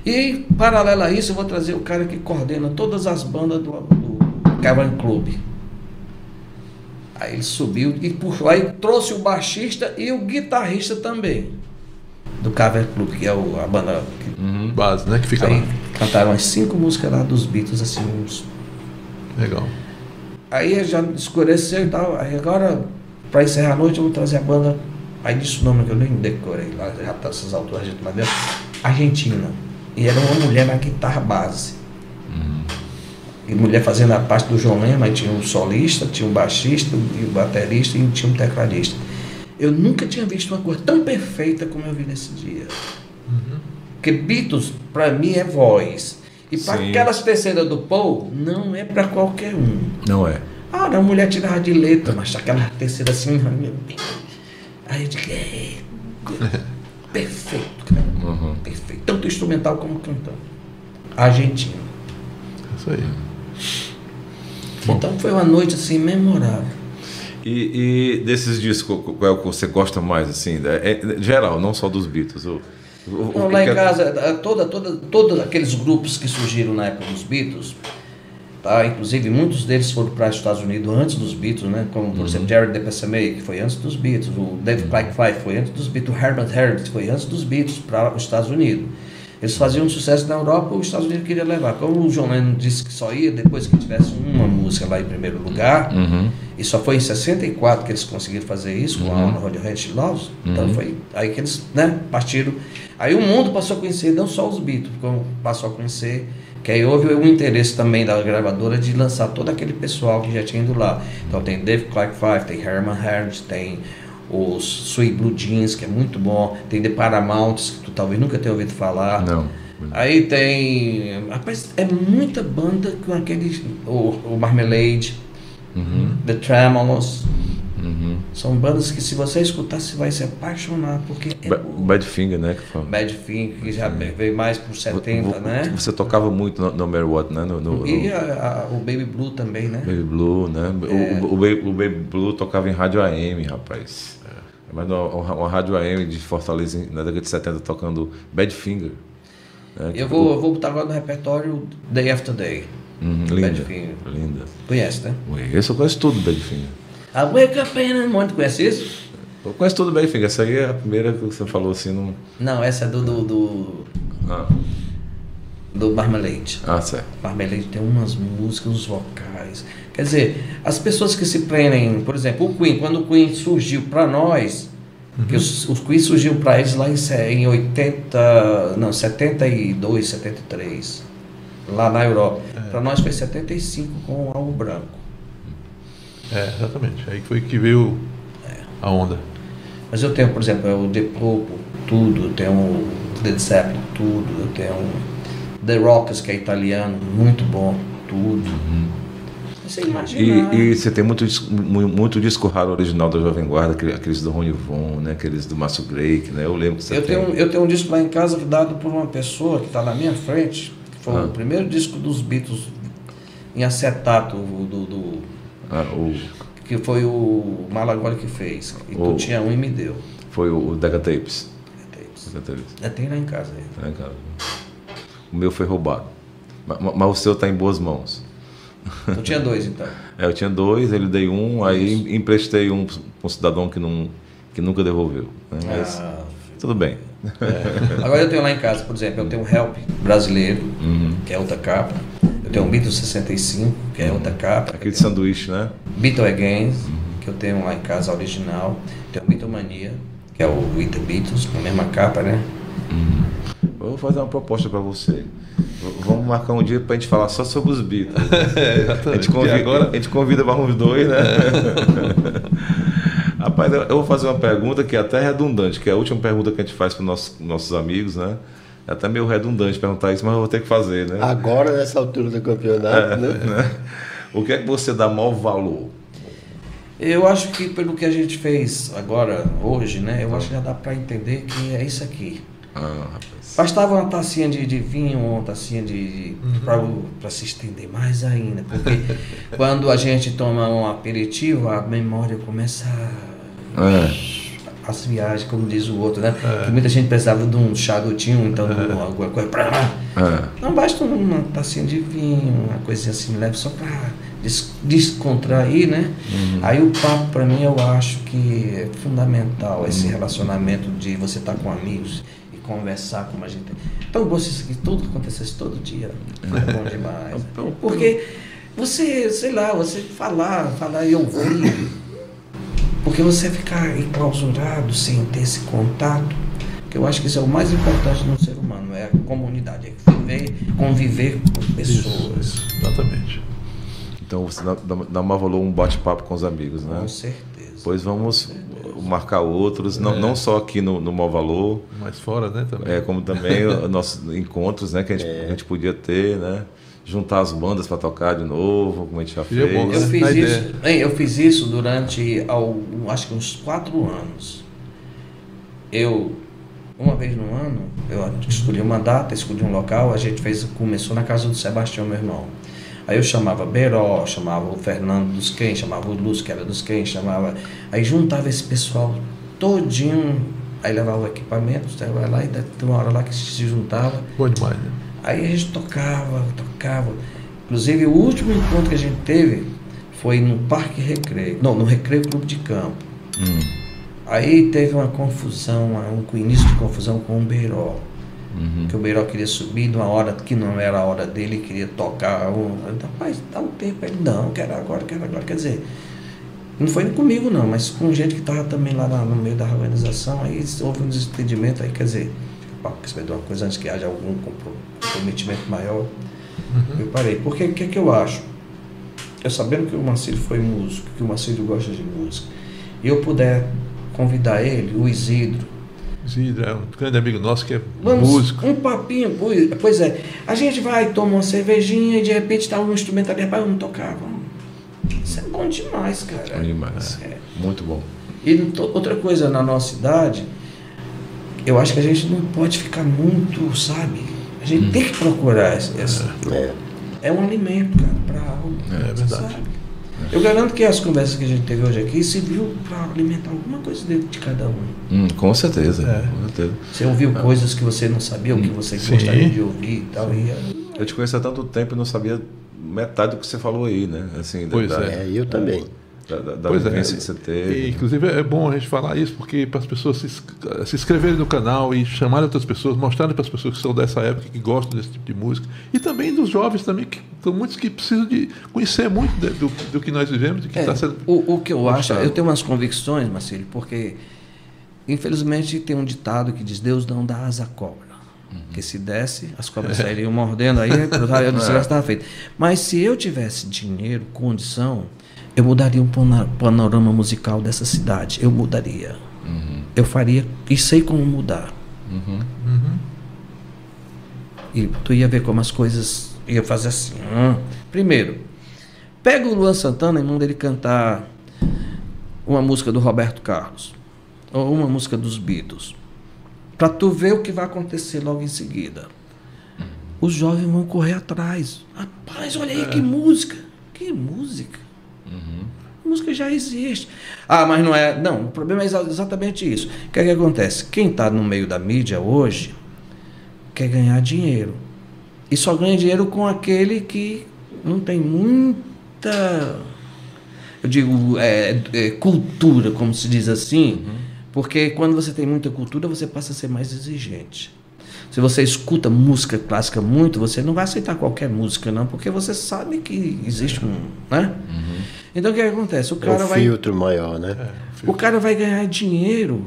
E, paralelo a isso, eu vou trazer o cara que coordena todas as bandas do, do Cavern Club. Aí ele subiu e puxou, aí trouxe o baixista e o guitarrista também do Cavern Club, que é o- a banda que Base, né? Que fica aí lá. cantaram as cinco músicas lá dos Beatles, assim, uns Legal. Aí já escureceu e tal. Aí agora, pra encerrar a noite, eu vou trazer a banda. Aí disse o nome que eu nem decorei lá, já tá essas alturas a gente lá dentro. Argentina. E era uma mulher na guitarra base. E mulher fazendo a parte do João Lema, aí tinha um solista, tinha um baixista, um baterista e tinha um tecladista. Eu nunca tinha visto uma coisa tão perfeita como eu vi nesse dia. Porque Beatles, pra mim, é voz. E para aquelas terceiras do Paul, não é para qualquer um. Não é. Ah, a mulher tirava de letra, mas aquela terceira assim. meu Deus. Aí eu digo, é. Perfeito, cara. Uhum. Perfeito. Tanto instrumental como cantando. Argentina. Isso aí. Bom. Então foi uma noite assim memorável. E, e desses discos, qual é o que você gosta mais, assim? É, geral, não só dos Beatles. O, o- Não, lá em é- casa, toda, toda, todos aqueles grupos que surgiram na época dos Beatles, tá? inclusive muitos deles foram para os Estados Unidos antes dos Beatles, né? como por exemplo Jared DePassamay, que foi antes dos Beatles, o David Clark Five foi antes dos Beatles, o Herbert Harris foi antes dos Beatles para os Estados Unidos. Eles faziam um sucesso na Europa, os Estados Unidos queria levar. Como o John Lennon disse que só ia depois que tivesse uma música lá em primeiro lugar, Uhum. e só foi em 64 que eles conseguiram fazer isso com a Uhum. On Radiohead Loves. Então foi aí que eles né, partiram. Aí o mundo passou a conhecer não só os Beatles, como passou a conhecer que aí houve um interesse também da gravadora de lançar todo aquele pessoal que já tinha ido lá. Então tem Dave Clark Five, tem Herman Hertz, tem os Sweet Blue Jeans, que é muito bom, tem The Paramounts, que tu talvez nunca tenha ouvido falar. Não. Aí tem. Rapaz, é muita banda com aqueles. O, o Marmalade, Uhum. The Tremolos. Uhum. São bandas que se você escutar, você vai se apaixonar, porque é Ba- boa. Badfinger, né? Que fala. Badfinger, que já veio mais por 70, Vo- né? Você tocava muito no, no Matter What, né? No, no- E no a- a- o Baby Blue também, né? Baby Blue, né? O, o, Baby, o Baby Blue tocava em rádio AM, rapaz. Mas uma, uma rádio AM de Fortaleza na década de 70 tocando Badfinger. Né? Eu vou, eu vou botar agora no repertório Day After Day. Uhum, linda. Badfinger. Linda. Conhece, né? Conheço, eu conheço tudo do Badfinger. I wake up in the morning. Conhece isso? Eu conheço tudo do Badfinger. Essa aí é a primeira que você falou assim. Não... Não, essa é do, do, do, Ah, do Marmalade. ah, certo. Marmalade tem umas músicas, uns vocais. Quer dizer, as pessoas que se prendem, por exemplo, o Queen, quando o Queen surgiu para nós, que os, os Queen surgiu para eles lá em, em 80, não, 72, 73, lá na Europa. Para nós foi 75 com o Alvo Branco. É, exatamente. Aí foi que veio a onda. Mas eu tenho, por exemplo, é o The Popo, tudo, eu tenho o Led Zeppelin, tudo, eu tenho The Rockers, que é italiano, muito bom, tudo. Você imagina. E, e você tem muito, muito disco raro original da Jovem Guarda, aquele- aqueles do Rony Von, né? aqueles do Márcio Drake, né? Eu lembro que você Eu tem. tenho, eu tenho um disco lá em casa dado por uma pessoa que está na minha frente, que foi Ah. o primeiro disco dos Beatles em acetato, do, do- Ah, o, que foi o Malagoli que fez. E tu O- tinha um e me deu. foi o, Deca Tapes. Deca Tapes. Já tem lá em casa aí. né, cara? O meu foi roubado. Ma- ma- Mas, o seu está em boas mãos. Tu tinha dois então. *laughs* É, eu tinha dois, ele dei um, aí emprestei um para um cidadão que, não, que nunca devolveu. né? Mas Ah, tudo bem. Agora eu tenho lá em casa, por exemplo, eu tenho um Help brasileiro, Uhum. que é outra capa. Tenho um Beatles 65, que é outra capa. Aquele sanduíche, né? Beatle Again, que eu tenho lá em casa original. Tem o Beatlemania, que é o With the Beatles, com a mesma capa, né? Eu vou fazer uma proposta para você. Vamos marcar um dia para a gente falar só sobre os Beatles. *laughs* A gente convida, agora- a gente convida mais uns dois, né? *laughs* Rapaz, eu eu vou fazer uma pergunta que é até redundante, que é a última pergunta que a gente faz para nossos nossos amigos, né? É até meio redundante perguntar isso, mas eu vou ter que fazer, né? Agora, nessa altura do campeonato, né? Né? O que é que você dá maior valor? Eu acho que pelo que a gente fez agora, hoje, né? Eu acho que já dá para entender que é isso aqui. Ah, rapaz. Bastava uma tacinha de, de vinho, uma tacinha de. de para se estender mais ainda. Porque *laughs* quando a gente toma um aperitivo, a memória começa a. É. As viagens, como diz o outro, né? Que muita gente precisava de um charutinho, então de uma- alguma coisa. É. Não basta uma tacinha de vinho, uma coisinha assim leve, só para des- descontrair, né? Aí o papo, para mim, eu acho que é fundamental esse relacionamento de você estar com amigos e conversar como a gente. Então, gosto isso que tudo acontecesse todo dia. É bom demais. Porque você, sei lá, você falar, falar e ouvir. Porque você ficar enclausurado sem ter esse contato, que eu acho que isso é o mais importante no ser humano, é a comunidade, é viver, conviver com pessoas. Isso, exatamente. Então você dá, dá, maior valor a um bate-papo com os amigos, né? Com certeza. Pois vamos marcar outros, não, não só aqui no, no Maior Valor, Mas fora, né, também. é, como também *laughs* os nossos encontros, né? Que a gente, a gente podia ter, né? Juntar as bandas para tocar de novo, como a gente já Seria fez. bom, né? Eu fiz isso, hein, eu fiz isso durante algum, acho que uns quatro anos. Eu, uma vez no ano, eu escolhi uma data, escolhi um local, a gente fez, começou na casa do Sebastião, meu irmão. Aí eu chamava Beró, chamava o Fernando dos Quem, chamava o Lúcio, que era dos Quem, chamava. Aí juntava esse pessoal todinho, aí levava o equipamento, você vai lá e tem uma hora lá que se juntava. Bom demais, né? Aí a gente tocava, tocava. Inclusive, o último encontro que a gente teve foi no Parque Recreio. Não, no Recreio Clube de Campo. Hum. Aí teve uma confusão, um início de confusão com o Beiró. Que o Beiró queria subir numa hora que não era a hora dele, queria tocar. Um, rapaz, dá um tempo. Ele, não, quero agora, quero agora. Quer dizer, não foi comigo não, mas com gente que estava também lá no meio da organização, aí houve um desentendimento, aí quer dizer, você vai dar uma coisa antes que haja algum compro- comprometimento maior. Eu parei. Porque o que, é que eu acho? Eu sabendo que o Marcílio foi músico, que o Marcílio gosta de música, e eu puder convidar ele, o Isidro, Isidro é um grande amigo nosso que é Vamos, músico. um papinho, pois- é. A gente vai, toma uma cervejinha e de repente tá um instrumento ali, rapaz, vamos tocar, vamos. Isso é bom demais, cara. Bom demais. É. Muito bom. E outra coisa na nossa idade, eu acho que a gente não pode ficar muito, sabe? A gente tem que procurar esse, esse- É. é um alimento, cara, para a alma. É verdade. sabe? Eu garanto que as conversas que a gente teve hoje aqui serviu para alimentar alguma coisa dentro de cada um. Hum, com certeza. É. Com certeza. Você ouviu coisas que você não sabia, ou que você Sim. gostaria de ouvir e tal. E, Eu te conheço há tanto tempo e não sabia metade do que você falou aí, né? Assim, Pois da, é. É, eu também. Da, da, é. vivência que você E, teve. inclusive é bom a gente falar isso porque para as pessoas se, se inscreverem no canal e chamarem outras pessoas, mostrarem para as pessoas que são dessa época, que gostam desse tipo de música, e também dos jovens também, que são muitos que precisam de conhecer muito de- do, do que nós vivemos e que É, está sendo. o, o que eu acho, mostrado. eu tenho umas convicções, Marcelo, porque infelizmente tem um ditado que diz Deus não dá asa à cobra. Que se desse, as cobras sairiam mordendo aí, eu não sei se estava feito. Mas se eu tivesse dinheiro, condição, eu mudaria um panorama musical dessa cidade. Eu mudaria. Eu faria e sei como mudar. E tu ia ver como as coisas ia fazer assim. hum. Primeiro, pega o Luan Santana e manda ele cantar uma música do Roberto Carlos ou uma música dos Beatles. Pra tu ver o que vai acontecer logo em seguida. Os jovens vão correr atrás. Rapaz, olha aí que música. Que música. A música já existe. Ah, mas não é. Não, o problema é exa- exatamente isso. O que é que acontece? Quem está no meio da mídia hoje quer ganhar dinheiro. E só ganha dinheiro com aquele que não tem muita. Eu digo, é, é, cultura, como se diz assim. Porque quando você tem muita cultura, você passa a ser mais exigente. Se você escuta música clássica muito, você não vai aceitar qualquer música, não, porque você sabe que existe um. Né? Então o que, que acontece? O É cara um vai. filtro maior, né? O cara vai ganhar dinheiro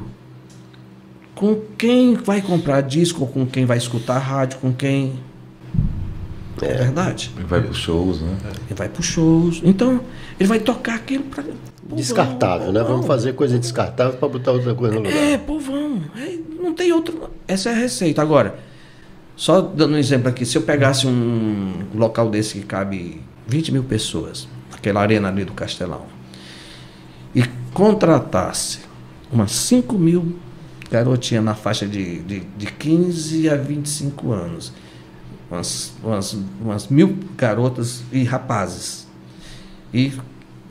com quem vai comprar disco, com quem vai escutar rádio, com quem. É, verdade. E vai para shows, né? Ele vai para shows. Então, ele vai tocar aquilo para. Descartável, né? Vamos fazer coisa descartável para botar outra coisa no lugar. É, povão. É, não tem outro. Essa é a receita. Agora, só dando um exemplo aqui, se eu pegasse um local desse que cabe 20 mil pessoas, aquela arena ali do Castelão, e contratasse umas 5 mil garotinhas na faixa de, de, de 15 a 25 anos, umas, umas, umas mil garotas e rapazes, e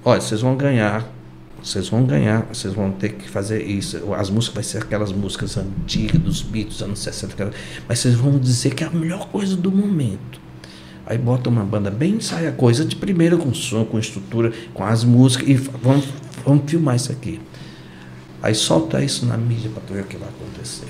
olha, vocês vão ganhar vocês vão ganhar, vocês vão ter que fazer isso. As músicas vai ser aquelas músicas antigas dos Beatles, anos 60, aquela- mas vocês vão dizer que é a melhor coisa do momento. Aí bota uma banda bem saia coisa de primeira com som, com estrutura, com as músicas e vamos, vamos filmar isso aqui. Aí solta isso na mídia para tu ver o que vai acontecer.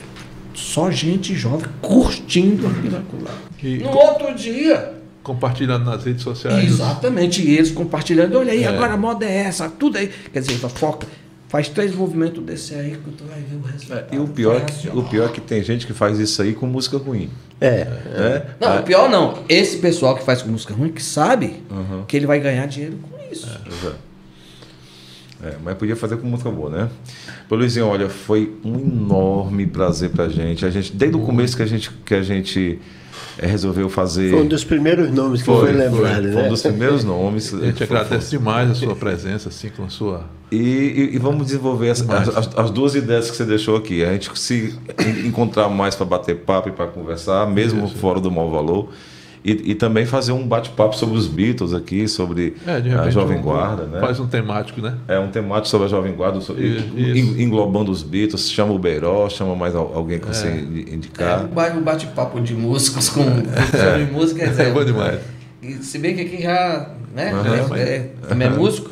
Só gente jovem curtindo aquilo lá. E No outro dia, compartilhando nas redes sociais. Exatamente, e eles compartilhando, olha aí, É. agora a moda é essa, tudo aí. Quer dizer, foca, faz três movimentos desse aí que tu vai ver o resultado. E o pior, é que, o pior é que tem gente que faz isso aí com música ruim. É, Né? Não, Ah, o pior não. Esse pessoal que faz com música ruim, que sabe que ele vai ganhar dinheiro com isso. Exato. É, mas podia fazer com música boa, né? Pô, Luizinho, olha, foi um enorme prazer pra gente. A gente desde o começo que a gente, que a gente resolveu fazer. foi um dos primeiros nomes que foi, lembrado, foi né? um dos primeiros nomes. *laughs* A gente Foi- agradece demais a sua presença, assim, com a sua. E, e- e vamos desenvolver as, as, as duas ideias que você deixou aqui. A gente se en- encontrar mais para bater papo e para conversar, mesmo fora do mau valor. E, e também fazer um bate-papo sobre os Beatles aqui, sobre É, a. Jovem um- Guarda, né? Faz um temático, né? É um temático sobre a Jovem Guarda, sobre- Isso, en- isso. englobando os Beatles, chama o Beiró, chama mais al- alguém É. que você indi- É, indicar. um ba- um bate-papo de músicos com sobre música, quer *laughs* dizer, É bom demais. e Se bem que aqui já, né? Aham. é, é- também é músico.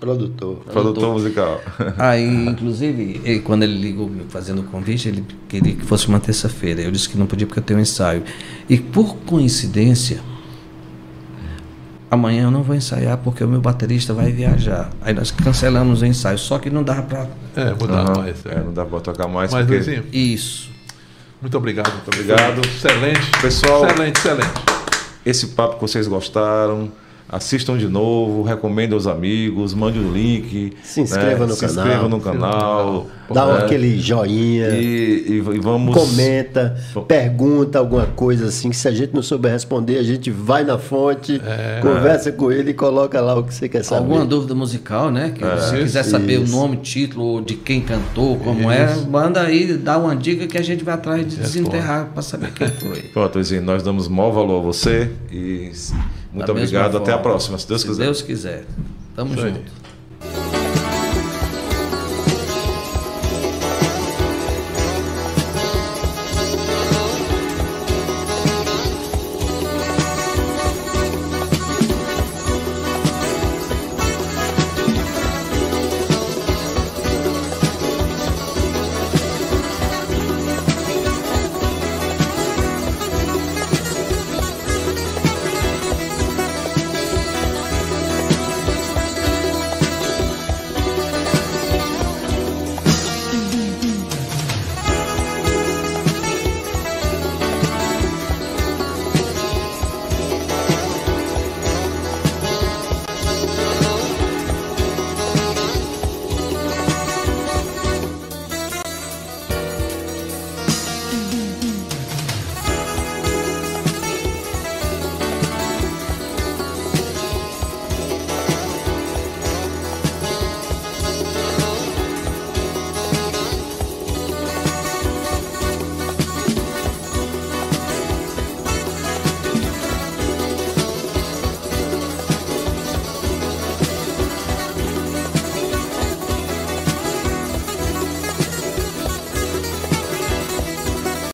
Produtor. Produtor musical. Aí, *laughs* inclusive, ele- quando ele ligou fazendo o convite, ele queria que fosse uma terça-feira. Eu disse que não podia porque eu tenho um ensaio. E por coincidência, amanhã eu não vou ensaiar porque o meu baterista vai viajar. Aí nós cancelamos o ensaio, só que não dava para É, mudar Aham. mais. É, não dá pra tocar mais. Mas, porque... Luizinho, isso. muito obrigado. Muito obrigado. Excelente. Pessoal- Excelente, excelente. esse papo que vocês gostaram. Assistam de novo, recomendem aos amigos, mande o link. Se inscreva no se canal. inscreva no canal. Dá um né? aquele joinha. E, e- e vamos. Comenta, pergunta alguma coisa assim, que se a gente não souber responder, a gente vai na fonte, conversa com ele e coloca lá o que você quer saber. Alguma dúvida musical, né? Que se quiser saber Isso. o nome, título, de quem cantou, como é, manda aí, dá uma dica que a gente vai atrás de desenterrar para saber quem foi. *laughs* Pronto, Luizinho, nós damos maior valor a você e muito Da obrigado. Até a próxima, se Deus se quiser. Deus quiser. Tamo Isso aí. junto.